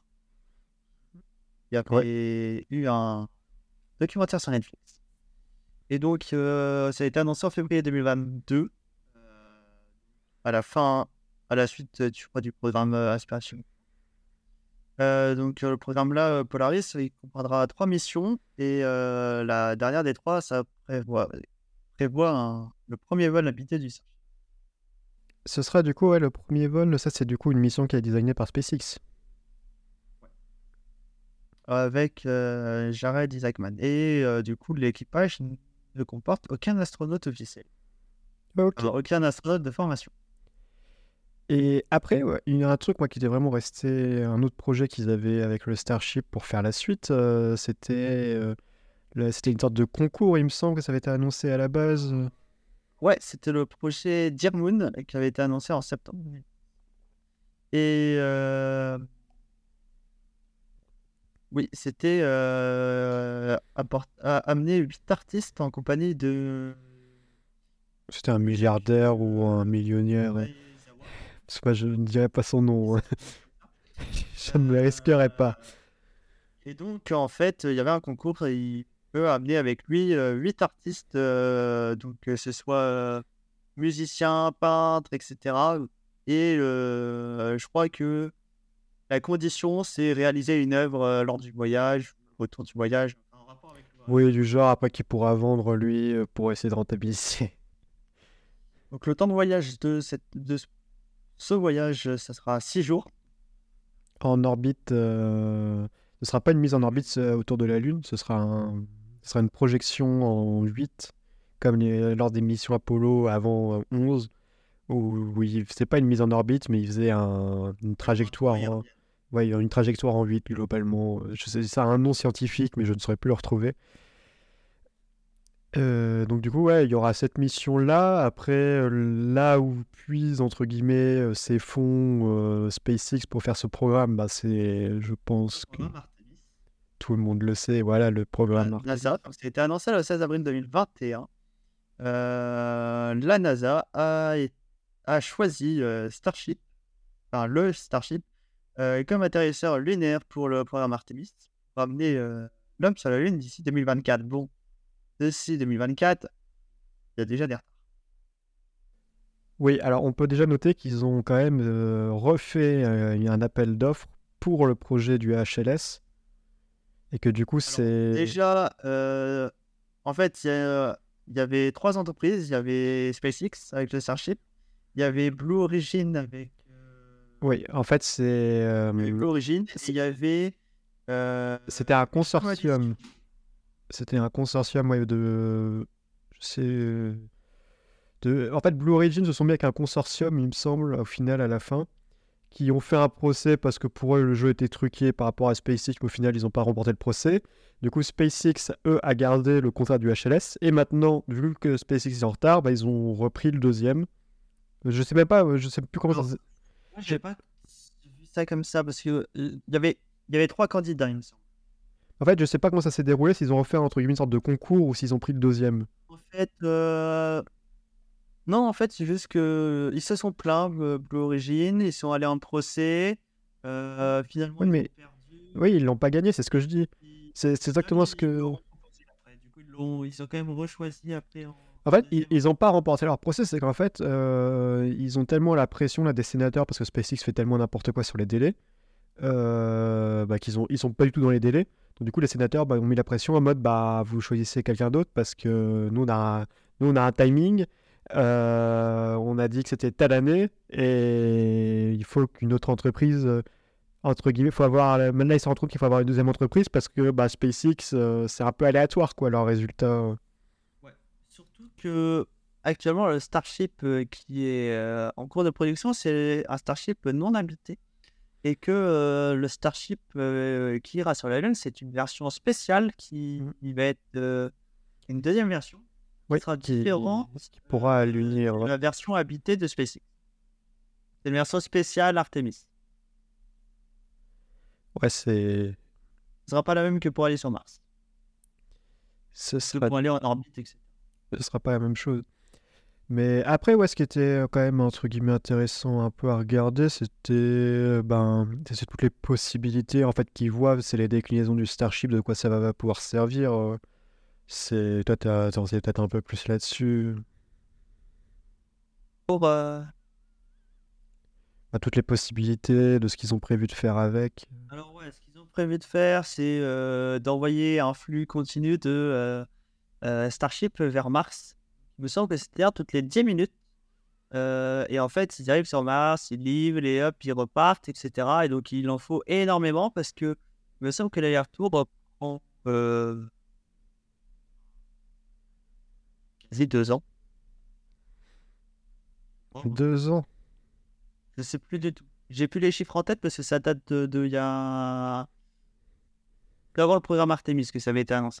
[SPEAKER 2] Il y avait eu un documentaire sur Netflix. Et donc, euh, ça a été annoncé en février 2022, euh, à la fin, à la suite euh, du, programme Inspiration. Euh, donc, le programme là, Polaris, il comprendra trois missions. Et la dernière des trois, ça prévoit, le premier vol habité du Starship.
[SPEAKER 1] Ce sera du coup le premier vol. Ça, c'est du coup une mission qui est designée par SpaceX.
[SPEAKER 2] Avec euh, Jared Isaacman. Et euh, du coup, l'équipage ne comporte aucun astronaute officiel.
[SPEAKER 1] Ok.
[SPEAKER 2] Alors, aucun astronaute de formation.
[SPEAKER 1] Et après, ouais, il y a un truc moi qui était vraiment resté, un autre projet qu'ils avaient avec le Starship pour faire la suite, euh, c'était euh, une sorte de concours, il me semble que ça avait été annoncé à la base.
[SPEAKER 2] Ouais, c'était le projet Dear Moon qui avait été annoncé en septembre. Et euh, oui, c'était euh, amener huit artistes en compagnie de.
[SPEAKER 1] C'était un milliardaire ou un millionnaire. ouais. Je ne dirais pas son nom. hein. [laughs] je ne le risquerais pas.
[SPEAKER 2] Et donc, en fait, il y avait un concours et il peut amener avec lui euh, huit artistes, euh, donc que ce soit musiciens, peintres, etc. Et euh, je crois que la condition, c'est réaliser une œuvre euh, lors du voyage, autour du voyage.
[SPEAKER 1] Oui, du genre après qu'il pourra vendre lui euh, pour essayer de rentabiliser. [laughs]
[SPEAKER 2] Donc, le temps de voyage de, cette, de ce- ce voyage, euh, ça sera six jours.
[SPEAKER 1] En orbite, euh, ce sera pas une mise en orbite autour de la Lune, ce sera, un- ce sera une projection en 8, comme les- lors des missions Apollo avant euh, 11, où, où il faisait pas une mise en orbite, mais il faisait un- une trajectoire. Ouais, il y a une trajectoire en 8 globalement. Je sais, ça a un nom scientifique, mais je ne saurais plus le retrouver. Euh, donc du coup, ouais, il y aura cette mission-là. Après, euh, là où puise entre guillemets euh, ces fonds SpaceX pour faire ce programme, bah, c'est, je pense que tout le monde le sait. Voilà, le programme
[SPEAKER 2] La NASA, ça a été annoncé le 16 avril 2021. la NASA a, a choisi Starship, enfin le Starship, comme atterrisseur lunaire pour le programme Artemis, pour amener l'homme sur la Lune d'ici 2024. Bon, d'ici 2024, il y a déjà des retards.
[SPEAKER 1] Oui, alors on peut déjà noter qu'ils ont quand même euh, refait euh, un appel d'offres pour le projet du HLS et que du coup c'est...
[SPEAKER 2] Déjà, euh, en fait, il y, avait trois entreprises. Il y avait SpaceX avec le Starship, il y avait Blue Origin avec...
[SPEAKER 1] Oui, en fait c'est...
[SPEAKER 2] Blue Origin, il y avait...
[SPEAKER 1] C'était un consortium c'était un consortium de. Je sais. De... En fait, Blue Origin se sont mis avec un consortium, il me semble, au final, à la fin, qui ont fait un procès parce que pour eux, le jeu était truqué par rapport à SpaceX, mais au final, ils n'ont pas remporté le procès. Du coup, SpaceX, eux, a gardé le contrat du HLS. Et maintenant, vu que SpaceX est en retard, bah, ils ont repris le deuxième. Je sais même pas, je sais plus comment ça.
[SPEAKER 2] J'ai pas vu ça comme ça parce que euh, y avait, il y avait trois candidats, il me semble.
[SPEAKER 1] En fait, je sais pas comment ça s'est déroulé, s'ils ont refait entre guillemets une sorte de concours ou s'ils ont pris le deuxième.
[SPEAKER 2] En fait, euh, non, en fait, c'est juste que ils se sont plaints, Blue Origin, ils sont allés en procès. Euh, finalement,
[SPEAKER 1] oui, mais... ils ont perdu. Oui, ils l'ont pas gagné, c'est ce que je dis. C'est exactement ce que.
[SPEAKER 2] Ils, ont... ils ont quand même rechoisi après.
[SPEAKER 1] En... fait, ils n'ont pas remporté leur procès, c'est qu'en fait, euh, ils ont tellement la pression là, des sénateurs parce que SpaceX fait tellement n'importe quoi sur les délais bah, qu'ils ont, ils sont pas du tout dans les délais du coup, les sénateurs bah, ont mis la pression en mode bah, vous choisissez quelqu'un d'autre parce que nous, on a, un timing. Euh, on a dit que c'était telle année et il faut qu'une autre entreprise, euh, entre guillemets, faut avoir. Maintenant, ils se rendent compte qu'il faut avoir une deuxième entreprise parce que bah, SpaceX, euh, c'est un peu aléatoire, quoi, leurs résultats.
[SPEAKER 2] Que actuellement, le Starship qui est en cours de production, c'est un Starship non habité et que euh, le Starship euh, qui ira sur la Lune, c'est une version spéciale qui, mmh. va être euh, une deuxième version qui sera différente
[SPEAKER 1] qui pourra l'unir
[SPEAKER 2] la version habitée de SpaceX. C'est une version spéciale Artemis.
[SPEAKER 1] Ouais, c'est.
[SPEAKER 2] Ce sera pas la même que pour aller sur Mars.
[SPEAKER 1] Ce sera...
[SPEAKER 2] Pour aller en orbite, etc.
[SPEAKER 1] Ce sera pas la même chose. Mais après, ouais, ce qui était euh, quand même entre guillemets intéressant un peu à regarder, c'était euh, ben, c'est toutes les possibilités en fait qu'ils voient, c'est les déclinaisons du Starship, de quoi ça va, pouvoir servir. Euh. C'est toi, t'as peut-être un peu plus là-dessus.
[SPEAKER 2] Pour bah,
[SPEAKER 1] toutes les possibilités de ce qu'ils ont prévu de faire avec.
[SPEAKER 2] Alors ouais, ce qu'ils ont prévu de faire, c'est d'envoyer un flux continu de Starship vers Mars il me semble que c'était toutes les 10 minutes. Euh, et en fait, ils arrivent sur Mars, ils livrent, et hop, ils repartent, etc. Et donc, il en faut énormément parce que il me semble que l'aller-retour prend euh, quasi deux ans.
[SPEAKER 1] Deux ans
[SPEAKER 2] Je sais plus du tout. J'ai plus les chiffres en tête parce que ça date de, de il y a. Avant le programme Artemis que ça avait été annoncé.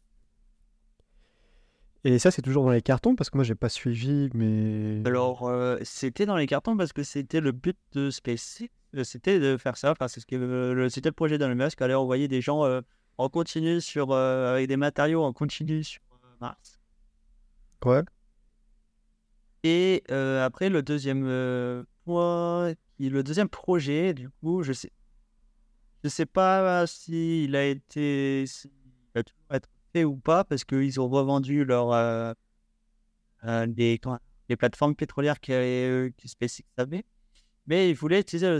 [SPEAKER 1] Et ça, c'est toujours dans les cartons parce que moi, j'ai pas suivi, mais.
[SPEAKER 2] Alors, euh, c'était dans les cartons parce que c'était le but de SpaceX, euh, c'était de faire ça. Enfin, c'est ce que c'était le projet d'Elon Musk, aller envoyer des gens euh, en continu sur avec des matériaux en continu sur Mars.
[SPEAKER 1] Ouais.
[SPEAKER 2] Et après, le deuxième point, le deuxième projet, du coup, je sais, je sais pas s'il a été, s'il a toujours été ou pas parce qu'ils ont revendu leur, euh, euh, les, plateformes pétrolières euh, que SpaceX avait. Mais ils voulaient utiliser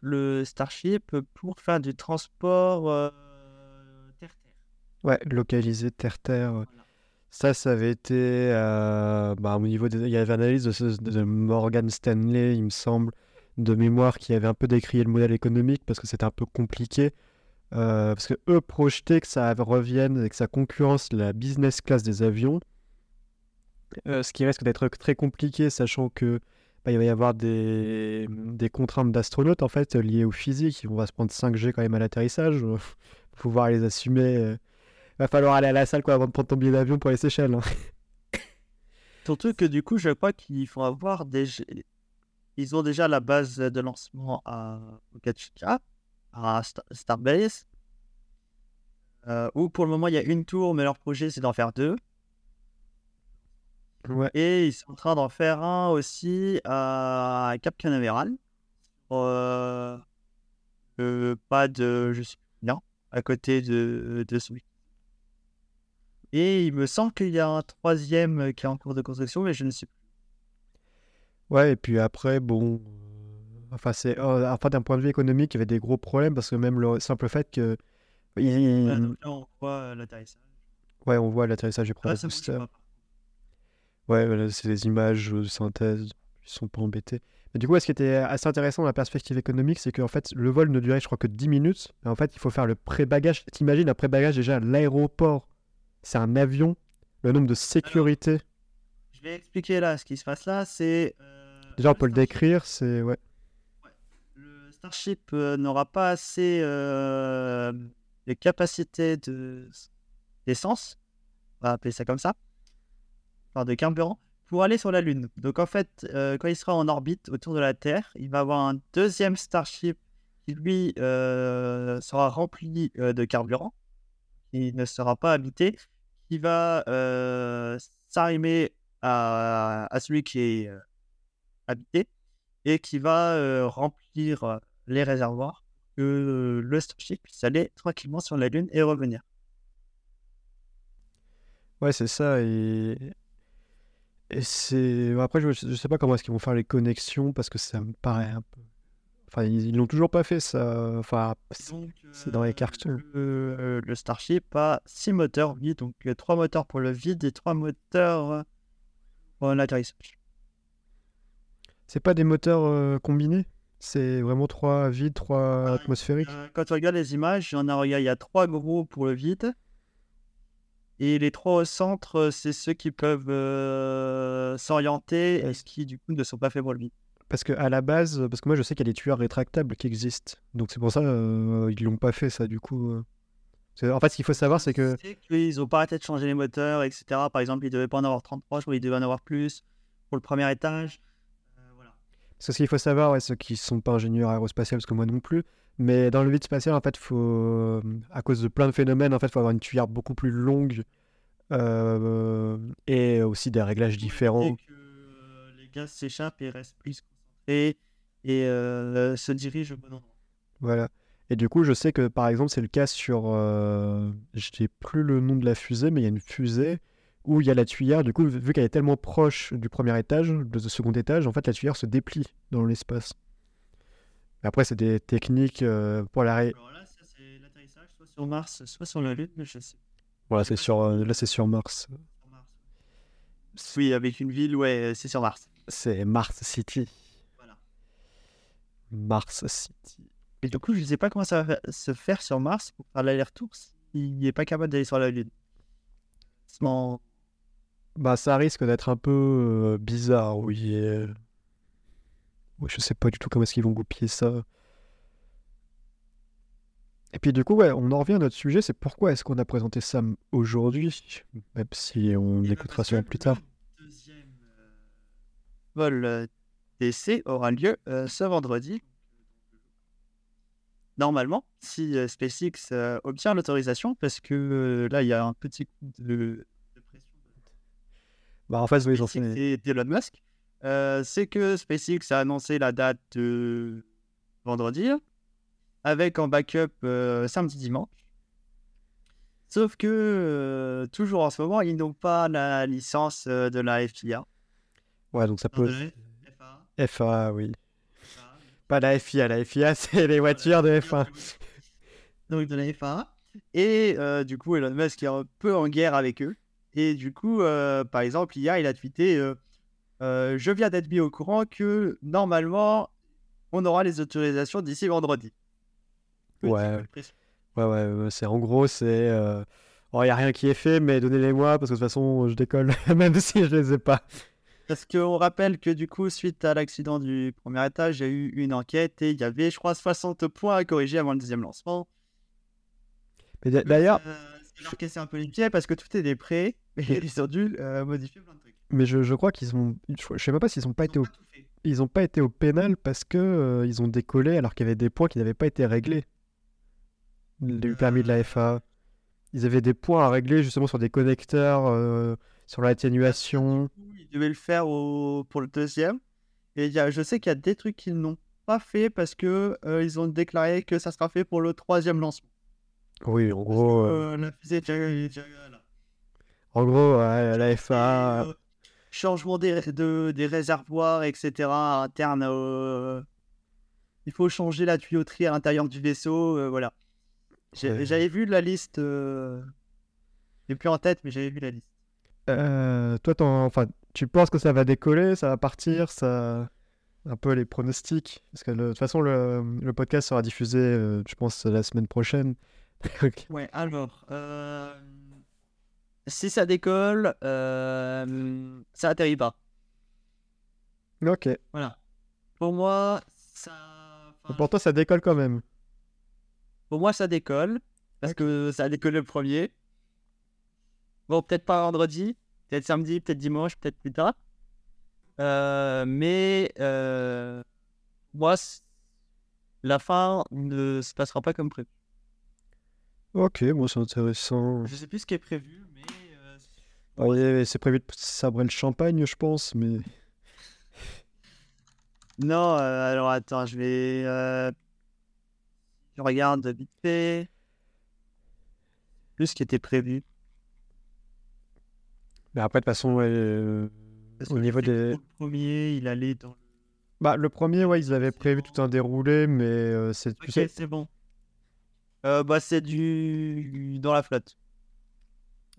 [SPEAKER 2] le, Starship pour faire du transport terre-terre.
[SPEAKER 1] Ouais, localisé terre-terre. Ça, ça avait été bah, au niveau des... Il y avait une analyse de, de, Morgan Stanley, il me semble, de mémoire, qui avait un peu décrié le modèle économique parce que c'était un peu compliqué. Euh, parce que eux projetaient que ça revienne et que ça concurrence la business class des avions. Euh, ce qui risque d'être très compliqué, sachant que bah, il va y avoir des, contraintes d'astronautes en fait liées au physique. On va se prendre 5G quand même à l'atterrissage. Faut pouvoir les assumer. euh. Va falloir aller à la salle quoi, avant de prendre ton billet d'avion pour les Seychelles. hein. [laughs]
[SPEAKER 2] Surtout que du coup, je crois qu'ils font avoir des. Ils ont déjà la base de lancement à Okachika, à Star- Starbase. euh, où pour le moment il y a une tour, mais leur projet c'est d'en faire deux.
[SPEAKER 1] Ouais.
[SPEAKER 2] Et ils sont en train d'en faire un aussi à Cap Canaveral. Euh, euh, pas de. Je sais bien, à côté de, de celui. Et il me semble qu'il y a un troisième qui est en cours de construction, mais je ne sais plus.
[SPEAKER 1] Ouais, et puis après, bon. Euh, Enfin, c'est. euh, enfin, d'un point de vue économique, il y avait des gros problèmes parce que même le simple fait que. il-
[SPEAKER 2] là, on voit euh, l'atterrissage.
[SPEAKER 1] Ouais, on voit l'atterrissage du
[SPEAKER 2] Ah,
[SPEAKER 1] premier booster. Ouais, c'est des images de synthèse, ils sont pas embêtés. Mais du coup, ce qui était assez intéressant dans la perspective économique, c'est qu'en fait, le vol ne durait, je crois, que 10 minutes. Mais en fait, il faut faire le pré-bagage. T'imagines un pré-bagage déjà à l'aéroport, c'est un avion, le nombre de sécurité.
[SPEAKER 2] Je vais expliquer là ce qui se passe là. C'est. euh,
[SPEAKER 1] Déjà, on peut le décrire, c'est. Ouais.
[SPEAKER 2] Starship euh, n'aura pas assez euh, de capacité de d'essence, on va appeler ça comme ça, enfin de carburant, pour aller sur la Lune. Donc en fait, euh, quand il sera en orbite autour de la Terre, il va avoir un deuxième Starship qui lui sera rempli de carburant, qui ne sera pas habité, qui va s'arrimer à, celui qui est habité et qui va remplir les réservoirs que euh, le Starship puisse aller tranquillement sur la Lune et revenir.
[SPEAKER 1] Ouais, c'est ça. Et, et c'est. Après, je, je sais pas comment est-ce qu'ils vont faire les connexions parce que ça me paraît un peu. Enfin, ils l'ont toujours pas fait, ça. Enfin, c'est- dans les
[SPEAKER 2] euh,
[SPEAKER 1] cartons.
[SPEAKER 2] Le, euh, le Starship a six moteurs, oui, donc euh, trois moteurs pour le vide et trois moteurs euh, pour l'atterrissage.
[SPEAKER 1] c'est pas des moteurs euh, combinés? C'est vraiment trois vides, trois
[SPEAKER 2] Ah,
[SPEAKER 1] atmosphériques.
[SPEAKER 2] Euh, quand on regarde les images, il y en a, il y a trois gros pour le vide. Et les trois au centre, euh, c'est ceux qui peuvent euh, s'orienter et qui, du coup, ne sont pas faits pour le vide.
[SPEAKER 1] Parce que à la base, parce que moi je sais qu'il y a des tueurs rétractables qui existent. Donc c'est pour ça euh, ils l'ont pas fait ça du coup. euh. En fait, ce qu'il faut savoir, c'est que
[SPEAKER 2] Je sais qu'ils ont pas arrêté de changer les moteurs, etc. Par exemple, ils devaient pas en avoir 33, je crois qu'ils devaient en avoir plus pour le premier étage.
[SPEAKER 1] Parce que ce qu'il faut savoir, ouais, ceux qui sont pas ingénieurs aérospatiaux, parce que moi non plus, mais dans le vide spatial, en fait, faut, euh, à cause de plein de phénomènes, en fait, faut avoir une tuyère beaucoup plus longue euh, et aussi des réglages différents.
[SPEAKER 2] Et que euh, les gaz s'échappent et restent plus concentrés et euh, se dirigent au bon endroit.
[SPEAKER 1] Voilà. Et du coup, je sais que par exemple, c'est le cas sur. Je n'ai plus le nom de la fusée, mais il y a une fusée où il y a la tuyère. Du coup, vu qu'elle est tellement proche du premier étage, de ce second étage, en fait, la tuyère se déplie dans l'espace. Après, c'est des techniques euh, pour la.
[SPEAKER 2] Alors là, ça c'est l'atterrissage, soit sur Mars, soit sur la Lune, mais je sais.
[SPEAKER 1] Voilà, c'est sur, euh, là, c'est sur Mars.
[SPEAKER 2] Oui, avec une ville, ouais, c'est sur Mars.
[SPEAKER 1] C'est Mars City.
[SPEAKER 2] Voilà.
[SPEAKER 1] Mars City.
[SPEAKER 2] Et du coup, je ne sais pas comment ça va se faire sur Mars pour faire l'aller-retour s'il n'est pas capable d'aller sur la Lune.
[SPEAKER 1] Bah, ça risque d'être un peu euh, bizarre, oui. et, euh, ouais, je sais pas du tout comment est-ce qu'ils vont goupiller ça. Et puis du coup, ouais, on en revient à notre sujet, c'est pourquoi est-ce qu'on a présenté ça m- aujourd'hui, même si on
[SPEAKER 2] Et bah,
[SPEAKER 1] écoutera
[SPEAKER 2] parce
[SPEAKER 1] ça
[SPEAKER 2] que
[SPEAKER 1] plus tard.
[SPEAKER 2] Le deuxième euh, vol euh, d'essai aura lieu euh, ce vendredi. Normalement, si euh, SpaceX euh, obtient l'autorisation, parce que euh, là, il y a un petit coup de,
[SPEAKER 1] Bah, en fait, oui, j'en sais.
[SPEAKER 2] et d'Elon Musk, euh, c'est que SpaceX a annoncé la date de vendredi, avec en backup euh, samedi-dimanche. Sauf que, euh, toujours en ce moment, ils n'ont pas la licence de la FIA.
[SPEAKER 1] Ouais, donc ça peut.
[SPEAKER 2] FAA.
[SPEAKER 1] FA, oui. Pas la FIA, la FIA, [laughs] c'est les voitures de F1.
[SPEAKER 2] Donc de la FAA. Et du coup, Elon Musk est un peu en guerre avec eux. Et du coup, euh, par exemple, hier, il a tweeté euh, euh, Je viens d'être mis au courant que normalement, on aura les autorisations d'ici vendredi.
[SPEAKER 1] Ouais. Ouais, ouais, c'est en gros, c'est. Oh, il n'y a rien qui est fait, mais donnez-les-moi, parce que de toute façon, je décolle, [laughs] même si je les ai pas.
[SPEAKER 2] Parce qu'on rappelle que du coup, suite à l'accident du premier étage, il y a eu une enquête et il y avait, je crois, 60 points à corriger avant le deuxième lancement.
[SPEAKER 1] Mais d'a- d'ailleurs,
[SPEAKER 2] Euh, cassait un peu les pieds parce que tout est des prêts, mais ils ont dû euh, modifier plein de trucs.
[SPEAKER 1] mais je, je crois qu'ils ont. Je, sais même pas s'ils ont pas
[SPEAKER 2] Ils
[SPEAKER 1] été
[SPEAKER 2] ont
[SPEAKER 1] au,
[SPEAKER 2] pas
[SPEAKER 1] ils ont pas été au pénal parce que euh, ils ont décollé alors qu'il y avait des points qui n'avaient pas été réglés. Du permis de la FA. Ils avaient des points à régler justement sur des connecteurs, euh, sur l'atténuation.
[SPEAKER 2] Ils devaient le faire au... pour le deuxième. Et y a... je sais qu'il y a des trucs qu'ils n'ont pas fait parce que euh, ils ont déclaré que ça sera fait pour le troisième lancement.
[SPEAKER 1] Oui, en gros,
[SPEAKER 2] que,
[SPEAKER 1] euh,
[SPEAKER 2] euh, déjà- là.
[SPEAKER 1] en gros, ouais, la FA.
[SPEAKER 2] Et, euh, changement des, de- des réservoirs, etc. interne. euh, il faut changer la tuyauterie à l'intérieur du vaisseau. euh, voilà.
[SPEAKER 1] Ouais.
[SPEAKER 2] J'avais vu la liste. euh, J'ai plus en tête, mais j'avais vu la liste.
[SPEAKER 1] Euh, toi, enfin, tu penses que ça va décoller, ça va partir, ça. Un peu les pronostics? Parce que le- de toute façon, le, le podcast sera diffusé, je pense, la semaine prochaine. [laughs]
[SPEAKER 2] Ouais, alors. euh, Si ça décolle, euh, ça atterrit pas.
[SPEAKER 1] Ok.
[SPEAKER 2] Voilà. Pour moi, ça. enfin,
[SPEAKER 1] Pour toi, ça décolle quand même.
[SPEAKER 2] Pour moi, ça décolle. Parce que ça a décollé le premier. Bon, peut-être pas vendredi, peut-être samedi, peut-être dimanche, peut-être plus tard. Euh, mais euh, moi, la fin ne se passera pas comme prévu.
[SPEAKER 1] Ok, moi, c'est intéressant.
[SPEAKER 2] Je sais plus ce qui est prévu, mais euh,
[SPEAKER 1] c'est prévu de sabrer le champagne, je pense, mais.
[SPEAKER 2] non. euh, alors attends, je vais. euh, Je regarde vite fait. Plus ce qui était prévu.
[SPEAKER 1] Mais après, de toute façon, ouais, euh,
[SPEAKER 2] Parce
[SPEAKER 1] au niveau des.
[SPEAKER 2] Le premier, il allait dans. le-
[SPEAKER 1] Bah, le premier, ouais, ils avaient prévu
[SPEAKER 2] bon.
[SPEAKER 1] tout un déroulé, mais c'est.
[SPEAKER 2] Ok, c'est bon. Euh, bah, c'est du dans la flotte.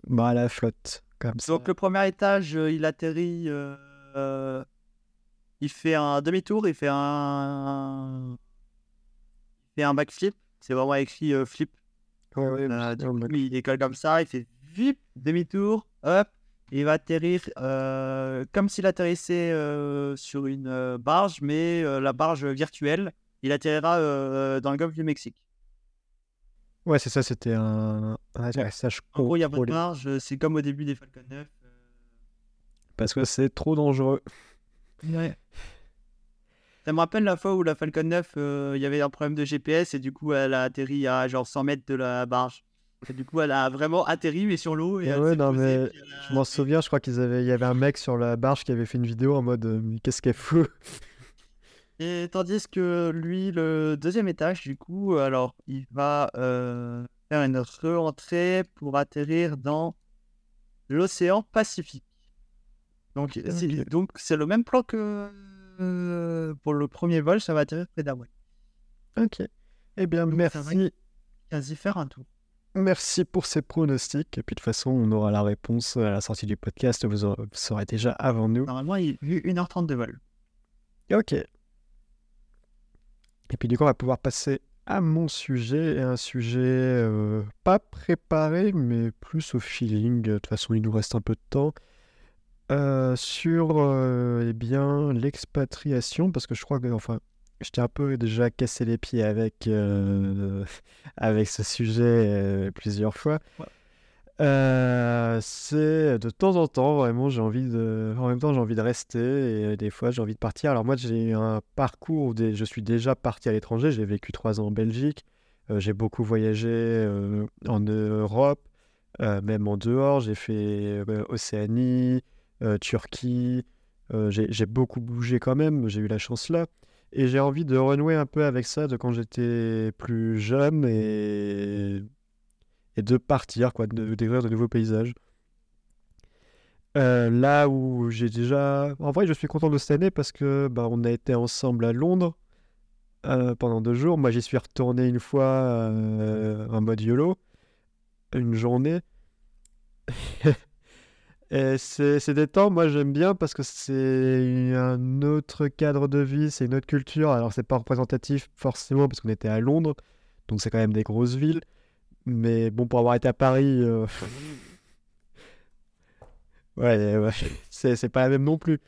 [SPEAKER 1] bah, la flotte, comme ça.
[SPEAKER 2] Donc le premier étage, euh, il atterrit, euh, il fait un demi-tour, il fait un, il fait un backflip. C'est vraiment écrit euh, flip.
[SPEAKER 1] Ouais, ouais,
[SPEAKER 2] Euh, du coup, il décolle comme ça, il fait vip, demi-tour, hop, et il va atterrir comme s'il atterrissait sur une barge, mais la barge virtuelle. Il atterrira dans le golfe du Mexique.
[SPEAKER 1] Ouais, c'est ça, c'était un, un atterrissage
[SPEAKER 2] En gros, il y a pas de barge, euh, c'est comme au début des Falcon 9. euh,
[SPEAKER 1] Parce que c'est trop dangereux.
[SPEAKER 2] Ouais. Ça me rappelle la fois où la Falcon 9, euh, il y avait un problème de GPS et du coup elle a atterri à genre 100 mètres de la barge. Et du coup elle a vraiment atterri mais sur l'eau. Et
[SPEAKER 1] Ouais,
[SPEAKER 2] elle
[SPEAKER 1] ouais, non,
[SPEAKER 2] posée,
[SPEAKER 1] mais
[SPEAKER 2] a-
[SPEAKER 1] Je m'en souviens, je crois qu'ils avaient, y avait un mec sur la barge qui avait fait une vidéo en mode Mais qu'est-ce qu'elle fout?
[SPEAKER 2] Et tandis que lui, le deuxième étage, du coup, alors il va euh, faire une rentrée pour atterrir dans l'océan Pacifique. Donc c'est donc c'est le même plan que euh, pour le premier vol, ça va atterrir près d'Hawaï.
[SPEAKER 1] Ok. Eh bien,
[SPEAKER 2] Donc,
[SPEAKER 1] merci.
[SPEAKER 2] Quasi faire un tour.
[SPEAKER 1] Merci pour ces pronostics. Et puis de toute façon, on aura la réponse à la sortie du podcast. Vous, aurez- vous saurez déjà avant nous.
[SPEAKER 2] Normalement, il a eu 1h30 de vol.
[SPEAKER 1] Ok. Et puis du coup, on va pouvoir passer à mon sujet. Et un sujet euh, pas préparé, mais plus au feeling. De toute façon, il nous reste un peu de temps. Euh, sur euh, eh bien l'expatriation, parce que je crois que, enfin, je t'ai un peu déjà cassé les pieds avec, [laughs] avec ce sujet plusieurs fois. Euh, c'est de temps en temps, vraiment, j'ai envie de. En même temps, j'ai envie de rester et euh, des fois, j'ai envie de partir. Alors, moi, j'ai un parcours où je suis déjà parti à l'étranger. J'ai vécu trois ans en Belgique. Euh, j'ai beaucoup voyagé en Europe, même en dehors. J'ai fait Océanie, Turquie. J'ai beaucoup bougé quand même. J'ai eu la chance là. Et j'ai envie de renouer un peu avec ça de quand j'étais plus jeune et, de partir, quoi, de découvrir de nouveaux paysages. Euh, là où j'ai déjà... En vrai, je suis content de cette année parce que bah, on a été ensemble à Londres euh, pendant deux jours. Moi, j'y suis retourné une fois euh, en mode YOLO, une journée. [laughs] Et c'est c'est des temps, moi j'aime bien parce que c'est un autre cadre de vie, c'est une autre culture. Alors c'est pas représentatif forcément parce qu'on était à Londres, donc c'est quand même des grosses villes. Mais bon, pour avoir été à Paris, euh, ouais, ouais, c'est pas la même non plus.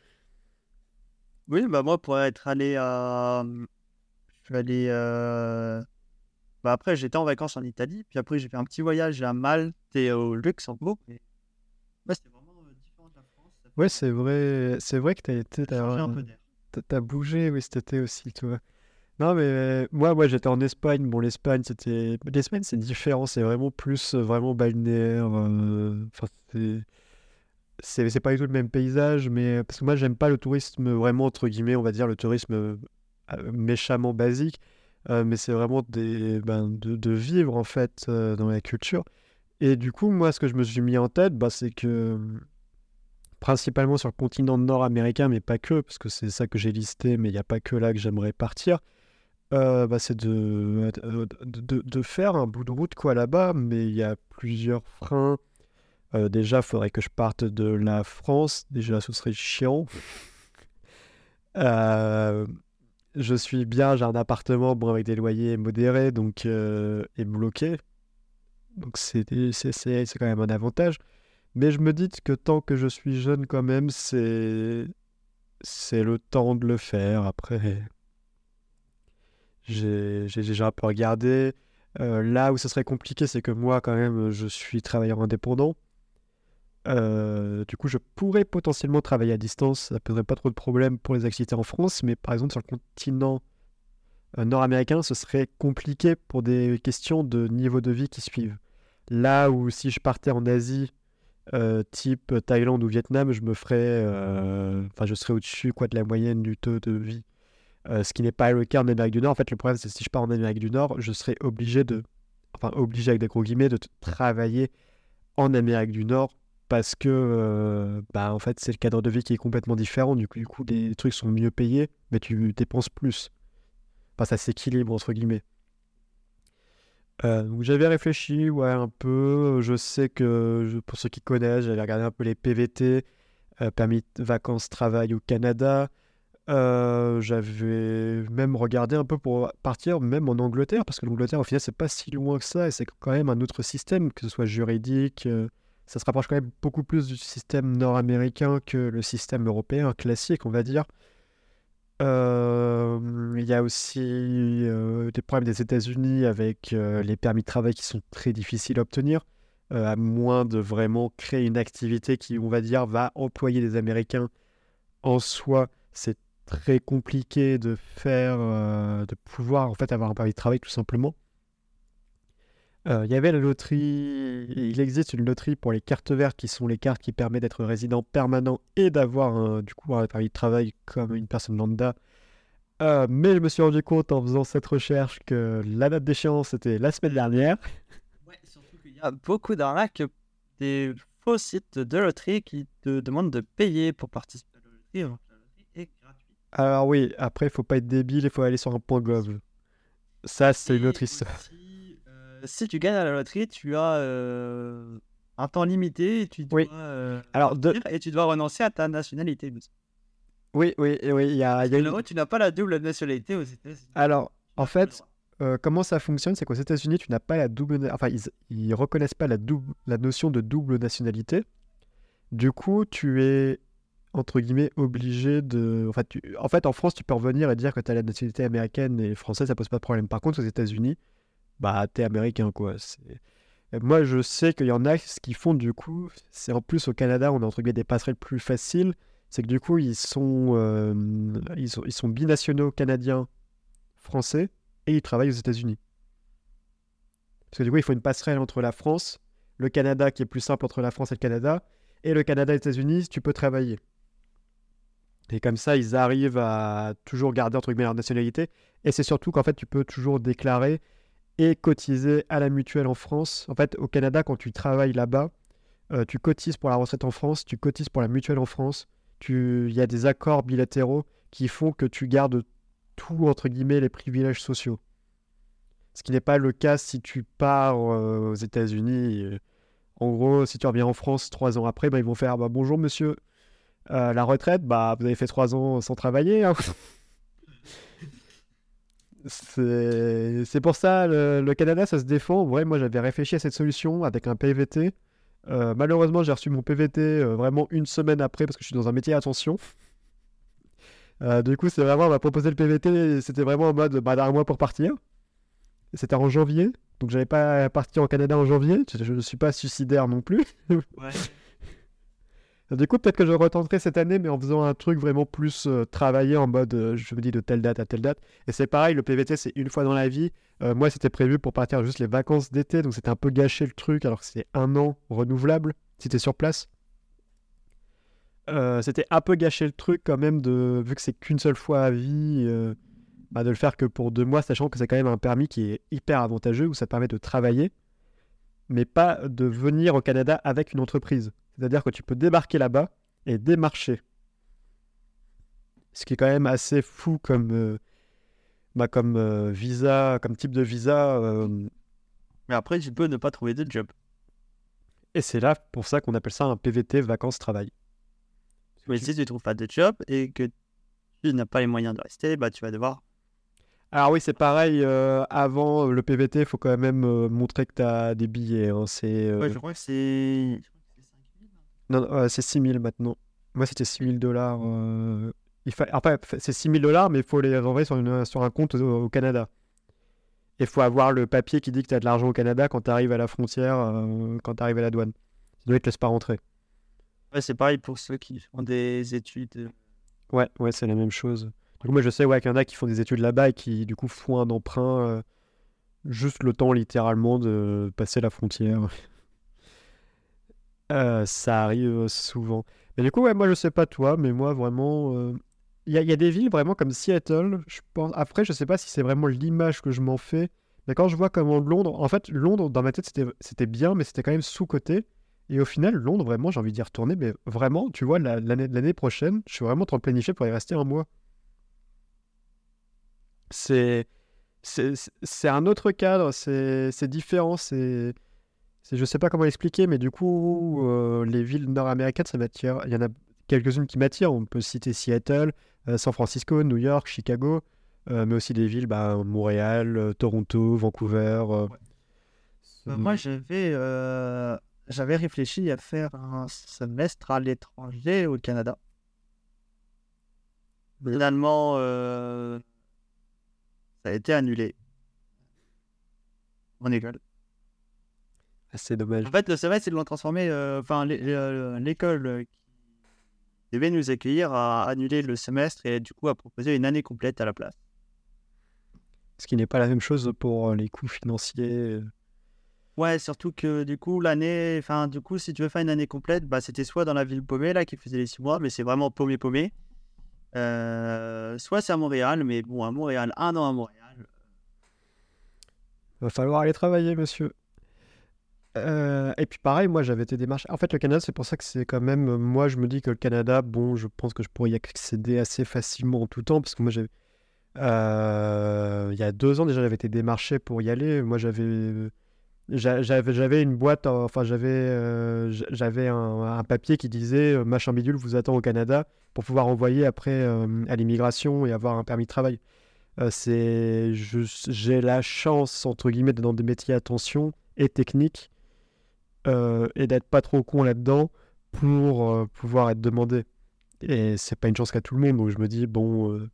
[SPEAKER 2] Oui, bah moi, pour être allé à. Je suis allé. euh, Bah après, j'étais en vacances en Italie, puis après, j'ai fait un petit voyage à Malte et au Luxembourg. Et... Ouais, c'était vraiment euh, différent de la France.
[SPEAKER 1] Ouais, c'est vrai, c'est vrai que t'as été,
[SPEAKER 2] ça changeait
[SPEAKER 1] t'as, bougé, oui, cet été aussi, toi. Non, mais euh, moi, moi, j'étais en Espagne. Bon, l'Espagne, c'était, l'Espagne, c'est différent. C'est vraiment plus, euh, vraiment balnéaire. euh, Enfin, c'est, c'est, pas du tout le même paysage, mais parce que moi, j'aime pas le tourisme vraiment entre guillemets, on va dire le tourisme méchamment basique. mais c'est vraiment des, ben, de, vivre en fait dans la culture. Et du coup, moi, ce que je me suis mis en tête, bah, c'est que principalement sur le continent nord-américain, mais pas que, parce que c'est ça que j'ai listé, mais il n'y a pas que là que j'aimerais partir, euh, bah, c'est de, euh, de, de- faire un bout de route quoi là-bas, mais il y a plusieurs freins. Euh, déjà, il faudrait que je parte de la France, déjà ce serait chiant. [laughs] Je suis bien, j'ai un appartement bon, avec des loyers modérés donc, et bloqué, donc c'est quand même un avantage. Mais je me dis que tant que je suis jeune quand même, c'est le temps de le faire. Après, j'ai déjà un peu regardé. Euh, là où ce serait compliqué, c'est que moi quand même, je suis travailleur indépendant. Euh, du coup, je pourrais potentiellement travailler à distance. Ça poserait pas trop de problèmes pour les activités en France, mais par exemple sur le continent euh, nord-américain, ce serait compliqué pour des questions de niveau de vie qui suivent. Là où si je partais en Asie euh, type Thaïlande ou Vietnam, je me ferais, enfin, je serais au-dessus de la moyenne du taux de vie. Euh, ce qui n'est pas le cas en Amérique du Nord. En fait, le problème, c'est que si je pars en Amérique du Nord, je serais obligé de, enfin, obligé avec des gros guillemets, de travailler en Amérique du Nord parce que, euh, bah, en fait, c'est le cadre de vie qui est complètement différent. Du coup, les trucs sont mieux payés, mais tu dépenses plus. Enfin, ça s'équilibre entre guillemets. Euh, donc j'avais réfléchi, ouais, un peu. Je sais que, pour ceux qui connaissent, j'avais regardé un peu les PVT, permis de vacances travail au Canada. Euh, j'avais même regardé un peu pour partir même en Angleterre, parce que l'Angleterre, au final, c'est pas si loin que ça, et c'est quand même un autre système, que ce soit juridique. euh, ça se rapproche quand même beaucoup plus du système nord-américain que le système européen classique, on va dire. Euh, il y a aussi des problèmes des États-Unis avec les permis de travail qui sont très difficiles à obtenir, à moins de vraiment créer une activité qui, on va dire, va employer des Américains. En soi, c'est très compliqué de faire, euh, de pouvoir en fait avoir un permis de travail tout simplement. Euh, il y avait la loterie, il existe une loterie pour les cartes vertes qui sont les cartes qui permettent d'être résident permanent et d'avoir du coup un permis de travail comme une personne lambda. Euh, mais je me suis rendu compte en faisant cette recherche que la date d'échéance était la semaine dernière. [laughs]
[SPEAKER 2] Ouais, surtout qu'il y a beaucoup d'arnaques, des faux sites de loterie qui te demandent de payer pour participer à la loterie, alors que la loterie est gratuite.
[SPEAKER 1] Alors oui, après, il faut pas être débile, il faut aller sur un point gov. Ça, c'est une autre histoire.
[SPEAKER 2] aussi, euh, si tu gagnes à la loterie, tu as euh, un temps limité et tu dois,
[SPEAKER 1] Oui.
[SPEAKER 2] euh,
[SPEAKER 1] Alors, de...
[SPEAKER 2] et tu dois renoncer à ta nationalité.
[SPEAKER 1] oui, oui, oui, il y a, y une...
[SPEAKER 2] tu n'as pas la double nationalité aux États-Unis.
[SPEAKER 1] Alors, en fait, comment ça fonctionne, c'est qu'aux États-Unis, tu n'as pas la double, enfin, ils, ils reconnaissent pas la double, la notion de double nationalité. Du coup, tu es entre guillemets obligé de, en fait, en France, tu peux revenir et dire que tu as la nationalité américaine et française, ça pose pas de problème. Par contre, aux États-Unis, bah, t'es américain, quoi. Moi, je sais qu'il y en a ce qu'ils font du coup, c'est en plus au Canada, on a entre guillemets des passerelles plus faciles. C'est que du coup, ils sont, euh, ils sont, ils sont binationaux canadiens, français, et ils travaillent aux États-Unis. Parce que du coup, il faut une passerelle entre la France, le Canada qui est plus simple entre la France et le Canada, et le Canada et les États-Unis, tu peux travailler. Et comme ça, ils arrivent à toujours garder entre guillemets leur nationalité. Et c'est surtout qu'en fait, tu peux toujours déclarer et cotiser à la mutuelle en France. En fait, au Canada, quand tu travailles là-bas, euh, tu cotises pour la retraite en France, tu cotises pour la mutuelle en France. Il y a des accords bilatéraux qui font que tu gardes tout, entre guillemets, les privilèges sociaux. Ce qui n'est pas le cas si tu pars euh, aux États-Unis. euh, En gros, si tu reviens en France trois ans après, bah, ils vont faire bah, Bonjour monsieur, Euh, la retraite, bah, vous avez fait trois ans sans travailler. hein. [laughs] C'est pour ça, le, le Canada, ça se défend. En vrai, moi, j'avais réfléchi à cette solution avec un PVT. Euh, malheureusement, j'ai reçu mon PVT euh, vraiment une semaine après parce que je suis dans un métier attention. Euh, du coup, c'est vraiment, on m'a proposé le PVT, c'était vraiment en mode, bah, un mois pour partir. C'était en janvier, donc j'avais pas parti en Canada en janvier. Je ne suis pas suicidaire non plus.
[SPEAKER 2] Ouais. [laughs]
[SPEAKER 1] Du coup, peut-être que je retenterai cette année, mais en faisant un truc vraiment plus euh, travaillé en mode, euh, je me dis de telle date à telle date. Et c'est pareil, le PVT, c'est une fois dans la vie. Euh, moi, c'était prévu pour partir juste les vacances d'été, donc c'était un peu gâché le truc, alors que c'est un an renouvelable si t'es sur place. C'était un peu gâché le truc quand même, de, vu que c'est qu'une seule fois à vie, bah, de le faire que pour deux mois, sachant que c'est quand même un permis qui est hyper avantageux, où ça te permet de travailler, mais pas de venir au Canada avec une entreprise. C'est-à-dire que tu peux débarquer là-bas et démarcher. Ce qui est quand même assez fou comme, euh, bah, comme euh, visa, comme type de visa. euh,
[SPEAKER 2] Mais après, tu peux ne pas trouver de job.
[SPEAKER 1] et c'est là pour ça qu'on appelle ça un PVT vacances-travail.
[SPEAKER 2] Mais si tu trouves pas de job et que tu n'as pas les moyens de rester, bah tu vas devoir.
[SPEAKER 1] Alors oui, c'est pareil, euh, avant le PVT, il faut quand même euh, montrer que tu as des billets. hein, c'est euh,
[SPEAKER 2] Ouais, je crois que c'est.
[SPEAKER 1] Non, non, euh, c'est 6 000 maintenant. Moi, c'était 6 000 dollars. euh, il fa... Après, c'est 6 000 dollars, mais il faut les envoyer sur, une, sur un compte au, au Canada. Et il faut avoir le papier qui dit que tu as de l'argent au Canada quand tu arrives à la frontière, euh, quand tu arrives à la douane. Sinon, ils te laissent pas rentrer.
[SPEAKER 2] Ouais, c'est pareil pour ceux qui font des études.
[SPEAKER 1] Ouais, ouais, c'est la même chose. Coup, moi, je sais ouais, qu'il y en a qui font des études là-bas et qui, du coup, font un emprunt euh, juste le temps, littéralement, de passer la frontière. Euh, ça arrive souvent. Mais du coup, moi, je sais pas toi, mais moi, vraiment, euh, il y, a- des villes vraiment comme Seattle. Après, je sais pas si c'est vraiment l'image que je m'en fais. Mais quand je vois comment Londres, en fait, Londres, dans ma tête, c'était bien, mais c'était quand même sous-coté. Et au final, Londres, vraiment, j'ai envie d'y retourner. Mais vraiment, tu vois, la- l'année prochaine, je suis vraiment en train de planifier pour y rester un mois. C'est c'est un autre cadre, c'est différent, c'est- je sais pas comment expliquer, mais du coup, euh, les villes nord-américaines, ça m'attire. Il y en a quelques-unes qui m'attirent. On peut citer Seattle, euh, San Francisco, New York, Chicago, euh, mais aussi des villes, bah, Montréal, Toronto, Vancouver.
[SPEAKER 2] moi, j'avais j'avais réfléchi à faire un semestre à l'étranger au Canada. Finalement, ça a été annulé. Mon école.
[SPEAKER 1] C'est dommage.
[SPEAKER 2] En fait, le semestre, ils l'ont transformé. euh, Enfin, l'é- l'école euh, qui devait nous accueillir a annulé le semestre et du coup a proposé une année complète à la place.
[SPEAKER 1] Ce qui n'est pas la même chose pour euh, les coûts financiers. euh.
[SPEAKER 2] Ouais, surtout que du coup, l'année, enfin, du coup, si tu veux faire une année complète, bah, c'était soit dans la ville paumée, là, qui faisait les six mois, mais c'est vraiment paumé, paumé. Euh, soit c'est à Montréal, mais bon, à Montréal, un an à Montréal.
[SPEAKER 1] Va falloir aller travailler, monsieur. Euh, et puis pareil, moi j'avais été démarché. En fait, le Canada, c'est pour ça que c'est quand même. euh, Moi, je me dis que le Canada, bon, je pense que je pourrais y accéder assez facilement en tout temps, parce que moi, j'ai. euh, il y a deux ans déjà, j'avais été démarché pour y aller. Moi, j'avais. j'a- J'avais j'avais une boîte, enfin j'avais euh, j'avais un, papier qui disait machin bidule vous attend au Canada pour pouvoir envoyer après à l'immigration et avoir un permis de travail. C'est j'ai la chance entre guillemets d'être dans des métiers à tension et techniques euh, et d'être pas trop con là-dedans pour euh, pouvoir être demandé. Et c'est pas une chance qu'à tout le monde, donc je me dis bon, euh,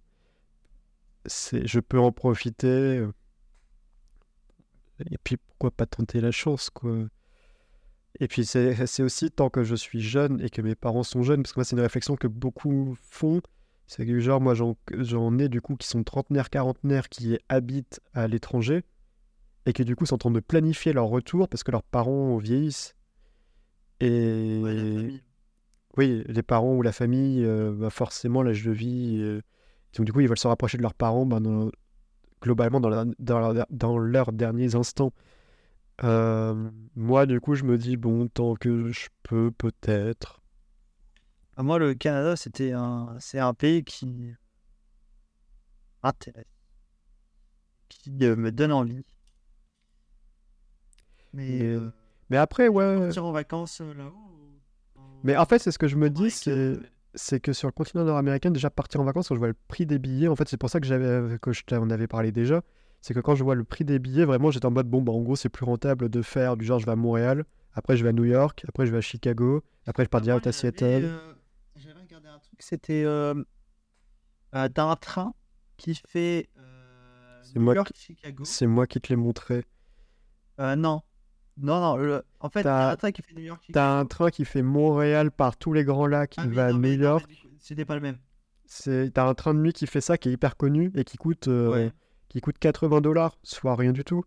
[SPEAKER 1] je peux en profiter. et puis pourquoi pas tenter la chance quoi. Et puis c'est c'est aussi tant que je suis jeune et que mes parents sont jeunes, parce que moi c'est une réflexion que beaucoup font, c'est que genre moi j'en j'en ai du coup qui sont trentenaires, quarantenaires, qui habitent à l'étranger et qui du coup sont en train de planifier leur retour parce que leurs parents vieillissent. Et
[SPEAKER 2] Ouais,
[SPEAKER 1] oui, les parents ou la famille, euh, bah forcément l'âge de vie. euh, donc du coup ils veulent se rapprocher de leurs parents bah, dans- globalement dans, dans, leur- dans leurs derniers instants. Euh, moi du coup je me dis bon tant que je peux peut-être.
[SPEAKER 2] Ah, Moi, le Canada, c'était un, c'est un pays qui m'intéresse, qui me donne envie. Mais
[SPEAKER 1] Mais-
[SPEAKER 2] euh,
[SPEAKER 1] Mais après ouais.
[SPEAKER 2] partir en vacances euh, là-haut.
[SPEAKER 1] Mais en fait c'est ce que je me dis
[SPEAKER 2] avec,
[SPEAKER 1] c'est
[SPEAKER 2] euh,
[SPEAKER 1] c'est que sur le continent nord-américain, déjà partir en vacances, quand je vois le prix des billets, en fait, c'est pour ça que j'avais que je t'en avais parlé déjà. C'est que quand je vois le prix des billets, vraiment, j'étais en mode bon, bah, en gros, c'est plus rentable de faire du genre, je vais à Montréal, après je vais à New York, après je vais à Chicago, après je pars
[SPEAKER 2] Ah,
[SPEAKER 1] direct à Seattle.
[SPEAKER 2] euh, J'avais regardé un truc, c'était euh, Euh, T'as un train qui fait euh,
[SPEAKER 1] C'est
[SPEAKER 2] New
[SPEAKER 1] moi
[SPEAKER 2] York, Chicago.
[SPEAKER 1] C'est moi qui te l'ai montré.
[SPEAKER 2] Euh, non. Non, non. le- En fait,
[SPEAKER 1] T'as-
[SPEAKER 2] un train qui fait New York, Chicago.
[SPEAKER 1] T'as un train qui fait Montréal par tous les grands lacs,
[SPEAKER 2] Ah
[SPEAKER 1] il va à New York.
[SPEAKER 2] C'était pas le même.
[SPEAKER 1] C'est t'as un train de nuit qui fait ça, qui est hyper connu et qui coûte euh,
[SPEAKER 2] Ouais.
[SPEAKER 1] qui coûte 80 dollars, soit rien du tout.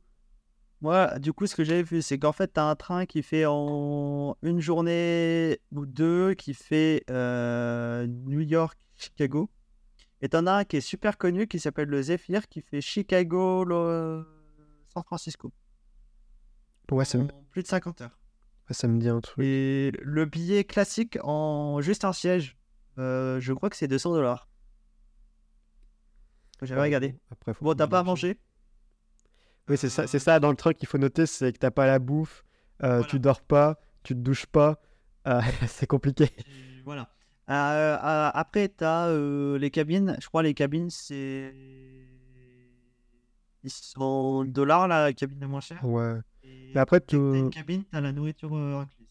[SPEAKER 2] Moi, du coup, ce que j'avais vu, c'est qu'en fait, t'as un train qui fait en une journée ou deux, qui fait euh, New York, Chicago. Et t'en as un qui est super connu, qui s'appelle le Zephyr, qui fait Chicago, le- San Francisco.
[SPEAKER 1] Ouais, ça, me-
[SPEAKER 2] En plus de 50 heures.
[SPEAKER 1] ouais, ça me dit un truc.
[SPEAKER 2] Et le billet classique en juste un siège, euh, je crois que c'est 200 dollars. J'avais regardé.
[SPEAKER 1] Après,
[SPEAKER 2] Bon, t'as pas à manger
[SPEAKER 1] Oui, c'est ça, c'est
[SPEAKER 2] Euh,
[SPEAKER 1] ça dans le train qu'il faut noter, c'est que t'as pas la bouffe, euh,
[SPEAKER 2] Voilà.
[SPEAKER 1] tu dors pas, tu te douches pas, euh, [laughs] c'est compliqué.
[SPEAKER 2] Voilà. Euh, après, tu as les cabines. Je crois les cabines, c'est 100 dollars la cabine la moins chère.
[SPEAKER 1] Ouais.
[SPEAKER 2] Et
[SPEAKER 1] Mais après,
[SPEAKER 2] t'as
[SPEAKER 1] tu-
[SPEAKER 2] une cabine, tu as la nourriture euh, incluse.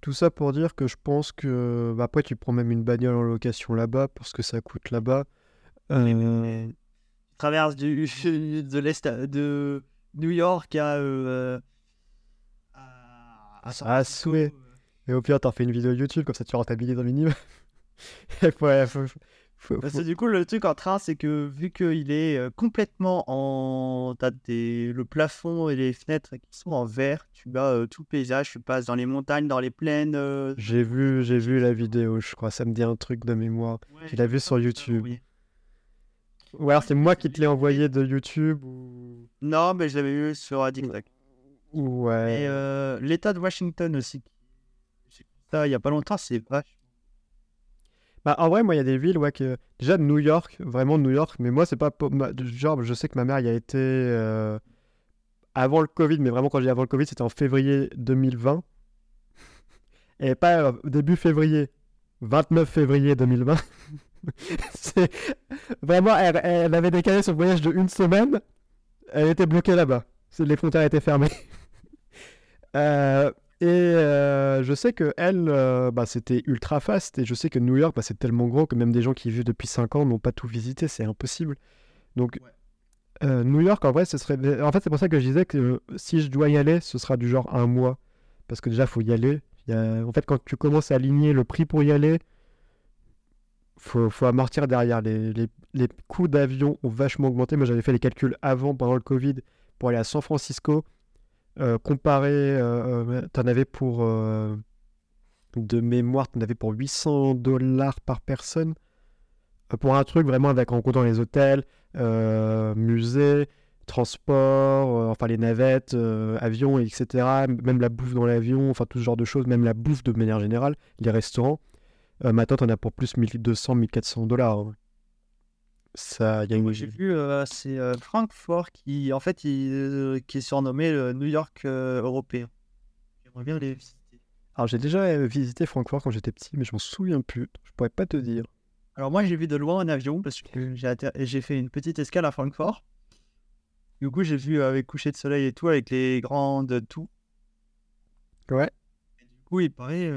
[SPEAKER 1] Tout ça pour dire que je pense que bah, après tu prends même une bagnole en location là-bas parce que ça coûte là-bas. Euh,
[SPEAKER 2] Tu traverses du, [laughs] de l'Est de New York à. euh, à, à
[SPEAKER 1] À souhait.
[SPEAKER 2] euh.
[SPEAKER 1] Et au pire, t'en fais une vidéo YouTube comme ça tu rentabilises un minimum. [laughs] Faut-
[SPEAKER 2] Parce que du coup, le truc en train, c'est que vu qu'il est euh, complètement en. T'as des... le plafond et les fenêtres qui sont en verre, tu as euh, tout le paysage, tu passes dans les montagnes, dans les plaines. euh,
[SPEAKER 1] J'ai vu, j'ai vu la vidéo, je crois. Ça me dit un truc de mémoire.
[SPEAKER 2] ouais,
[SPEAKER 1] tu l'as vu sur YouTube.
[SPEAKER 2] envoyé.
[SPEAKER 1] Ou alors c'est moi qui te l'ai envoyé de YouTube ou.
[SPEAKER 2] Non, mais je l'avais vu sur TikTok.
[SPEAKER 1] ou ouais.
[SPEAKER 2] Et euh, l'État de Washington aussi. J'ai vu Ça, il y a pas longtemps, c'est vache.
[SPEAKER 1] Bah, en vrai, moi, il y a des villes, ouais, que. Déjà, New York, vraiment New York, mais moi, c'est pas. Genre, je sais que ma mère y a été euh, avant le Covid, mais vraiment, quand j'ai avant le Covid, c'était en février 2020. Et pas euh, début février, 29 février 2020. [laughs] c'est vraiment, elle, avait décalé son voyage de une semaine. Elle était bloquée là-bas. Les frontières étaient fermées. [laughs] Euh, et euh, je sais que elle, euh, bah, c'était ultra fast. Et je sais que New York, bah, c'est tellement gros que même des gens qui vivent depuis 5 ans n'ont pas tout visité. C'est impossible. Donc,
[SPEAKER 2] Ouais.
[SPEAKER 1] euh, New York, en vrai, ce serait. En fait, c'est pour ça que je disais que si je dois y aller, ce sera du genre un mois. Parce que déjà, faut y aller. Il y a- En fait, quand tu commences à aligner le prix pour y aller, faut, faut amortir derrière. Les, les, les coûts d'avion ont vachement augmenté. Moi, j'avais fait les calculs avant, pendant le Covid, pour aller à San Francisco. Euh, comparé, euh, euh, t'en avais pour. de mémoire, t'en avais pour 800 dollars par personne. Pour un truc vraiment avec en comptant les hôtels, musées, transport, enfin les navettes, avions, etc. Même la bouffe dans l'avion, enfin tout ce genre de choses, même la bouffe de manière générale, les restaurants. Maintenant, t'en as pour plus 1200, 1400 dollars. hein. Ça, y a une.
[SPEAKER 2] J'ai vu, euh, c'est euh, Francfort qui, en fait, il, euh, qui est surnommé le New York européen. J'aimerais bien les visiter.
[SPEAKER 1] Alors, j'ai déjà visité Francfort quand j'étais petit, mais je m'en souviens plus. Je pourrais pas te dire.
[SPEAKER 2] Alors moi, j'ai vu de loin en avion parce que j'ai atter- j'ai fait une petite escale à Francfort. Du coup, j'ai vu avec coucher de soleil et tout, avec les grandes tours.
[SPEAKER 1] Ouais.
[SPEAKER 2] Et du coup, il paraît.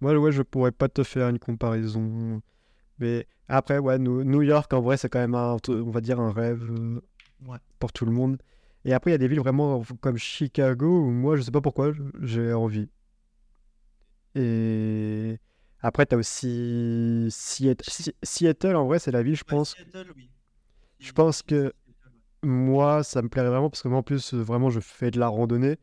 [SPEAKER 1] Moi, ouais, je pourrais pas te faire une comparaison. Mais après, ouais, New, New York, en vrai, c'est quand même un, on va dire, un rêve euh,
[SPEAKER 2] Ouais.
[SPEAKER 1] pour tout le monde. Et après, il y a des villes vraiment comme Chicago où moi, je sais pas pourquoi, j'ai envie. Et après, t'as aussi Seattle. En vrai, c'est la ville, je
[SPEAKER 2] ouais,
[SPEAKER 1] pense.
[SPEAKER 2] Seattle, oui.
[SPEAKER 1] Je pense que-. Moi, ça me plairait vraiment parce que moi, en plus, vraiment, je fais de la randonnée.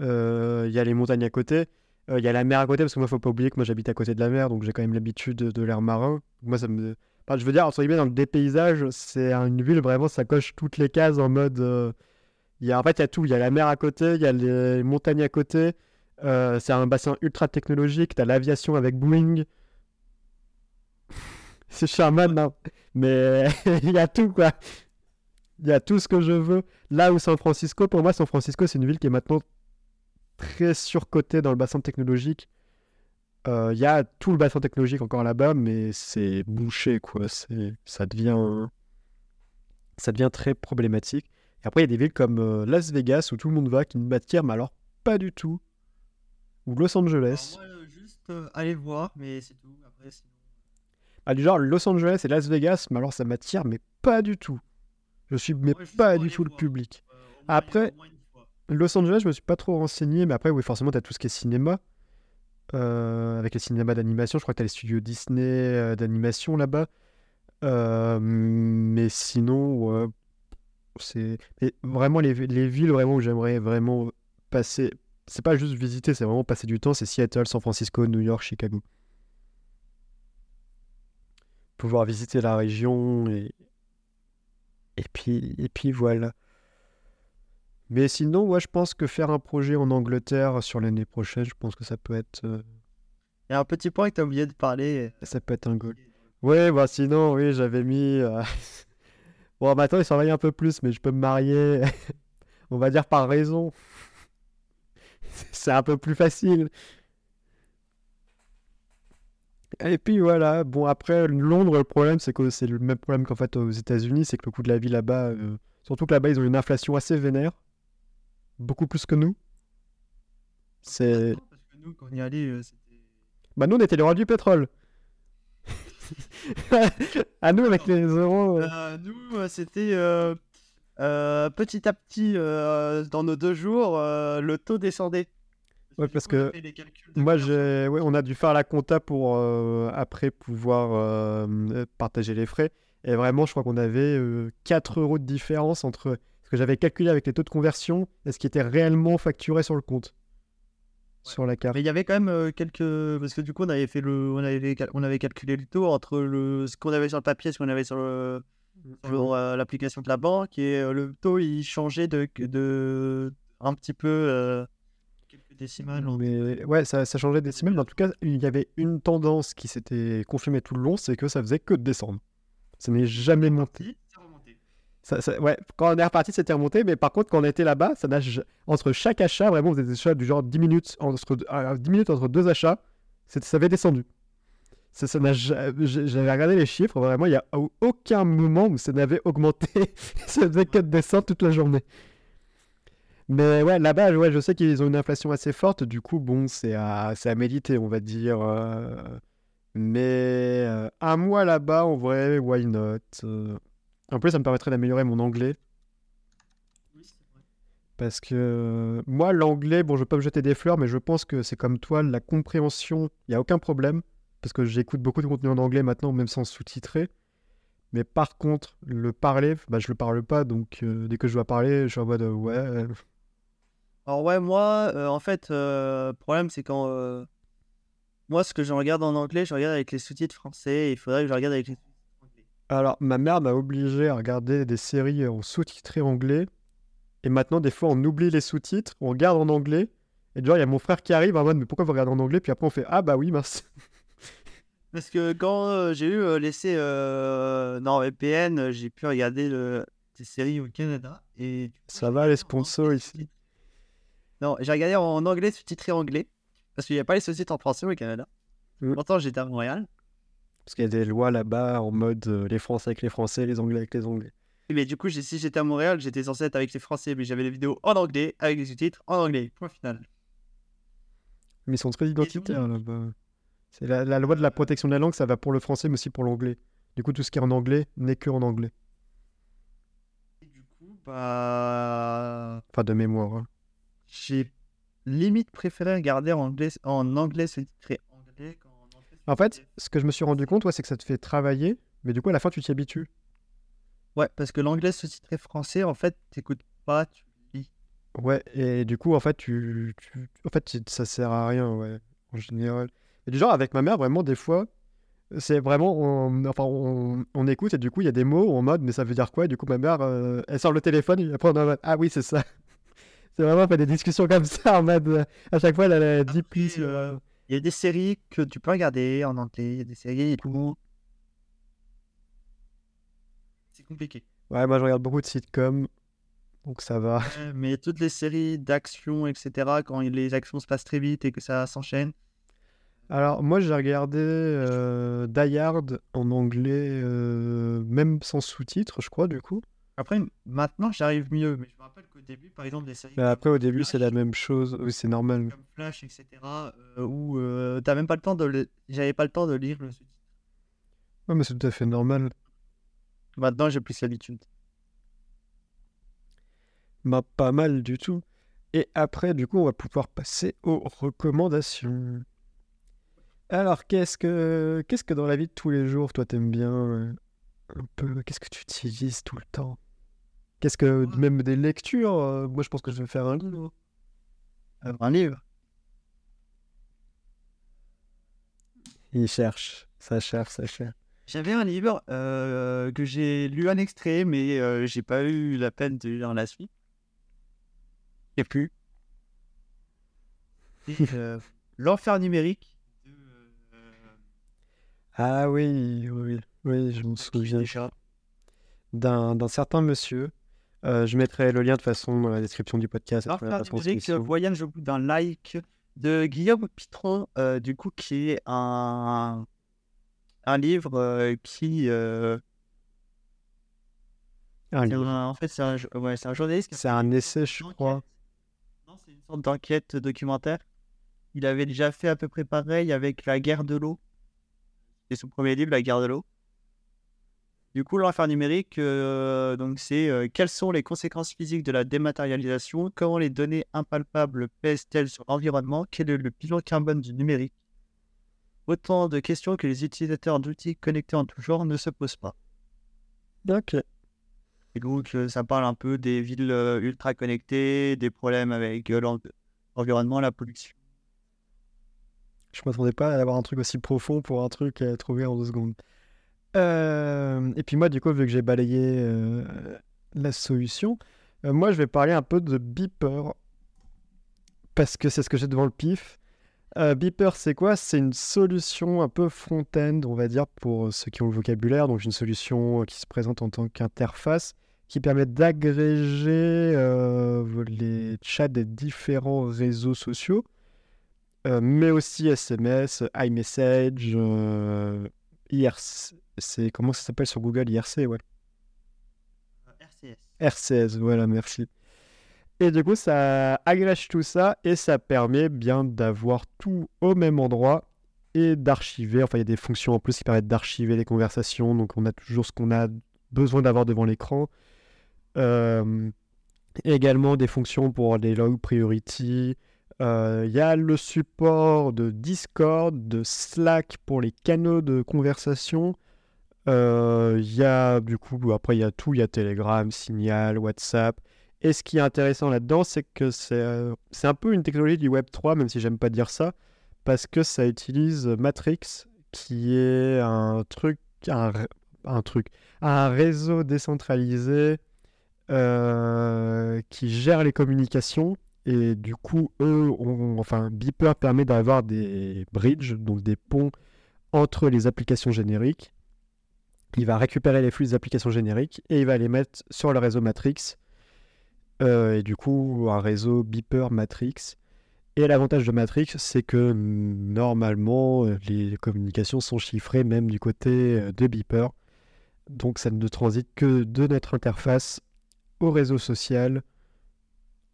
[SPEAKER 1] Euh, Il y a les montagnes à côté. Euh, Il y a la mer à côté parce que moi, faut pas oublier que moi, j'habite à côté de la mer, donc j'ai quand même l'habitude de, l'air marin. Moi, ça je veux dire, entre guillemets, dans le dépaysage, c'est une ville vraiment, ça coche toutes les cases en mode. euh, y a, en fait, il y a tout. Il y a la mer à côté, il y a les montagnes à côté. euh, c'est un bassin ultra technologique. T'as l'aviation avec Boeing. [laughs] c'est charmant, non Mais [laughs] il y a tout, quoi. Il y a tout ce que je veux. Là où San Francisco, pour moi, San Francisco, c'est une ville qui est maintenant très surcotée dans le bassin technologique. Euh, Il y a tout le bassin technologique encore là-bas, mais c'est bouché, quoi. C'est, ça devient, ça devient très problématique. Et après, il y a des villes comme euh, Las Vegas où tout le monde va, qui ne m'attirent, mais alors pas du tout. Ou Los Angeles.
[SPEAKER 2] Alors, moi, euh, juste euh, aller voir, mais c'est tout. Après.
[SPEAKER 1] Ah, du genre Los Angeles et Las Vegas, mais alors ça m'attire, mais pas du tout. Je suis mais
[SPEAKER 2] Ouais,
[SPEAKER 1] pas du tout le public.
[SPEAKER 2] Euh, moins-
[SPEAKER 1] Après- Los Angeles, je me suis pas trop renseigné, mais après, oui, forcément, t'as tout ce qui est cinéma. Euh, avec les cinémas d'animation, je crois que t'as les studios Disney euh, d'animation là-bas. Euh, mais sinon, c'est vraiment les, les villes vraiment où j'aimerais vraiment passer. C'est pas juste visiter, c'est vraiment passer du temps. C'est Seattle, San Francisco, New York, Chicago. Pouvoir visiter la région et et puis et puis voilà. Mais sinon, ouais, je pense que faire un projet en Angleterre sur l'année prochaine, je pense que ça peut être, euh,
[SPEAKER 2] Il y a un petit point que tu as oublié de parler.
[SPEAKER 1] ça peut être un goal. Ouais, bah sinon, oui, j'avais mis. euh, [laughs] Bon, maintenant, il s'en va un peu plus, mais je peux me marier, [laughs] on va dire par raison. [laughs] C'est un peu plus facile. Et puis voilà, bon, après, Londres, le problème, c'est que c'est le même problème qu'en fait aux États-Unis, c'est que le coût de la vie là-bas, euh, surtout que là-bas, ils ont une inflation assez vénère, beaucoup plus que nous. C'est.
[SPEAKER 2] Parce que nous, quand on y allait, euh, c'était.
[SPEAKER 1] Bah, nous, on était les rois du pétrole. [laughs] à nous, avec les euros. euh,
[SPEAKER 2] Euh, nous, euh, c'était euh, euh, petit à petit, dans nos deux jours, le taux descendait.
[SPEAKER 1] Ouais, parce
[SPEAKER 2] coup,
[SPEAKER 1] que Moi, j'ai, ouais, on a dû faire la compta pour euh, après pouvoir euh, partager les frais. Et vraiment, je crois qu'on avait euh, 4 euros de différence entre ce que j'avais calculé avec les taux de conversion et ce qui était réellement facturé sur le compte,
[SPEAKER 2] Ouais.
[SPEAKER 1] sur la carte.
[SPEAKER 2] Mais il y avait quand même euh, quelques. Parce que du coup, on avait, fait le... on avait, on avait calculé le taux entre le... ce qu'on avait sur le papier et ce qu'on avait sur le- sur, euh, l'application de la banque. Et euh, le taux, il changeait de, de... un petit peu. euh, quelques décimales.
[SPEAKER 1] Mais ouais, ça, ça changeait des décimales, mais en tout cas, il y avait une tendance qui s'était confirmée tout le long, c'est que ça faisait que de descendre. Ça n'est jamais monté. Quand on est reparti, c'était remonté, mais par contre, quand on était là-bas, ça n'a ja- entre chaque achat, vraiment, on faisait des achats du genre 10 minutes entre, euh, 10 minutes entre deux achats, ça avait descendu. Ça, J'avais regardé les chiffres, vraiment, il n'y a au- aucun moment où ça n'avait augmenté. [laughs] ça faisait que de descendre toute la journée. Mais ouais, là-bas, je sais qu'ils ont une inflation assez forte, du coup, bon, c'est à, c'est à méditer, on va dire. euh, Mais euh, un mois là-bas, en vrai, why not? En plus, ça me permettrait d'améliorer mon anglais.
[SPEAKER 2] Oui, c'est vrai.
[SPEAKER 1] Parce que euh, moi, l'anglais, bon, je pas me jeter des fleurs, mais je pense que c'est comme toi, la compréhension, il n'y a aucun problème. Parce que j'écoute beaucoup de contenu en anglais maintenant, même sans sous-titrer. Mais par contre, le parler, bah, je le parle pas, donc euh, dès que je dois parler, je suis en mode euh, ouais.
[SPEAKER 2] Alors ouais, moi, euh, en fait, le problème, c'est quand... Moi, ce que je regarde en anglais, je regarde avec les sous-titres français. et Il faudrait que je regarde avec les.
[SPEAKER 1] Alors, ma mère m'a obligé à regarder des séries en sous-titré anglais. Et maintenant, des fois, on oublie les sous-titres, on regarde en anglais. Et genre, il y a mon frère qui arrive en mode, mais pourquoi vous regardez en anglais? Puis après, on fait, ah bah oui, mince. [laughs]
[SPEAKER 2] Parce que quand euh, j'ai eu euh, laissé euh, NordVPN, euh, j'ai pu regarder le... des séries au Canada. Et
[SPEAKER 1] Ça va, les sponsors ici.
[SPEAKER 2] Non, j'ai regardé en anglais sous-titré anglais. Parce qu'il n'y a pas les sous-titres en français au Canada.
[SPEAKER 1] Mm.
[SPEAKER 2] Pourtant, j'étais à Montréal.
[SPEAKER 1] Parce qu'il y a des lois là-bas en mode euh, les Français avec les Français, les Anglais avec les Anglais.
[SPEAKER 2] Mais du coup, si j'étais à Montréal, j'étais censé être avec les Français, mais j'avais les vidéos en anglais, avec les sous-titres en anglais. Point final.
[SPEAKER 1] Mais ils sont très identitaires là-bas. C'est la, la loi de la protection de la langue, ça va pour le français, mais aussi pour l'anglais. Du coup, tout ce qui est en anglais n'est que en anglais.
[SPEAKER 2] Et du coup, bah.
[SPEAKER 1] Enfin, de mémoire. hein.
[SPEAKER 2] J'ai limite préféré regarder en anglais, en anglais sous-titré anglais
[SPEAKER 1] En fait, ce que je me suis rendu compte, ouais, c'est que ça te fait travailler, mais du coup, à la fin, tu t'y habitues.
[SPEAKER 2] Ouais, parce que l'anglais sous-titré français, en fait, t'écoutes pas, tu lis.
[SPEAKER 1] Ouais, et du coup, en fait, tu, tu- en fait, tu- ça sert à rien, ouais, en général. Et du genre, avec ma mère, vraiment, des fois, c'est vraiment, on, enfin, on, on écoute, et du coup, il y a des mots en mode, mais ça veut dire quoi? Et du coup, ma mère, euh, elle sort le téléphone, et après, on est en mode, ah oui, c'est ça. [laughs] C'est vraiment, on fait des discussions comme ça, en mode, euh, à chaque fois, elle a dit
[SPEAKER 2] Après,
[SPEAKER 1] plus.
[SPEAKER 2] euh, Il y a des séries que tu peux regarder en anglais, il y a des séries et tout. C'est compliqué.
[SPEAKER 1] Ouais, moi, je regarde beaucoup de sitcoms, donc ça va.
[SPEAKER 2] Ouais, mais toutes les séries d'action, etc., quand les actions se passent très vite et que ça s'enchaîne,
[SPEAKER 1] Alors, moi, j'ai regardé euh, Die Hard en anglais, euh, même sans sous-titres, je crois, du coup.
[SPEAKER 2] Après, maintenant, j'arrive mieux, mais je me rappelle qu'au début, par exemple, des séries
[SPEAKER 1] après, au début, c'est la même chose. Oui, c'est normal.
[SPEAKER 2] comme Flash, etc., euh, où euh, t'as même pas le temps de le- j'avais pas le temps de lire le sous-titre.
[SPEAKER 1] Ouais, mais c'est tout à fait normal.
[SPEAKER 2] Maintenant, j'ai plus l'habitude.
[SPEAKER 1] Bah, pas mal du tout. Et après, du coup, on va pouvoir passer aux recommandations. Alors, qu'est-ce que, qu'est-ce que dans la vie de tous les jours, toi, t'aimes bien euh, un peu? Qu'est-ce que tu utilises tout le temps? Qu'est-ce que, même des lectures euh, Moi, je pense que je vais faire un livre.
[SPEAKER 2] Euh, Un livre.
[SPEAKER 1] Il cherche, ça cherche, ça cherche.
[SPEAKER 2] J'avais un livre euh, que j'ai lu un extrait, mais euh, j'ai pas eu la peine de lire la suite. J'ai plus. Euh, [laughs] L'enfer numérique.
[SPEAKER 1] Ah oui, oui, oui, je me souviens d'un certain monsieur. Euh, je mettrai le lien de façon dans la description du podcast. la
[SPEAKER 2] L'enfer numérique,
[SPEAKER 1] transcription.
[SPEAKER 2] voyage au bout d'un like de Guillaume Pitron, euh, du coup, qui est un, un livre euh, qui.
[SPEAKER 1] Un
[SPEAKER 2] c'est
[SPEAKER 1] livre.
[SPEAKER 2] un- en fait, c'est un, ouais, un journaliste
[SPEAKER 1] C'est un essai, je crois.
[SPEAKER 2] Non, c'est une sorte d'enquête documentaire. Il avait déjà fait à peu près pareil avec la guerre de l'eau. C'est son premier livre, La guerre de l'eau. Du coup, l'enfer numérique, euh, donc c'est euh, quelles sont les conséquences physiques de la dématérialisation? Comment les données impalpables pèsent-elles sur l'environnement? Quel est le bilan carbone du numérique? Autant de questions que les utilisateurs d'outils connectés en tout genre ne se posent pas.
[SPEAKER 1] Ok.
[SPEAKER 2] Et donc, euh, ça parle un peu des villes ultra connectées, des problèmes avec l'en- l'environnement, la pollution.
[SPEAKER 1] Je m'attendais pas à avoir un truc aussi profond pour un truc à trouver en deux secondes. Euh, et puis moi, du coup, vu que j'ai balayé euh, la solution, euh, moi, je vais parler un peu de Beeper. Parce que c'est ce que j'ai devant le pif. Beeper, c'est quoi? C'est une solution un peu front-end, on va dire, pour ceux qui ont le vocabulaire. Donc, une solution qui se présente en tant qu'interface qui permet d'agréger les chats des différents réseaux sociaux. Mais aussi SMS, iMessage, IRC, c'est comment ça s'appelle sur Google? IRC, ouais.
[SPEAKER 2] RCS.
[SPEAKER 1] RCS, voilà, merci. Et du coup, ça agrège tout ça et ça permet bien d'avoir tout au même endroit et d'archiver. Enfin, il y a des fonctions en plus qui permettent d'archiver les conversations, donc on a toujours ce qu'on a besoin d'avoir devant l'écran. Euh, également des fonctions pour les log priority. Euh, Il y a le support de Discord, de Slack pour les canaux de conversation. Euh, Il y a du coup, après il y a tout, il y a Telegram, Signal, WhatsApp. Et ce qui est intéressant là-dedans, c'est que c'est euh, un peu une technologie du Web 3, même si j'aime pas dire ça, parce que ça utilise Matrix, qui est un truc, un, truc, un réseau décentralisé euh, qui gère les communications. Et du coup, eux, enfin, Beeper permet d'avoir des bridges, donc des ponts entre les applications génériques. Il va récupérer les flux des applications génériques et il va les mettre sur le réseau Matrix. Euh, et du coup, un réseau Beeper Matrix. Et l'avantage de Matrix, c'est que normalement, euh, les communications sont chiffrées même du côté euh, de Beeper. Donc ça ne transite que de notre interface au réseau social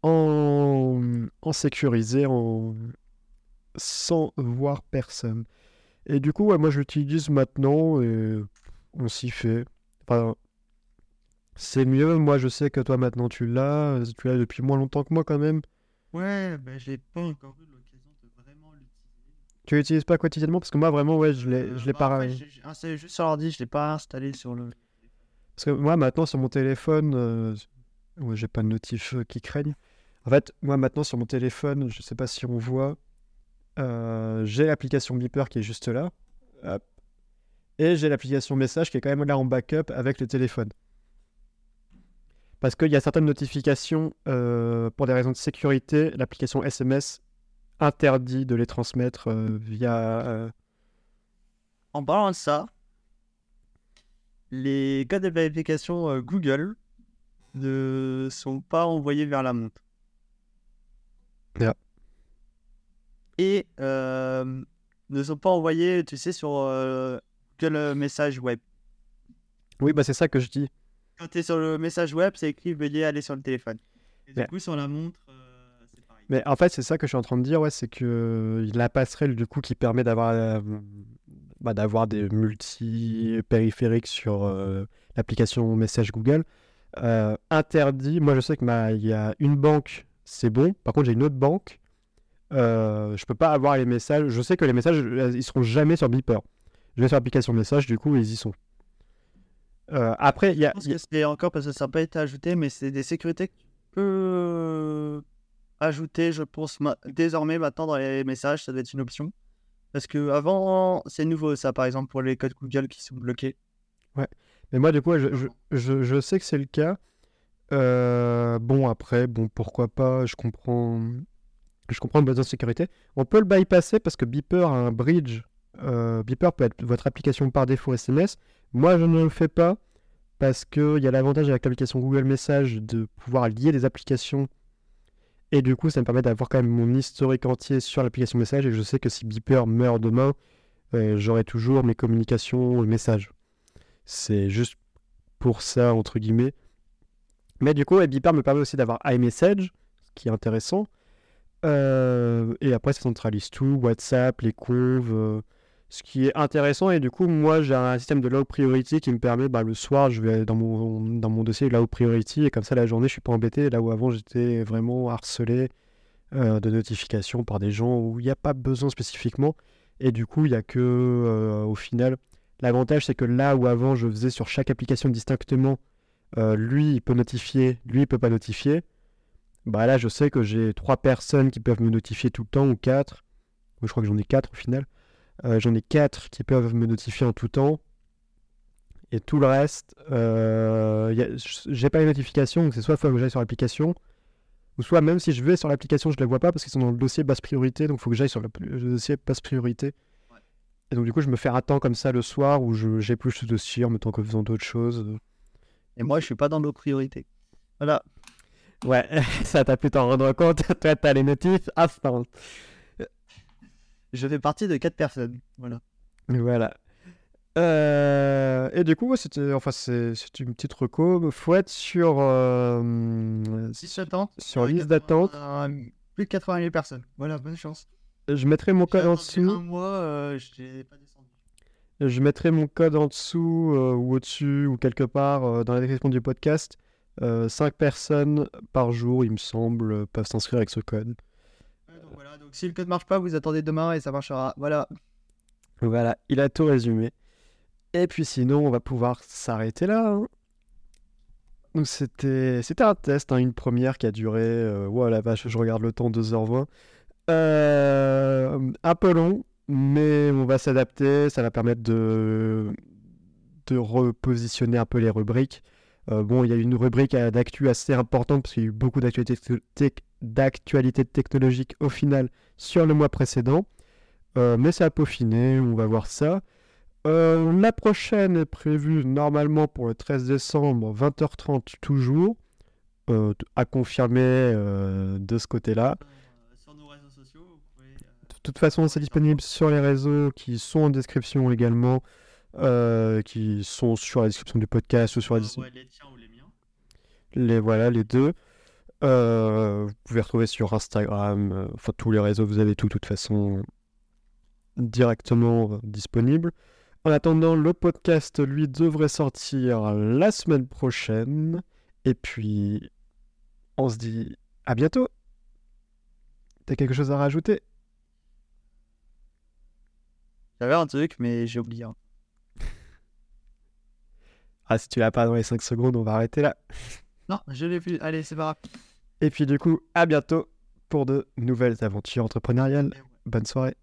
[SPEAKER 1] en, en sécurisé, en, sans voir personne. Et du coup, moi je l'utilise maintenant et on s'y fait. Enfin, c'est mieux. Moi je sais que toi maintenant tu l'as. Tu l'as depuis moins longtemps que moi quand même.
[SPEAKER 2] Ouais, ben j'ai pas encore eu l'occasion de vraiment l'utiliser.
[SPEAKER 1] Tu l'utilises pas quotidiennement? Parce que moi vraiment, ouais, je l'ai, je l'ai
[SPEAKER 2] bah,
[SPEAKER 1] pas.
[SPEAKER 2] en fait, installé juste sur l'ordi, je l'ai pas installé sur le.
[SPEAKER 1] Parce que moi, maintenant, sur mon téléphone, euh, ouais, j'ai pas de notif euh, qui craignent. En fait, moi, maintenant, sur mon téléphone, je sais pas si on voit, euh, j'ai l'application Beeper qui est juste là. Hop. Et j'ai l'application message qui est quand même là en backup avec le téléphone. Parce qu'il y a certaines notifications, euh, pour des raisons de sécurité, l'application SMS interdit de les transmettre euh, via. euh,
[SPEAKER 2] En parlant de ça, les codes de euh, Google ne sont pas envoyés vers la montre.
[SPEAKER 1] Ah.
[SPEAKER 2] Et ne sont pas envoyés, tu sais, sur euh, Google Message Web.
[SPEAKER 1] Oui, bah c'est ça que je dis.
[SPEAKER 2] Quand tu es sur le message web, c'est écrit veuillez aller sur le téléphone. Et du
[SPEAKER 1] Mais-
[SPEAKER 2] coup, sur la montre, euh, c'est pareil.
[SPEAKER 1] Mais en fait, c'est ça que je suis en train de dire, ouais, c'est que euh, la passerelle du coup qui permet d'avoir euh, bah, d'avoir des multi-périphériques sur euh, l'application message Google. Euh, interdit, moi je sais que ma- il y a une banque, c'est bon. Par contre, j'ai une autre banque, euh, je peux pas avoir les messages. Je sais que les messages, ils seront jamais sur Beeper. Je vais sur l'application message, du coup, ils y sont. Euh, après, il y a,
[SPEAKER 2] c'est encore parce que ça n'a pas été ajouté, mais c'est des sécurités que tu peux ajouter, je pense, ma- désormais maintenant dans les messages, ça doit être une option. Parce que avant, c'est nouveau ça, par exemple, pour les codes Google qui sont bloqués.
[SPEAKER 1] Mais moi, du coup, je, je, je- je sais que c'est le cas. Euh, bon, après, bon, pourquoi pas, je comprends, je comprends le besoin de sécurité. On peut le bypasser parce que Beeper a un bridge. Euh, Beeper peut être votre application par défaut SMS. Moi, je ne le fais pas parce qu'il y a l'avantage avec l'application Google Message de pouvoir lier des applications. Et du coup, ça me permet d'avoir quand même mon historique entier sur l'application Message. Et je sais que si Beeper meurt demain, euh, j'aurai toujours mes communications, le message. C'est juste pour ça, entre guillemets. Mais du coup, Beeper me permet aussi d'avoir iMessage, ce qui est intéressant. Euh, et après, ça centralise tout, WhatsApp, les conves, euh, ce qui est intéressant. Et du coup, moi, j'ai un système de low priority qui me permet, bah, le soir, je vais dans mon, dans mon dossier low priority, et comme ça, la journée, je suis pas embêté. Là où avant, j'étais vraiment harcelé euh, de notifications par des gens où il n'y a pas besoin spécifiquement. Et du coup, il n'y a que, euh, au final, l'avantage, c'est que là où avant, je faisais sur chaque application distinctement, euh, lui, il peut notifier, lui, il peut pas notifier. Bah là, je sais que j'ai trois personnes qui peuvent me notifier tout le temps, ou quatre. Je crois que j'en ai quatre au final. Euh, j'en ai quatre qui peuvent me notifier en tout temps. Et tout le reste, euh, j'ai pas les notifications, donc c'est soit faut que j'aille sur l'application, ou soit même si je vais sur l'application, je les vois pas parce qu'ils sont dans le dossier basse priorité, donc il faut que j'aille sur le, dossier basse priorité.
[SPEAKER 2] Ouais.
[SPEAKER 1] Et donc du coup, je me fais temps comme ça le soir où plus ce dossier en temps que faisant d'autres choses.
[SPEAKER 2] Et moi, je suis pas dans nos priorités. Voilà.
[SPEAKER 1] Ouais, [laughs] ça t'a pu t'en rendre compte. [laughs] Toi, t'as les notifs instant.
[SPEAKER 2] Je fais partie de quatre personnes. Voilà.
[SPEAKER 1] Voilà. Euh, et du coup, c'était, enfin, c'est, une petite reco. Faut être sur, euh,
[SPEAKER 2] 17 ans.
[SPEAKER 1] sur liste d'attente.
[SPEAKER 2] Plus de 80 000 personnes. Voilà, bonne chance.
[SPEAKER 1] Je mettrai mon code en
[SPEAKER 2] attendu Un
[SPEAKER 1] dessous.
[SPEAKER 2] mois, euh, je n'ai pas descendu.
[SPEAKER 1] Je mettrai mon code en dessous euh, ou au-dessus ou quelque part euh, dans la description du podcast. 5 personnes par jour, il me semble, euh, peuvent s'inscrire avec ce code.
[SPEAKER 2] Ouais, donc voilà, donc si le code marche pas, vous attendez demain et ça marchera. Voilà.
[SPEAKER 1] Voilà, il a tout résumé. Et puis sinon, on va pouvoir s'arrêter là. hein. Donc c'était un test, hein, une première qui a duré, euh, la vache, je regarde le temps, 2h20. Euh, un peu long, mais on va s'adapter, ça va permettre de, de repositionner un peu les rubriques. Euh, bon, il y a une rubrique euh, d'actu assez importante parce qu'il y a eu beaucoup d'actualités tec- d'actualités technologiques au final sur le mois précédent. Euh, mais ça a peaufiné, on va voir ça. Euh, la prochaine est prévue normalement pour le 13 décembre, 20h30 toujours, à confirmer de ce côté-là.
[SPEAKER 2] Sur nos réseaux sociaux, vous pouvez.
[SPEAKER 1] De toute façon, c'est disponible sur les réseaux qui sont en description également, euh, qui sont sur la description du podcast ou sur la dis-
[SPEAKER 2] ouais, les tiens ou les miens.
[SPEAKER 1] les voilà les deux. Euh, vous pouvez retrouver sur Instagram, euh, enfin tous les réseaux, vous avez tout de toute façon directement euh, disponible. En attendant, le podcast lui devrait sortir la semaine prochaine. Et puis, on se dit à bientôt. T'as quelque chose à rajouter?
[SPEAKER 2] J'avais un truc, mais j'ai oublié.
[SPEAKER 1] Ah, si tu l'as pas dans les 5 secondes, on va arrêter là. [laughs]
[SPEAKER 2] Non, je l'ai plus. Allez, c'est pas grave.
[SPEAKER 1] Et puis du coup, à bientôt pour de nouvelles aventures entrepreneuriales.
[SPEAKER 2] Ouais.
[SPEAKER 1] Bonne soirée.